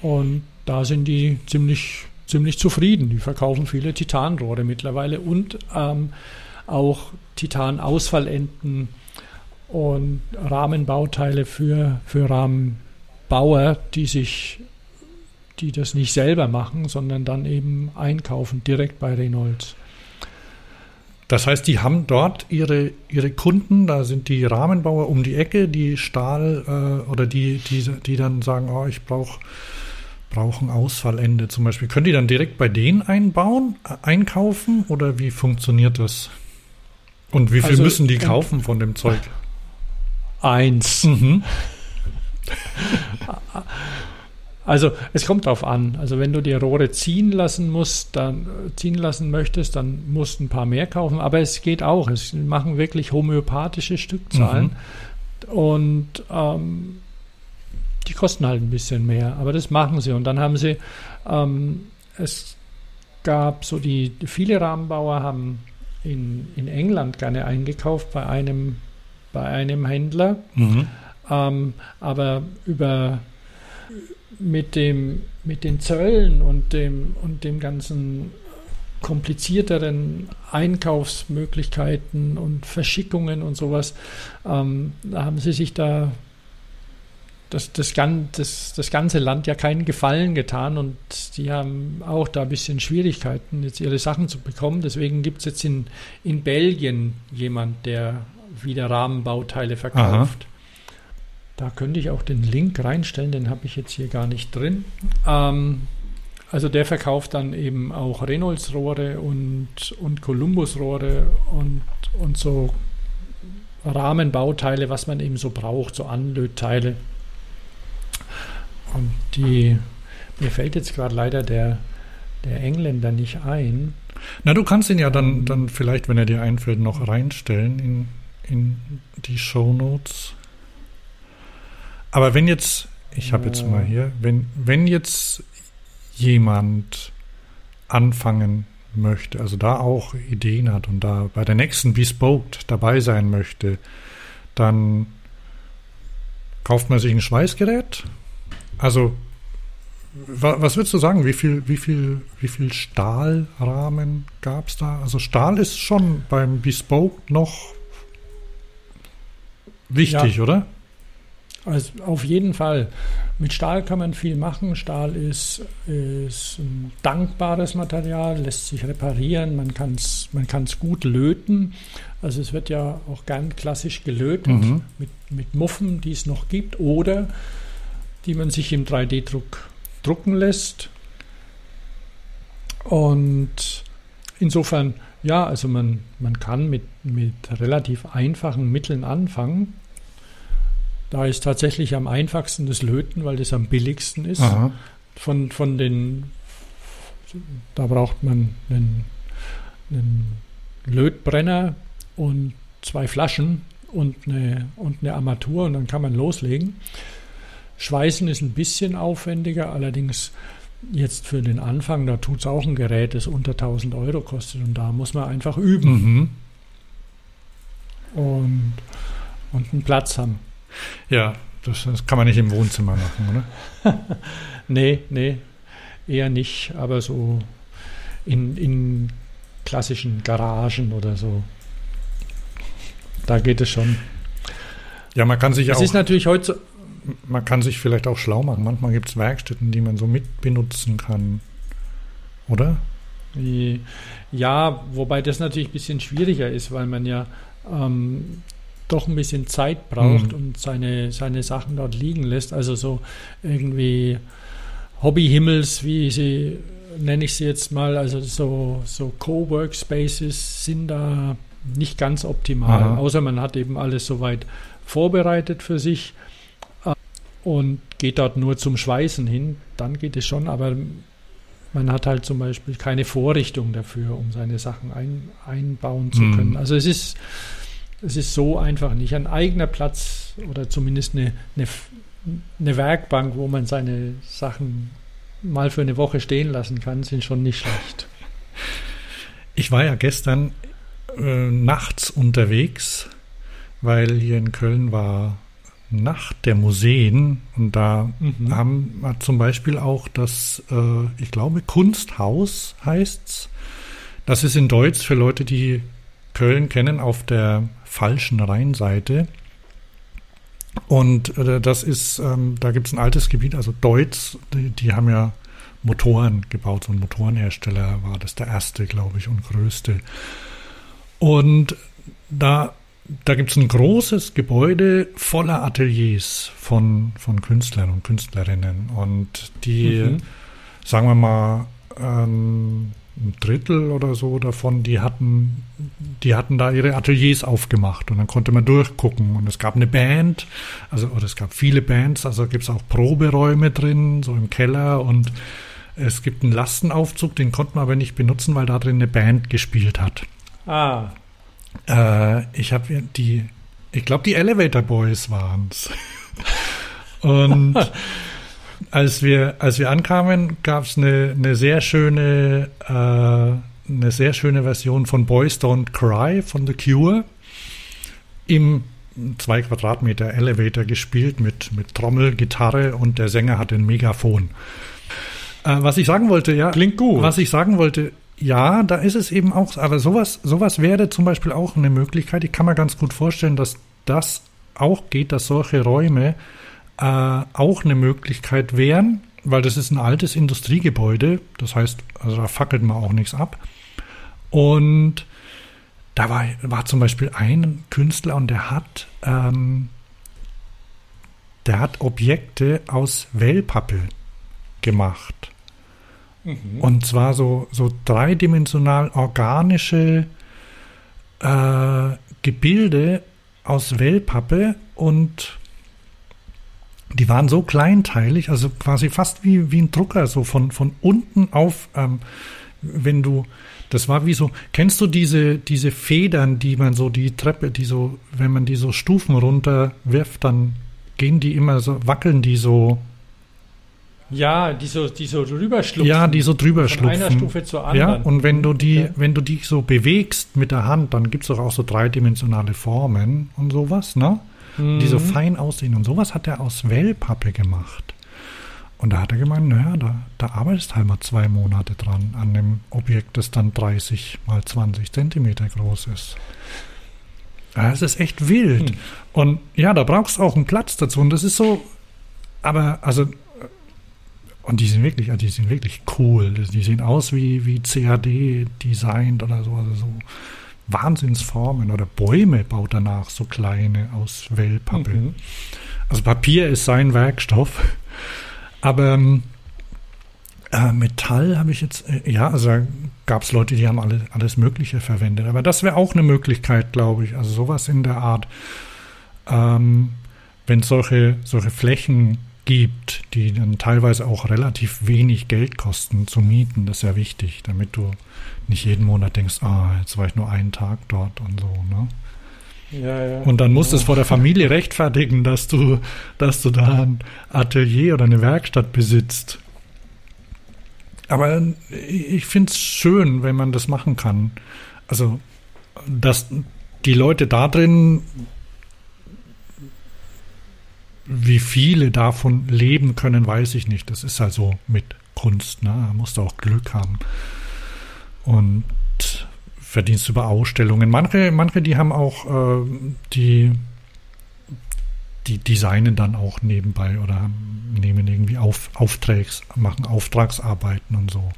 Und da sind die ziemlich, ziemlich zufrieden. Die verkaufen viele Titanrohre mittlerweile und ähm, auch Titan-Ausfallenden und Rahmenbauteile für, für Rahmenbauer, die sich die das nicht selber machen, sondern dann eben einkaufen direkt bei Reynolds. Das heißt, die haben dort ihre, ihre Kunden, da sind die Rahmenbauer um die Ecke, die Stahl äh, oder die, die, die dann sagen, oh, ich brauche brauch ein Ausfallende zum Beispiel. Können die dann direkt bei denen einbauen, äh, einkaufen oder wie funktioniert das? Und wie viel Also, müssen die ähm, kaufen von dem Zeug? Eins. Mhm. [laughs] Also es kommt drauf an. Also wenn du die Rohre ziehen lassen musst, dann äh, ziehen lassen möchtest, dann musst du ein paar mehr kaufen. Aber es geht auch. Es machen wirklich homöopathische Stückzahlen und ähm, die kosten halt ein bisschen mehr. Aber das machen sie. Und dann haben sie, ähm, es gab so die viele Rahmenbauer haben in, in England gerne eingekauft bei einem bei einem Händler. Mhm. Ähm, aber über mit dem mit den Zöllen und dem und dem ganzen komplizierteren Einkaufsmöglichkeiten und Verschickungen und sowas, ähm, da haben sie sich da das, das, das, das ganze Land ja keinen Gefallen getan und die haben auch da ein bisschen Schwierigkeiten, jetzt ihre Sachen zu bekommen. Deswegen gibt es jetzt in, in Belgien jemand, der wieder Rahmenbauteile verkauft. Da könnte ich auch den Link reinstellen, den habe ich jetzt hier gar nicht drin. Ähm, also der verkauft dann eben auch Reynolds-Rohre und, und Columbus-Rohre und, und so Rahmenbauteile, was man eben so braucht, so Anlötteile. Und die, mir fällt jetzt gerade leider der, der Engländer nicht ein. Na, du kannst ihn ja dann, dann vielleicht, wenn er dir einfällt, noch reinstellen in, in die Shownotes. Aber wenn jetzt, ich habe jetzt mal hier, wenn, wenn jetzt jemand anfangen möchte, also da auch Ideen hat und da bei der nächsten Bespoked dabei sein möchte, dann kauft man sich ein Schweißgerät. Also wa- was würdest du sagen? Wie viel, wie viel, wie viel Stahlrahmen gab es da? Also Stahl ist schon beim Bespoke noch wichtig, oder? Also auf jeden Fall. Mit Stahl kann man viel machen. Stahl ist, ist ein dankbares Material, lässt sich reparieren, man kann es man kann's gut löten. Also es wird ja auch gern klassisch gelötet Mhm. mit, mit Muffen, die es noch gibt, oder die man sich im 3D-Druck drucken lässt. Und insofern, ja, also man, man kann mit, mit relativ einfachen Mitteln anfangen. Da ist tatsächlich am einfachsten das Löten, weil das am billigsten ist. Aha. Von, von den, da braucht man einen einen Lötbrenner und zwei Flaschen und eine, und eine Armatur und dann kann man loslegen. Schweißen ist ein bisschen aufwendiger, allerdings jetzt für den Anfang, da tut es auch ein Gerät, das unter 1000 Euro kostet und da muss man einfach üben Mhm. und, und einen Platz haben. Ja, das, das kann man nicht im Wohnzimmer machen, oder? [laughs] Nee, nee, eher nicht, aber so in, in klassischen Garagen oder so. Da geht es schon. Ja, man kann sich Es auch, ist natürlich heute, man kann sich vielleicht auch schlau machen. Manchmal gibt es Werkstätten, die man so mit benutzen kann, oder? ja, wobei das natürlich ein bisschen schwieriger ist, weil man ja ähm, doch ein bisschen Zeit braucht Mhm. und seine, seine Sachen dort liegen lässt. Also so irgendwie Hobbyhimmels, wie sie, nenne ich sie jetzt mal, also so, so Co-Workspaces sind da nicht ganz optimal. Aha. Außer man hat eben alles soweit vorbereitet für sich und geht dort nur zum Schweißen hin, dann geht es schon, aber man hat halt zum Beispiel keine Vorrichtung dafür, um seine Sachen ein, einbauen zu Mhm. können. Also es ist, es ist so einfach nicht. Ein eigener Platz oder zumindest eine, eine, eine Werkbank, wo man seine Sachen mal für eine Woche stehen lassen kann, sind schon nicht schlecht. Ich war ja gestern äh, nachts unterwegs, weil hier in Köln war Nacht der Museen und da Mhm. haben hat zum Beispiel auch das, äh, ich glaube, Kunsthaus heißt's. Das ist in Deutsch für Leute, die Köln kennen, auf der falschen Rheinseite. Und äh, das ist, ähm, da gibt es ein altes Gebiet, also Deutz, die, die haben ja Motoren gebaut, so ein Motorenhersteller war das der erste, glaube ich, und größte. Und da, da gibt es ein großes Gebäude voller Ateliers von, von Künstlern und Künstlerinnen. Und die, Mhm. sagen wir mal, ähm, ein Drittel oder so davon, die hatten, die hatten da ihre Ateliers aufgemacht und dann konnte man durchgucken. Und es gab eine Band, also oder es gab viele Bands, also gibt es auch Proberäume drin, so im Keller und es gibt einen Lastenaufzug, den konnte man aber nicht benutzen, weil da drin eine Band gespielt hat. Ah, Äh, ich habe die, ich glaube, die Elevator Boys waren's. [laughs] Und [laughs] als wir, als wir ankamen, gab's eine, eine sehr schöne, äh, eine sehr schöne Version von Boys Don't Cry von The Cure im zwei Quadratmeter Elevator gespielt mit, mit Trommel, Gitarre und der Sänger hatte ein Megafon. Äh, was ich sagen wollte, ja, klingt gut. was ich sagen wollte, ja, da ist es eben auch, aber sowas, sowas wäre zum Beispiel auch eine Möglichkeit. Ich kann mir ganz gut vorstellen, dass das auch geht, dass solche Räume äh, auch eine Möglichkeit wären, weil das ist ein altes Industriegebäude. Das heißt, also da fackelt man auch nichts ab. Und da war, war zum Beispiel ein Künstler und der hat, ähm, der hat Objekte aus Wellpappe gemacht. Mhm. Und zwar so, so dreidimensional organische äh, Gebilde aus Wellpappe und die waren so kleinteilig, also quasi fast wie, wie ein Drucker, so von, von unten auf, ähm, wenn du, das war wie so, kennst du diese, diese Federn, die man so, die Treppe, die so, wenn man die so Stufen runter wirft, dann gehen die immer so, wackeln die so, ja, die so, die so rüberschlupfen. ja, die so drüber von einer schlupfen. Stufe zur Ja, anderen. und wenn du die, Okay. wenn du die so bewegst mit der Hand, dann gibt es doch auch so dreidimensionale Formen und sowas, ne? Die so Mhm. fein aussehen. Und sowas hat er aus Wellpappe gemacht. Und da hat er gemeint, naja, da, da arbeitest halt mal zwei Monate dran an einem Objekt, das dann 30 mal 20 Zentimeter groß ist. Ja, es ist echt wild. Hm. Und ja, da brauchst du auch einen Platz dazu. Und das ist so, aber also, und die sind wirklich, also die sind wirklich cool. Die sehen aus wie, wie CAD designt oder so, also so Wahnsinnsformen oder Bäume baut danach so kleine aus Wellpappe. Mhm. Also Papier ist sein Werkstoff. Aber ähm, äh, Metall habe ich jetzt, äh, ja, also gab es Leute, die haben alle, alles Mögliche verwendet. Aber das wäre auch eine Möglichkeit, glaube ich. Also sowas in der Art. Ähm, wenn solche, solche Flächen gibt, die dann teilweise auch relativ wenig Geld kosten zu mieten. Das ist ja wichtig, damit du nicht jeden Monat denkst, ah, jetzt war ich nur einen Tag dort und so, ne? Ja, ja. Und dann musst du es vor der Familie [laughs] rechtfertigen, dass du, dass du da ein Atelier oder eine Werkstatt besitzt. Aber ich finde es schön, wenn man das machen kann. Also, dass die Leute da drin, wie viele davon leben können, weiß ich nicht. Das ist also mit Kunst, ne? Da musst du auch Glück haben. Und verdienst über Ausstellungen. Manche, manche, die haben auch äh, die die designen dann auch nebenbei oder nehmen irgendwie auf, Auftrags, machen Auftragsarbeiten und so.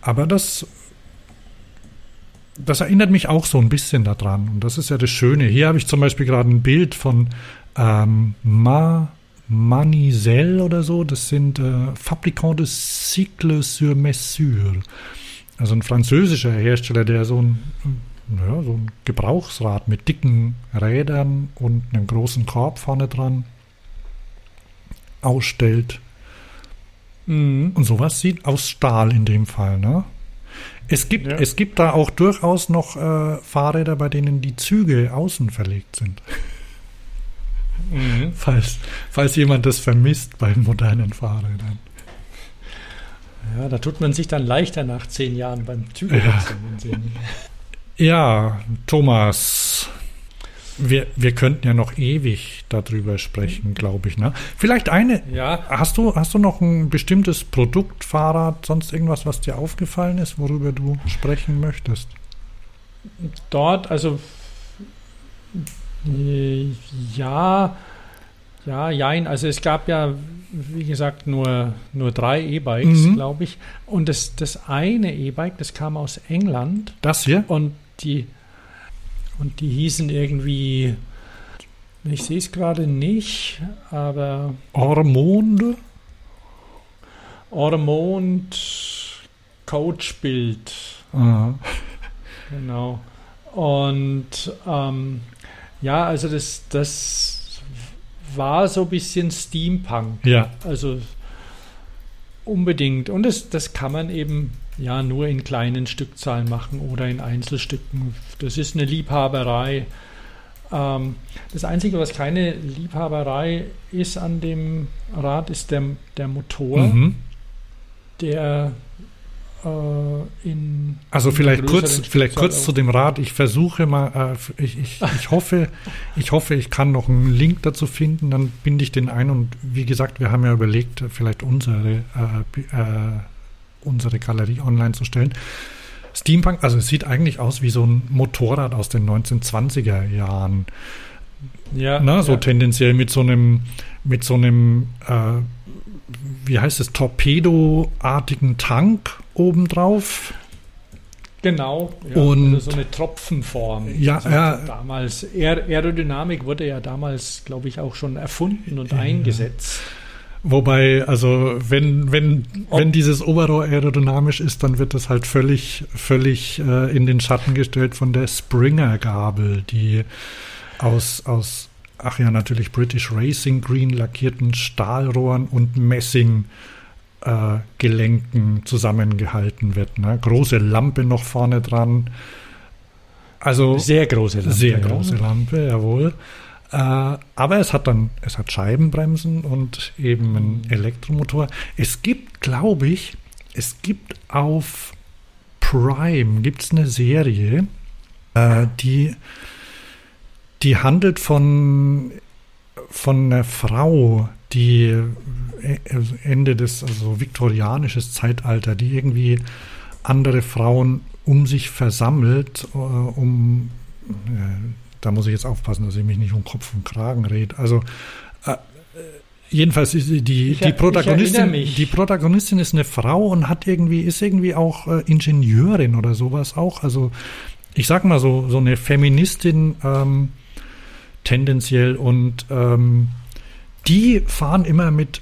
Aber das, das erinnert mich auch so ein bisschen daran. Und das ist ja das Schöne. Hier habe ich zum Beispiel gerade ein Bild von ähm, Ma, Manisel oder so. Das sind äh, Fabricants de Cycle sur Mesure. Also ein französischer Hersteller, der so ein ja, so ein Gebrauchsrad mit dicken Rädern und einem großen Korb vorne dran ausstellt. Mhm. Und sowas sieht aus Stahl in dem Fall, ne? Es gibt, ja. es gibt da auch durchaus noch äh, Fahrräder, bei denen die Züge außen verlegt sind. [laughs] Mhm. Falls, falls jemand das vermisst bei modernen Fahrrädern. Ja, da tut man sich dann leichter nach zehn Jahren beim Zügewechseln. Ja. Ja, Thomas, wir, wir könnten ja noch ewig darüber sprechen, glaube ich. Ne? Vielleicht eine. Ja. Hast du, hast du noch ein bestimmtes Produkt, Fahrrad, sonst irgendwas, was dir aufgefallen ist, worüber du sprechen möchtest? Dort, also ja, ja, jein. Also es gab ja, wie gesagt, nur, nur drei E-Bikes, mhm. glaube ich. Und das, das eine E-Bike, das kam aus England. Das hier? Und die, und die hießen irgendwie, ich sehe es gerade nicht, aber. Ormonde? Ormond Coachbild. Genau. Und ähm, ja, also das, das war so ein bisschen Steampunk. Ja. Also unbedingt. Und das, das kann man eben ja nur in kleinen Stückzahlen machen oder in Einzelstücken. Das ist eine Liebhaberei. Ähm, das Einzige, was keine Liebhaberei ist an dem Rad, ist der, der Motor, mhm. der in. Also vielleicht kurz, vielleicht kurz zu dem Rad. Ich versuche mal, äh, ich, ich, ich, hoffe, ich hoffe, ich kann noch einen Link dazu finden, dann binde ich den ein und wie gesagt, wir haben ja überlegt, vielleicht unsere äh, äh unsere Galerie online zu stellen. Steampunk, also es sieht eigentlich aus wie so ein Motorrad aus den 1920er Jahren. Ja. Na, so ja. tendenziell mit so einem, mit so einem, äh, wie heißt es, Torpedo-artigen Tank obendrauf. Genau, ja, und also so eine Tropfenform. Ja, also ja. Damals Aerodynamik wurde ja damals, glaube ich, auch schon erfunden und ja. eingesetzt. Wobei, also wenn, wenn, Ob wenn dieses Oberrohr aerodynamisch ist, dann wird das halt völlig, völlig äh, in den Schatten gestellt von der Springer-Gabel, die aus, aus, ach ja, natürlich British Racing Green lackierten Stahlrohren und Messing äh, Gelenken zusammengehalten wird. Ne? Große Lampe noch vorne dran. Also sehr große Lampe. Sehr große Lampe, jawohl. Äh, aber es hat dann, es hat Scheibenbremsen und eben einen Elektromotor. Es gibt, glaube ich, es gibt auf Prime gibt's eine Serie, äh, die, die handelt von, von einer Frau, die äh, Ende des, also viktorianisches Zeitalter, die irgendwie andere Frauen um sich versammelt, äh, um da muss ich jetzt aufpassen, dass ich mich nicht um Kopf und Kragen rede. Also äh, jedenfalls ist die, ich, die Protagonistin, die Protagonistin ist eine Frau und hat irgendwie, ist irgendwie auch äh, Ingenieurin oder sowas auch. Also ich sag mal so, so eine Feministin ähm, tendenziell und ähm, die fahren immer mit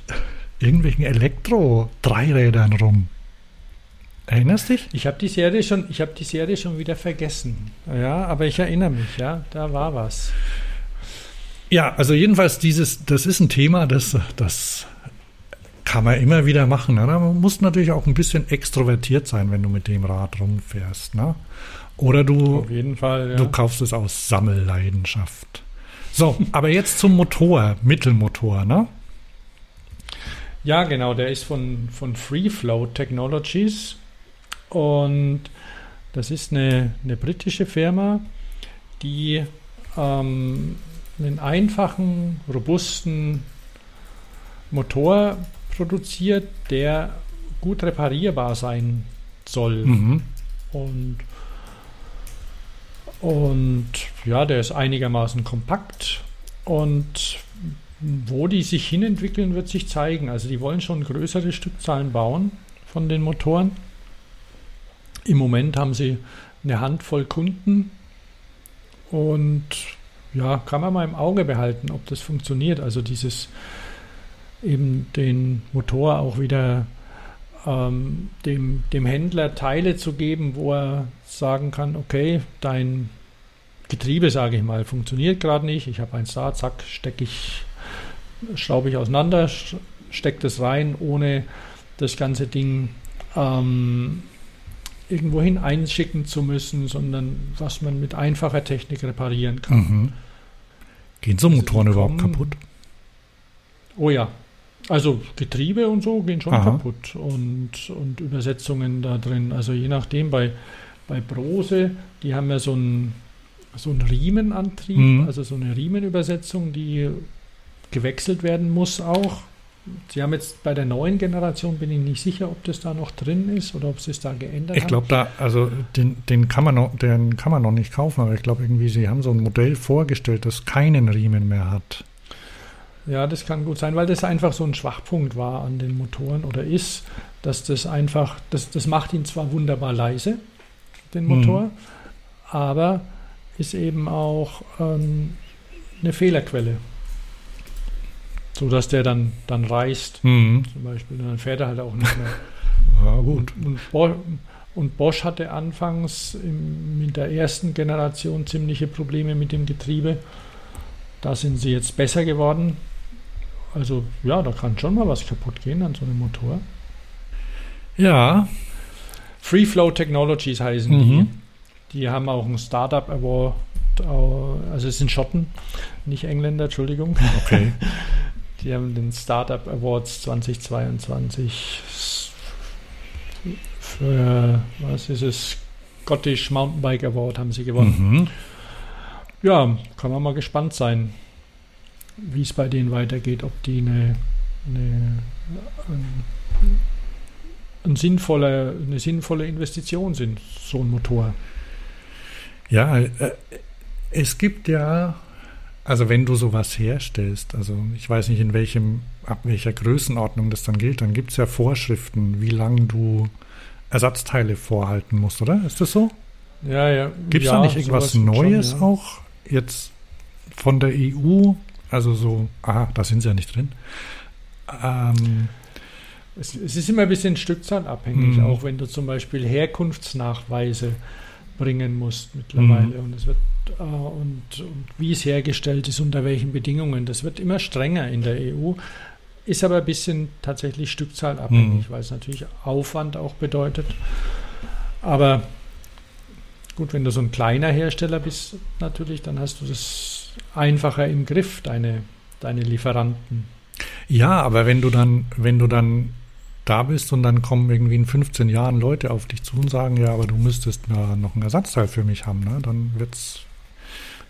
irgendwelchen Elektro-Dreirädern rum. Erinnerst dich? Ich habe die Serie schon, ich habe die Serie schon wieder vergessen. Ja, aber ich erinnere mich, ja, da war was. Ja, also jedenfalls dieses, das ist ein Thema, das, das kann man immer wieder machen. Ne? Man muss natürlich auch ein bisschen extrovertiert sein, wenn du mit dem Rad rumfährst. Ne? Oder du, Fall, ja. du kaufst es aus Sammelleidenschaft. So, aber jetzt zum Motor, Mittelmotor, ne? Ja, genau, der ist von, von Free Flow Technologies und das ist eine, eine britische Firma, die ähm, einen einfachen, robusten Motor produziert, der gut reparierbar sein soll. Mhm. Und, und ja, der ist einigermaßen kompakt und wo die sich hinentwickeln, wird sich zeigen. Also die wollen schon größere Stückzahlen bauen von den Motoren. Im Moment haben sie eine Handvoll Kunden und ja, kann man mal im Auge behalten, ob das funktioniert. Also dieses eben den Motor auch wieder ähm, dem, dem Händler Teile zu geben, wo er sagen kann, okay, dein Getriebe, sage ich mal, funktioniert gerade nicht. Ich habe eins da, zack, stecke ich, schraube ich auseinander, stecke das rein, ohne das ganze Ding ähm, irgendwohin einschicken zu müssen, sondern was man mit einfacher Technik reparieren kann. Mhm. Gehen so Also Motoren die überhaupt kaputt? Oh ja. Also Getriebe und so gehen schon Aha. kaputt und, und Übersetzungen da drin. Also je nachdem, bei, bei Brose, die haben ja so einen, so einen Riemenantrieb, Mhm. also so eine Riemenübersetzung, die gewechselt werden muss auch. Sie haben jetzt bei der neuen Generation, bin ich nicht sicher, ob das da noch drin ist oder ob sie es da geändert Ich haben. glaube, da, also den, den, kann man noch, den kann man noch nicht kaufen, aber ich glaube irgendwie, sie haben so ein Modell vorgestellt, das keinen Riemen mehr hat. Ja, das kann gut sein, weil das einfach so ein Schwachpunkt war an den Motoren oder ist, dass das einfach, das, das macht ihn zwar wunderbar leise, den Mhm. Motor, aber ist eben auch ähm, eine Fehlerquelle. So dass der dann, dann reißt, Mhm. zum Beispiel, dann fährt er halt auch nicht mehr. [laughs] Ja, gut. Und, und, Bo und Bosch hatte anfangs im, mit der ersten Generation ziemliche Probleme mit dem Getriebe. Da sind sie jetzt besser geworden. Also ja, da kann schon mal was kaputt gehen an so einem Motor. Ja, Free Flow Technologies heißen Mhm. die. Die haben auch einen Startup Award, äh, also es sind Schotten, nicht Engländer, Entschuldigung. okay. [laughs] Die haben den Startup Awards 2022 für, was ist es, Scottish Mountainbike Award haben sie gewonnen. Mhm. Ja, kann man mal gespannt sein, wie es bei denen weitergeht, ob die eine, eine, ein, ein sinnvolle, eine sinnvolle Investition sind, so ein Motor. Ja, äh, es gibt ja, also wenn du sowas herstellst, also ich weiß nicht, in welchem, ab welcher Größenordnung das dann gilt, dann gibt es ja Vorschriften, wie lange du Ersatzteile vorhalten musst, oder? Ist das so? Ja, ja. Gibt es ja, da nicht irgendwas sowas schon, Neues ja. auch jetzt von der EU? Also so, aha, da sind sie ja nicht drin. Ähm, Es, es ist immer ein bisschen stückzahlabhängig, Mhm. auch wenn du zum Beispiel Herkunftsnachweise bringen musst mittlerweile. Mhm. Und, es wird, äh, und, und wie es hergestellt ist, unter welchen Bedingungen. Das wird immer strenger in der EU, ist aber ein bisschen tatsächlich stückzahlabhängig, Mhm. weil es natürlich Aufwand auch bedeutet. Aber gut, wenn du so ein kleiner Hersteller bist, natürlich, dann hast du das einfacher im Griff, deine, deine Lieferanten. ja, aber wenn du dann, wenn du dann da bist und dann kommen irgendwie in 15 Jahren Leute auf dich zu und sagen, ja, aber du müsstest ja noch ein Ersatzteil für mich haben, ne? dann wird's,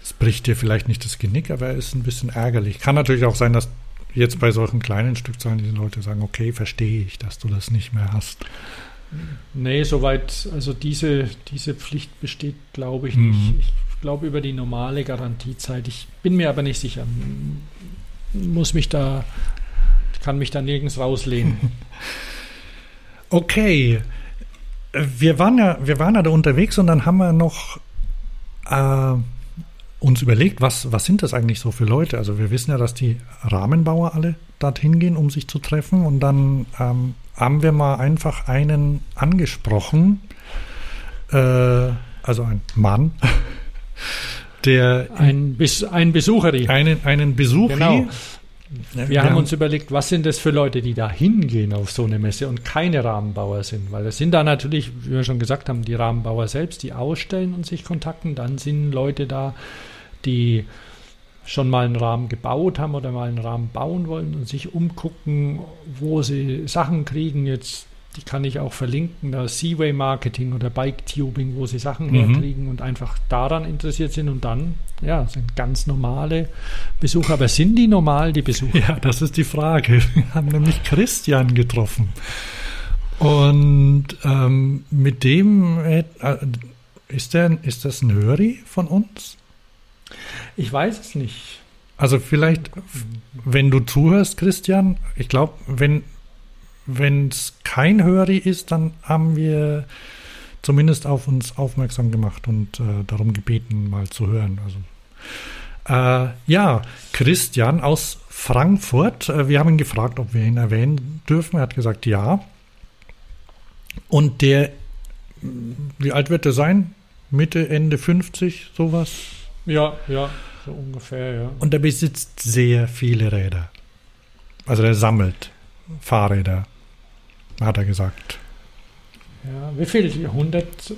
es bricht dir vielleicht nicht das Genick, aber es ist ein bisschen ärgerlich. Kann natürlich auch sein, dass jetzt bei solchen kleinen Stückzahlen die Leute sagen, okay, verstehe ich, dass du das nicht mehr hast. Nee, soweit, also diese, diese Pflicht besteht, glaube ich Mhm. nicht. Ich glaube über die normale Garantiezeit. Ich bin mir aber nicht sicher. Muss mich da, kann mich da nirgends rauslehnen. [laughs] Okay. Wir waren ja, wir waren ja da unterwegs und dann haben wir noch äh, uns überlegt, was, was sind das eigentlich so für Leute? Also wir wissen ja, dass die Rahmenbauer alle dorthin gehen, um sich zu treffen. Und dann ähm, haben wir mal einfach einen angesprochen, äh, also ein Mann, [laughs] der ein, Bes ein Besucheri. Einen, einen Besucheri. Genau. Wir, wir haben uns überlegt, was sind das für Leute, die da hingehen auf so eine Messe und keine Rahmenbauer sind. Weil es sind da natürlich, wie wir schon gesagt haben, die Rahmenbauer selbst, die ausstellen und sich kontakten. Dann sind Leute da, die schon mal einen Rahmen gebaut haben oder mal einen Rahmen bauen wollen und sich umgucken, wo sie Sachen kriegen. Jetzt, die kann ich auch verlinken, da Seaway Marketing oder Bike Tubing, wo sie Sachen mhm. herkriegen und einfach daran interessiert sind und dann, ja, sind ganz normale Besucher. Aber sind die normal, die Besucher? Ja, das ist die Frage. Wir haben nämlich Christian getroffen. Und ähm, mit dem äh, ist, der, ist das ein Höri von uns? Ich weiß es nicht. Also vielleicht, wenn du zuhörst, Christian, ich glaube, wenn wenn es kein Höri ist, dann haben wir zumindest auf uns aufmerksam gemacht und äh, darum gebeten, mal zu hören. Also äh, ja, Christian aus Frankfurt. Äh, wir haben ihn gefragt, ob wir ihn erwähnen dürfen. Er hat gesagt, ja. Und der, wie alt wird er sein? Mitte, Ende 50, sowas? Ja, ja, so ungefähr, ja. Und er besitzt sehr viele Räder. Also er sammelt Fahrräder, hat er gesagt. Ja, wie viel? 100?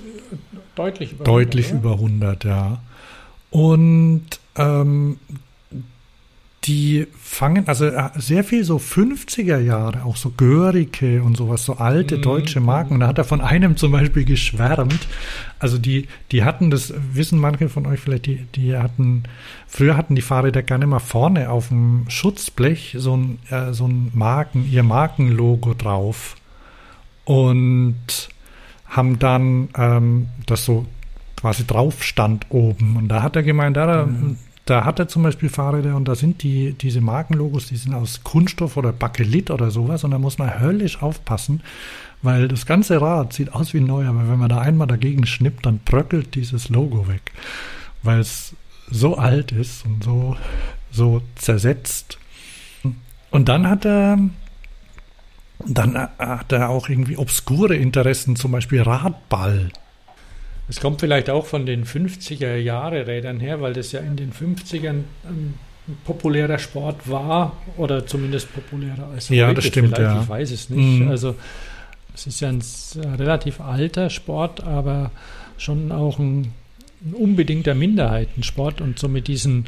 Deutlich über Deutlich 100, über 100, ja. Und ähm, die fangen, also äh, sehr viel so 50er Jahre, auch so Görike und sowas, so alte mhm. deutsche Marken. Und da hat er von einem zum Beispiel geschwärmt. Also die, die hatten, das wissen manche von euch vielleicht, die, die hatten, früher hatten die Fahrräder gerne mal vorne auf dem Schutzblech so ein, äh, so ein Marken, ihr Markenlogo drauf. Und haben dann ähm, das so quasi drauf stand oben. Und da hat er gemeint, da, mhm. Da hat er zum Beispiel Fahrräder und da sind die, diese Markenlogos, die sind aus Kunststoff oder Bakelit oder sowas und da muss man höllisch aufpassen, weil das ganze Rad sieht aus wie neu, aber wenn man da einmal dagegen schnippt, dann bröckelt dieses Logo weg, weil es so alt ist und so, so zersetzt. Und dann hat er, dann hat er auch irgendwie obskure Interessen, zum Beispiel Radball. Es kommt vielleicht auch von den 50er Jahre Rädern her, weil das ja in den 50ern ein populärer Sport war oder zumindest populärer als ja, heute. Das stimmt, vielleicht. Ja. Ich weiß es nicht. Mhm. Also es ist ja ein relativ alter Sport, aber schon auch ein, ein unbedingter Minderheitensport und so mit diesen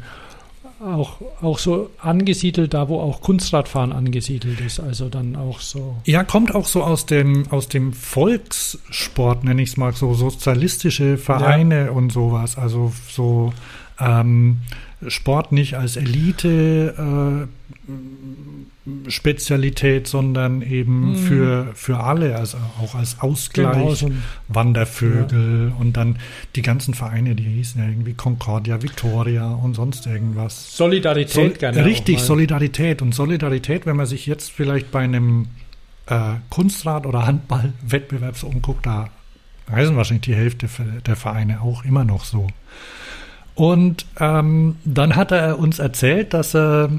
auch, auch so angesiedelt, da wo auch Kunstradfahren angesiedelt ist, also dann auch so. Ja, kommt auch so aus dem, aus dem Volkssport, nenne ich es mal, so sozialistische Vereine ja. und sowas, also so ähm, Sport nicht als Elite äh, Spezialität, sondern eben mhm. für, für alle, also auch als Ausgleich, genau, so Wandervögel ja. und dann die ganzen Vereine, die hießen ja irgendwie Concordia, Victoria und sonst irgendwas. Solidarität Sol gerne. Richtig, Solidarität. Und Solidarität, wenn man sich jetzt vielleicht bei einem äh, Kunstrad- oder Handballwettbewerb so umguckt, da reisen wahrscheinlich die Hälfte der Vereine auch immer noch so. Und ähm, dann hat er uns erzählt, dass er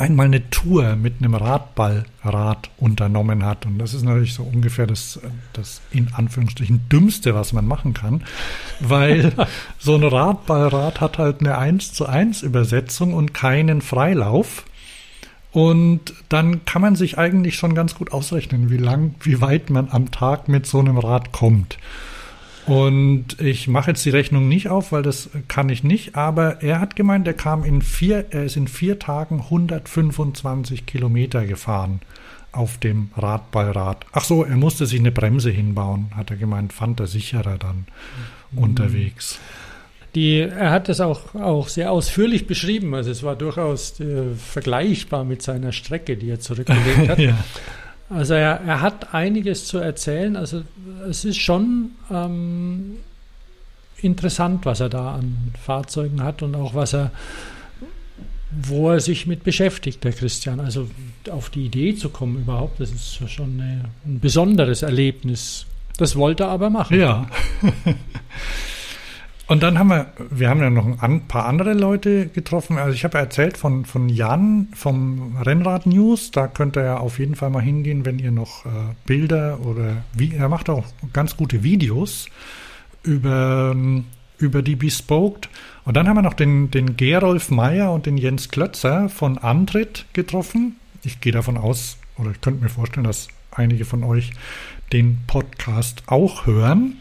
einmal eine Tour mit einem Radballrad unternommen hat. Und das ist natürlich so ungefähr das, das in Anführungsstrichen dümmste, was man machen kann, weil [laughs] so ein Radballrad hat halt eine 1 zu 1 Übersetzung und keinen Freilauf. Und dann kann man sich eigentlich schon ganz gut ausrechnen, wie lang, wie weit man am Tag mit so einem Rad kommt. Und ich mache jetzt die Rechnung nicht auf, weil das kann ich nicht. Aber er hat gemeint, er kam in vier, er ist in vier Tagen 125 Kilometer gefahren auf dem Radballrad. Ach so, er musste sich eine Bremse hinbauen, hat er gemeint, fand er sicherer dann mhm. unterwegs. Die, er hat das auch, auch sehr ausführlich beschrieben. Also es war durchaus äh, vergleichbar mit seiner Strecke, die er zurückgelegt [laughs] hat. ja. Also er, er hat einiges zu erzählen. Also es ist schon ähm, interessant, was er da an Fahrzeugen hat und auch was er, wo er sich mit beschäftigt, der Christian. Also auf die Idee zu kommen überhaupt, das ist schon eine, ein besonderes Erlebnis. Das wollte er aber machen. Ja. [laughs] Und dann haben wir, wir haben ja noch ein paar andere Leute getroffen. Also ich habe erzählt von, von Jan vom Rennrad News. Da könnt ihr ja auf jeden Fall mal hingehen, wenn ihr noch äh, Bilder oder wie, er macht auch ganz gute Videos über, über die Bespoked. Und dann haben wir noch den, den Gerolf Meyer und den Jens Klötzer von Antritt getroffen. Ich gehe davon aus, oder ich könnte mir vorstellen, dass einige von euch den Podcast auch hören.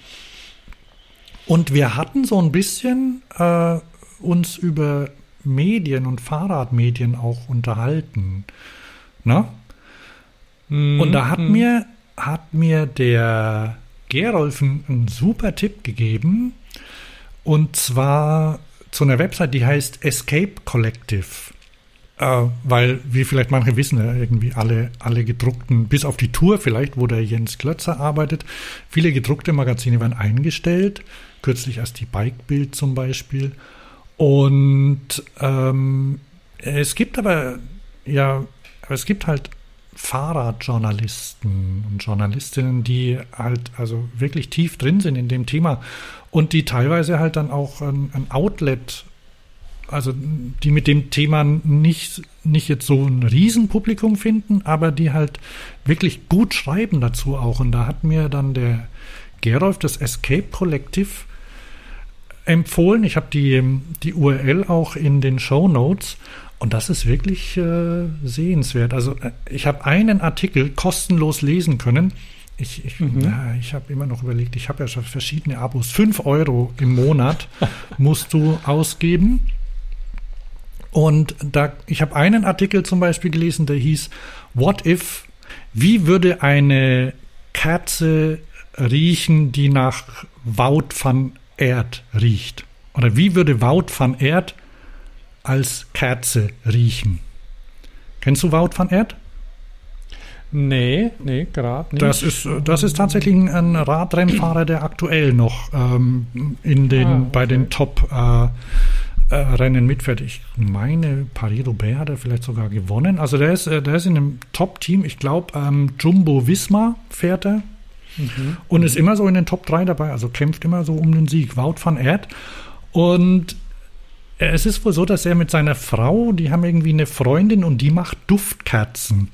Und wir hatten so ein bisschen äh, uns über Medien und Fahrradmedien auch unterhalten. Ne? Mhm. Und da hat mhm. mir, hat mir der Gerolf einen super Tipp gegeben. Und zwar zu einer Website, die heißt Escape Collective. Äh, weil, wie vielleicht manche wissen, ja, irgendwie alle, alle gedruckten, bis auf die Tour vielleicht, wo der Jens Klötzer arbeitet, viele gedruckte Magazine werden eingestellt. Kürzlich erst die Bike-Bild zum Beispiel. Und ähm, es gibt aber, ja, es gibt halt Fahrradjournalisten und Journalistinnen, die halt also wirklich tief drin sind in dem Thema und die teilweise halt dann auch ein, ein Outlet, also die mit dem Thema nicht, nicht jetzt so ein Riesenpublikum finden, aber die halt wirklich gut schreiben dazu auch. Und da hat mir dann der Gerolf das Escape Collective empfohlen. Ich habe die, die URL auch in den Show Notes. Und das ist wirklich äh, sehenswert. Also äh, ich habe einen Artikel kostenlos lesen können. Ich, ich, mhm. ich habe immer noch überlegt, ich habe ja schon verschiedene Abos. Fünf Euro im Monat [laughs] musst du ausgeben. Und da, ich habe einen Artikel zum Beispiel gelesen, der hieß What if? Wie würde eine Katze riechen, die nach Wout van Erd riecht. Oder wie würde Wout van Erd als Kerze riechen? Kennst du Wout van Erd? Nee, nee, gerade nicht. Das ist, das ist tatsächlich ein Radrennfahrer, der aktuell noch ähm, in den, ah, okay. bei den Top-Rennen äh, äh, mitfährt. Ich meine, Paris-Roubaix hat er vielleicht sogar gewonnen. Also der ist, äh, der ist in einem Top-Team. Ich glaube, ähm, Jumbo Visma fährt er. Mhm. Und ist immer so in den Top 3 dabei, also kämpft immer so um den Sieg. Wout van Erd. Und es ist wohl so, dass er mit seiner Frau, die haben irgendwie eine Freundin und die macht Duftkerzen.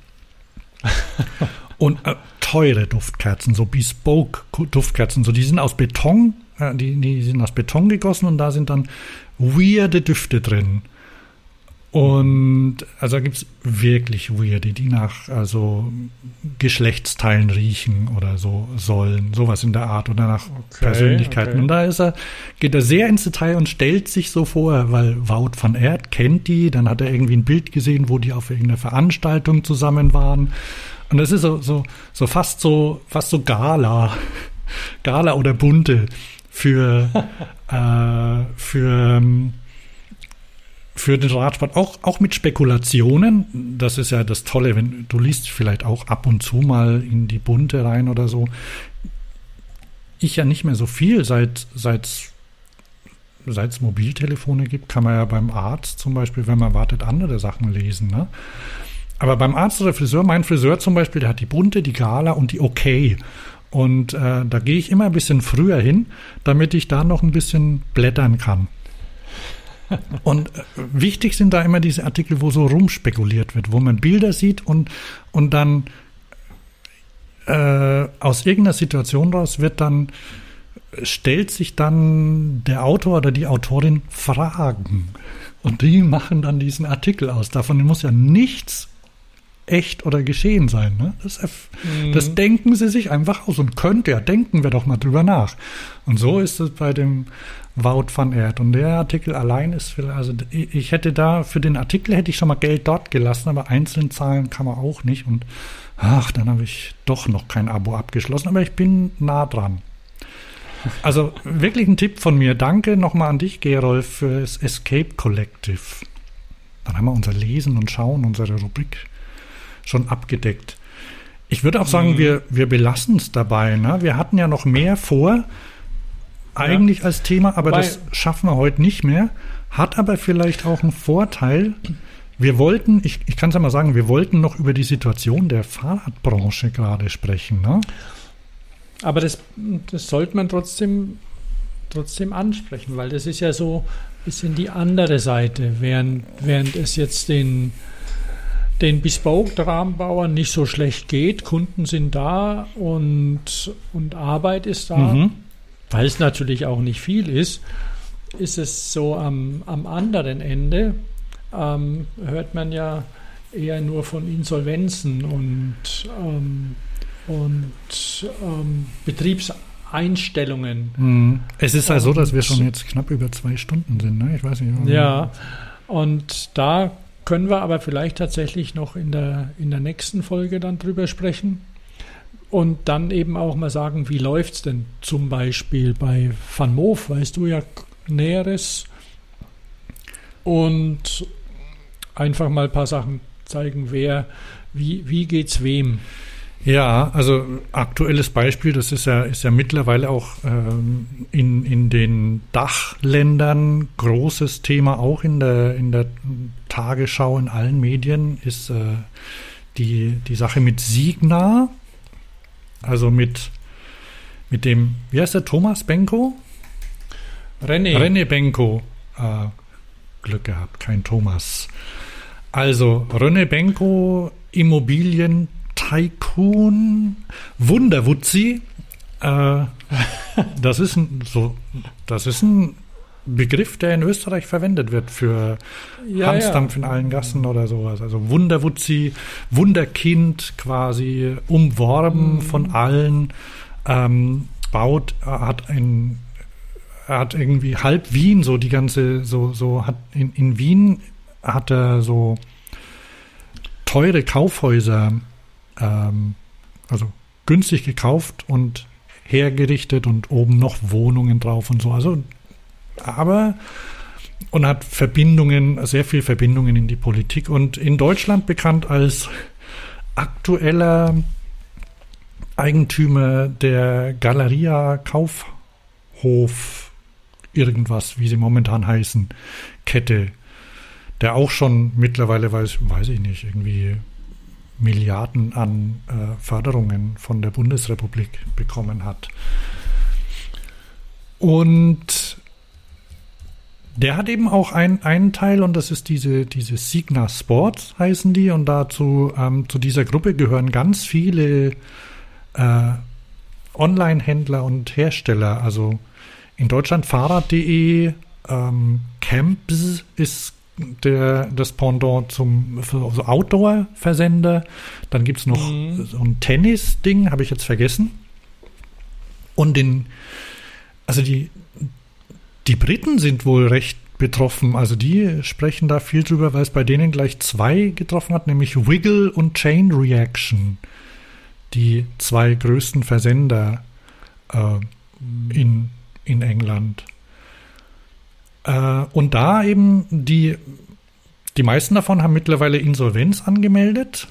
[laughs] und äh, teure Duftkerzen, so bespoke Duftkerzen. So, die sind aus Beton, äh, die, die sind aus Beton gegossen und da sind dann weirde Düfte drin. Und also da gibt es wirklich Weirde, die nach also Geschlechtsteilen riechen oder so sollen, sowas in der Art oder nach okay, Persönlichkeiten. Okay. Und da ist er, geht er sehr ins Detail und stellt sich so vor, weil Wout van Erd kennt die, dann hat er irgendwie ein Bild gesehen, wo die auf irgendeiner Veranstaltung zusammen waren. Und das ist so, so, so fast so, fast so Gala, [laughs] Gala oder Bunte für, [laughs] äh, für, ähm, für den Radsport, auch, auch mit Spekulationen. Das ist ja das Tolle, wenn du liest vielleicht auch ab und zu mal in die Bunte rein oder so. Ich ja nicht mehr so viel, seit seit seit es Mobiltelefone gibt, kann man ja beim Arzt zum Beispiel, wenn man wartet, andere Sachen lesen. Ne? Aber beim Arzt oder Friseur, mein Friseur zum Beispiel, der hat die bunte, die Gala und die Okay. Und äh, da gehe ich immer ein bisschen früher hin, damit ich da noch ein bisschen blättern kann. Und wichtig sind da immer diese Artikel, wo so rumspekuliert wird, wo man Bilder sieht und, und dann äh, aus irgendeiner Situation raus wird dann, stellt sich dann der Autor oder die Autorin Fragen. Und die machen dann diesen Artikel aus. Davon muss ja nichts echt oder geschehen sein. Ne? Das, mhm. das, denken sie sich einfach aus und könnte ja, denken wir doch mal drüber nach. Und so ist es bei dem Wout van Erd. Und der Artikel allein ist, also ich hätte da, für den Artikel hätte ich schon mal Geld dort gelassen, aber einzeln zahlen kann man auch nicht. Und ach, dann habe ich doch noch kein Abo abgeschlossen, aber ich bin nah dran. Also wirklich ein Tipp von mir. Danke nochmal an dich, Gerolf, für das Escape Collective. Dann haben wir unser Lesen und Schauen, unsere Rubrik schon abgedeckt. Ich würde auch sagen, mhm. wir, wir belassen es dabei. Ne? Wir hatten ja noch mehr vor, eigentlich ja. als Thema, aber Wobei, das schaffen wir heute nicht mehr. Hat aber vielleicht auch einen Vorteil. Wir wollten, ich, ich kann es ja mal sagen, wir wollten noch über die Situation der Fahrradbranche gerade sprechen. Ne? Aber das, das sollte man trotzdem, trotzdem ansprechen, weil das ist ja so ein bisschen die andere Seite, während, während es jetzt den den Bespoke-Rahmenbauern nicht so schlecht geht. Kunden sind da und, und Arbeit ist da, mhm. Weil es natürlich auch nicht viel ist. ist es so am, am anderen Ende, ähm, hört man ja eher nur von Insolvenzen und, ähm, und ähm, Betriebseinstellungen. Mhm. Es ist halt so, dass wir schon jetzt knapp über zwei Stunden sind. Ne? Ich weiß nicht. Ja, und da können wir aber vielleicht tatsächlich noch in der, in der nächsten Folge dann drüber sprechen. Und dann eben auch mal sagen, wie läuft es denn zum Beispiel bei Van Moof, weißt du ja Näheres. Und einfach mal ein paar Sachen zeigen, wer, wie, wie geht's wem. Ja, also aktuelles Beispiel, das ist ja, ist ja mittlerweile auch ähm, in, in den Dachländern großes Thema, auch in der, in der Tagesschau, in allen Medien, ist äh, die, die Sache mit Signa, also mit, mit dem, wie heißt der, Thomas Benko? René. René Benko. Äh, Glück gehabt, kein Thomas. Also René Benko, Immobilien Tycoon Wunderwutzi. Äh, [laughs] das, ist ein, so, das ist ein Begriff, der in Österreich verwendet wird für ja, Hansdampf ja. in allen Gassen oder sowas. Also Wunderwutzi, Wunderkind quasi, umworben mhm. von allen, ähm, baut, hat ein, er hat irgendwie halb Wien, so die ganze, so, so hat in, in Wien hat er so teure Kaufhäuser ähm, also günstig gekauft und hergerichtet und oben noch Wohnungen drauf und so. Also, aber und hat Verbindungen, sehr viel Verbindungen in die Politik und in Deutschland bekannt als aktueller Eigentümer der Galeria Kaufhof irgendwas, wie sie momentan heißen, Kette, der auch schon mittlerweile weiß, weiß ich nicht, irgendwie Milliarden an äh, Förderungen von der Bundesrepublik bekommen hat. Und der hat eben auch ein, einen Teil und das ist diese, diese Signa Sports heißen die und dazu ähm, zu dieser Gruppe gehören ganz viele äh, Online-Händler und Hersteller. Also in Deutschland Fahrrad.de, ähm, Camps ist der, das Pendant zum so Outdoor-Versender. Dann gibt es noch mhm. so ein Tennis-Ding, habe ich jetzt vergessen. Und den, also die, die Briten sind wohl recht betroffen. Also die sprechen da viel drüber, weil es bei denen gleich zwei getroffen hat, nämlich Wiggle und Chain Reaction. Die zwei größten Versender äh, in, in England. Äh, und da eben die, die meisten davon haben mittlerweile Insolvenz angemeldet.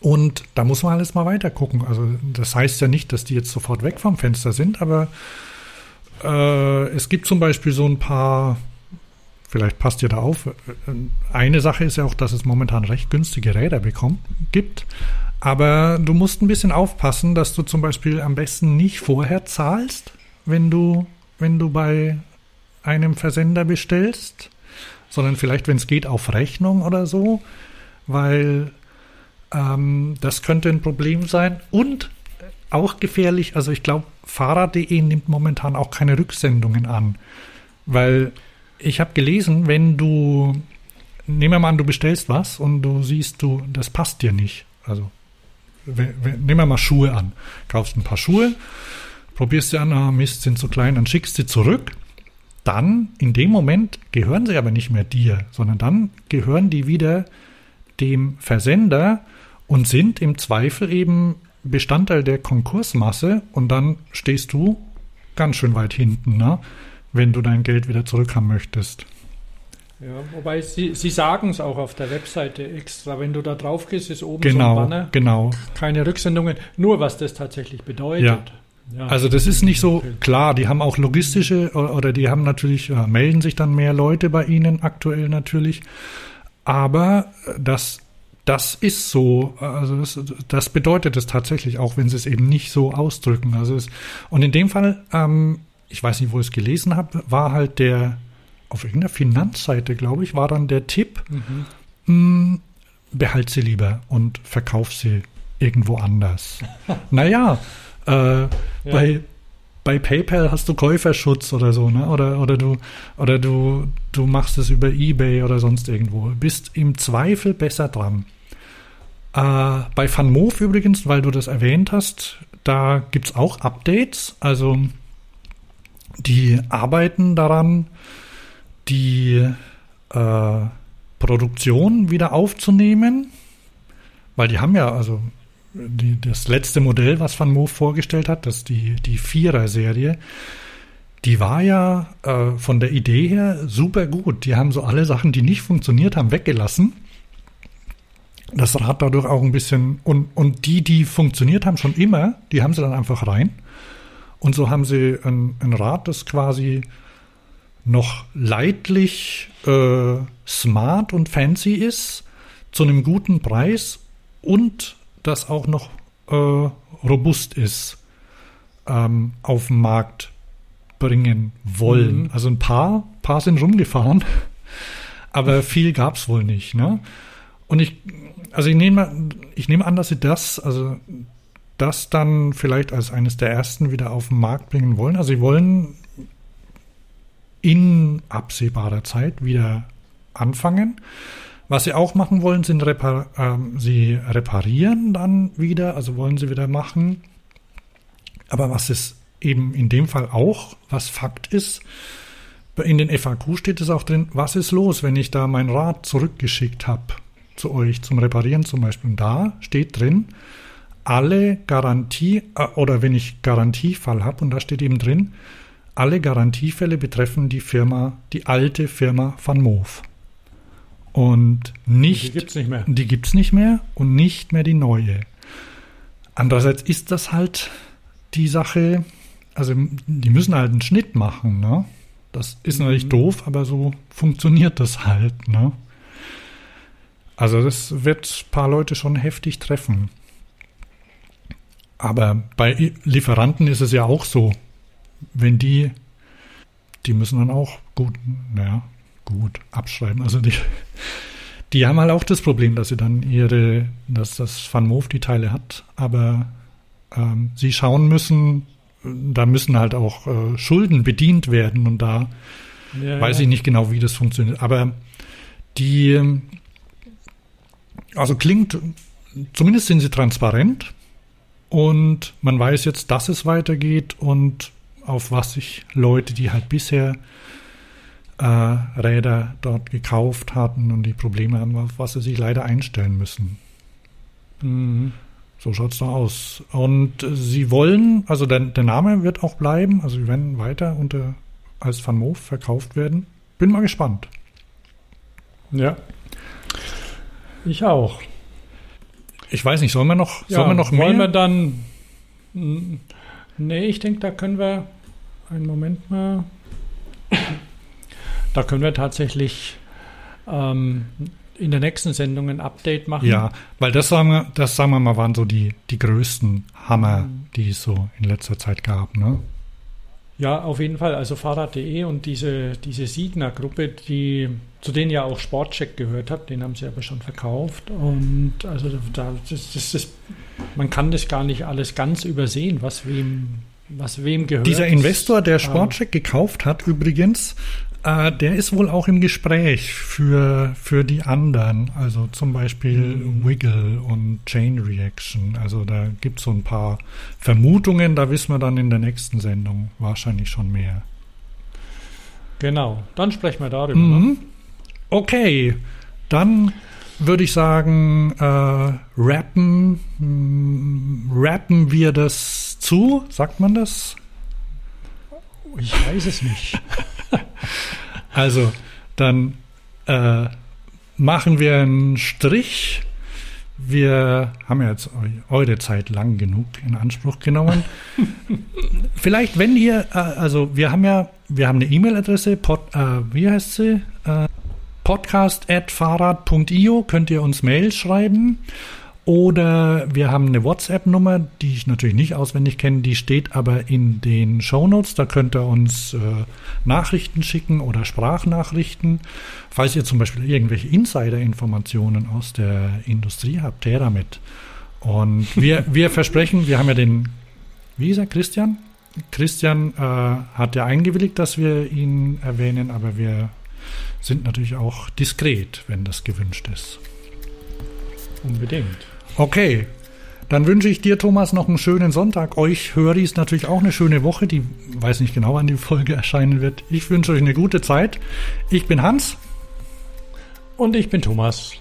Und da muss man alles mal weiter gucken. Also das heißt ja nicht, dass die jetzt sofort weg vom Fenster sind, aber äh, es gibt zum Beispiel so ein paar, vielleicht passt ihr da auf, eine Sache ist ja auch, dass es momentan recht günstige Räder bekommt, gibt. Aber du musst ein bisschen aufpassen, dass du zum Beispiel am besten nicht vorher zahlst, wenn du, wenn du bei einem Versender bestellst, sondern vielleicht, wenn es geht, auf Rechnung oder so, weil ähm, das könnte ein Problem sein und auch gefährlich. Also ich glaube, Fahrrad.de nimmt momentan auch keine Rücksendungen an, weil ich habe gelesen, wenn du, nehmen wir mal an, du bestellst was und du siehst, du, das passt dir nicht. Also nehmen wir mal Schuhe an, kaufst ein paar Schuhe, probierst sie an, ah, Mist, sind zu klein, dann schickst sie zurück dann in dem Moment gehören sie aber nicht mehr dir, sondern dann gehören die wieder dem Versender und sind im Zweifel eben Bestandteil der Konkursmasse und dann stehst du ganz schön weit hinten, ne? wenn du dein Geld wieder zurückhaben möchtest. Ja, wobei sie, sie sagen es auch auf der Webseite extra. Wenn du da drauf gehst, ist oben genau, so ein Banner. Genau. Keine Rücksendungen, nur was das tatsächlich bedeutet. Ja. Ja. Also das ist nicht so klar. Die haben auch logistische oder die haben natürlich, ja, melden sich dann mehr Leute bei ihnen aktuell natürlich. Aber das, das ist so. Also das, das bedeutet es tatsächlich auch, wenn sie es eben nicht so ausdrücken. Also es, und in dem Fall, ähm, ich weiß nicht, wo ich es gelesen habe, war halt der, auf irgendeiner Finanzseite, glaube ich, war dann der Tipp, mhm. mh, hm, behalt sie lieber und verkauf sie irgendwo anders. [laughs] naja, äh, ja. Bei, bei PayPal hast du Käuferschutz oder so, ne? Oder, oder du, oder du, du machst es über Ebay oder sonst irgendwo. Bist im Zweifel besser dran. Äh, bei FunMove übrigens, weil du das erwähnt hast, da gibt es auch Updates. Also die arbeiten daran, die äh, Produktion wieder aufzunehmen, weil die haben ja, also die, das letzte Modell, was Van Moof vorgestellt hat, das die, die Vierer-Serie, die war ja äh, von der Idee her super gut. Die haben so alle Sachen, die nicht funktioniert haben, weggelassen. Das Rad dadurch auch ein bisschen, und, und die, die funktioniert haben schon immer, die haben sie dann einfach rein. Und so haben sie ein, ein Rad, das quasi noch leidlich äh, smart und fancy ist, zu einem guten Preis und das auch noch äh, robust ist, ähm, auf den Markt bringen wollen. Mhm. Also ein paar, paar sind rumgefahren, [laughs] aber viel gab es wohl nicht. Ne? Und ich, also ich nehme, ich nehme an, dass sie das, also das dann vielleicht als eines der ersten wieder auf den Markt bringen wollen. Also sie wollen in absehbarer Zeit wieder anfangen. Was sie auch machen wollen, sind repar ähm, sie reparieren dann wieder, also wollen sie wieder machen. Aber was ist eben in dem Fall auch, was Fakt ist, in den FAQ steht es auch drin, was ist los, wenn ich da mein Rad zurückgeschickt habe zu euch zum Reparieren zum Beispiel. Und da steht drin, alle Garantie, äh, oder wenn ich Garantiefall habe, und da steht eben drin, alle Garantiefälle betreffen die Firma, die alte Firma Van Moof. Und nicht. Die gibt es nicht mehr. Die gibt es nicht mehr und nicht mehr die neue. Andererseits ist das halt die Sache, also die müssen halt einen Schnitt machen, ne? Das ist mhm. natürlich doof, aber so funktioniert das halt, ne? Also das wird ein paar Leute schon heftig treffen. Aber bei Lieferanten ist es ja auch so wenn die, die müssen dann auch gut, naja, gut abschreiben. Also die, die haben halt auch das Problem, dass sie dann ihre, dass das Van Moof die Teile hat, aber ähm, sie schauen müssen, da müssen halt auch äh, Schulden bedient werden und da ja, weiß ja. ich nicht genau, wie das funktioniert. Aber die, also klingt, zumindest sind sie transparent und man weiß jetzt, dass es weitergeht und auf was sich Leute, die halt bisher äh, Räder dort gekauft hatten und die Probleme haben, auf was sie sich leider einstellen müssen. Mhm. So schaut es da aus. Und sie wollen, also der, der, Name wird auch bleiben, also sie werden weiter unter als Van Moof verkauft werden. Bin mal gespannt. Ja. Ich auch. Ich weiß nicht, sollen wir noch, ja, sollen wir noch mehr? Wollen wir dann. Nee, ich denke, da können wir einen Moment mal. Da können wir tatsächlich ähm, in der nächsten Sendung ein Update machen. Ja, weil das sagen wir, das sagen wir mal, waren so die, die größten Hammer, mhm. die es so in letzter Zeit gab, ne? Ja, auf jeden Fall. Also Fahrrad.de und diese, diese Signa-Gruppe, die, zu denen ja auch Sportcheck gehört hat, den haben sie aber schon verkauft. Und also da, das, das, das, man kann das gar nicht alles ganz übersehen, was wem was wem gehört. Dieser Investor, der Sportcheck gekauft hat, übrigens, äh, der ist wohl auch im Gespräch für, für die anderen. Also zum Beispiel mhm. Wiggle und Chain Reaction. Also da gibt es so ein paar Vermutungen, da wissen wir dann in der nächsten Sendung wahrscheinlich schon mehr. Genau, dann sprechen wir darüber. Mhm. Okay, dann würde ich sagen, äh, rappen, rappen wir das zu, sagt man das? Ich weiß es nicht. [laughs] also, dann äh, machen wir einen Strich. Wir haben ja jetzt eure Zeit lang genug in Anspruch genommen. [laughs] Vielleicht, wenn ihr, äh, also wir haben ja, wir haben eine E-Mail-Adresse, äh, wie heißt sie? Äh, podcast.fahrrad.io könnt ihr uns Mail schreiben. Oder wir haben eine WhatsApp-Nummer, die ich natürlich nicht auswendig kenne, die steht aber in den Shownotes. Da könnt ihr uns äh, Nachrichten schicken oder Sprachnachrichten. Falls ihr zum Beispiel irgendwelche Insider-Informationen aus der Industrie habt, her damit. Und [laughs] wir, wir versprechen, wir haben ja den, wie ist er, Christian? Christian äh, hat ja eingewilligt, dass wir ihn erwähnen, aber wir sind natürlich auch diskret, wenn das gewünscht ist. Unbedingt. Okay, dann wünsche ich dir, Thomas, noch einen schönen Sonntag. Euch Höris natürlich auch eine schöne Woche. Die weiß nicht genau, wann die Folge erscheinen wird. Ich wünsche euch eine gute Zeit. Ich bin Hans. Und ich bin Thomas.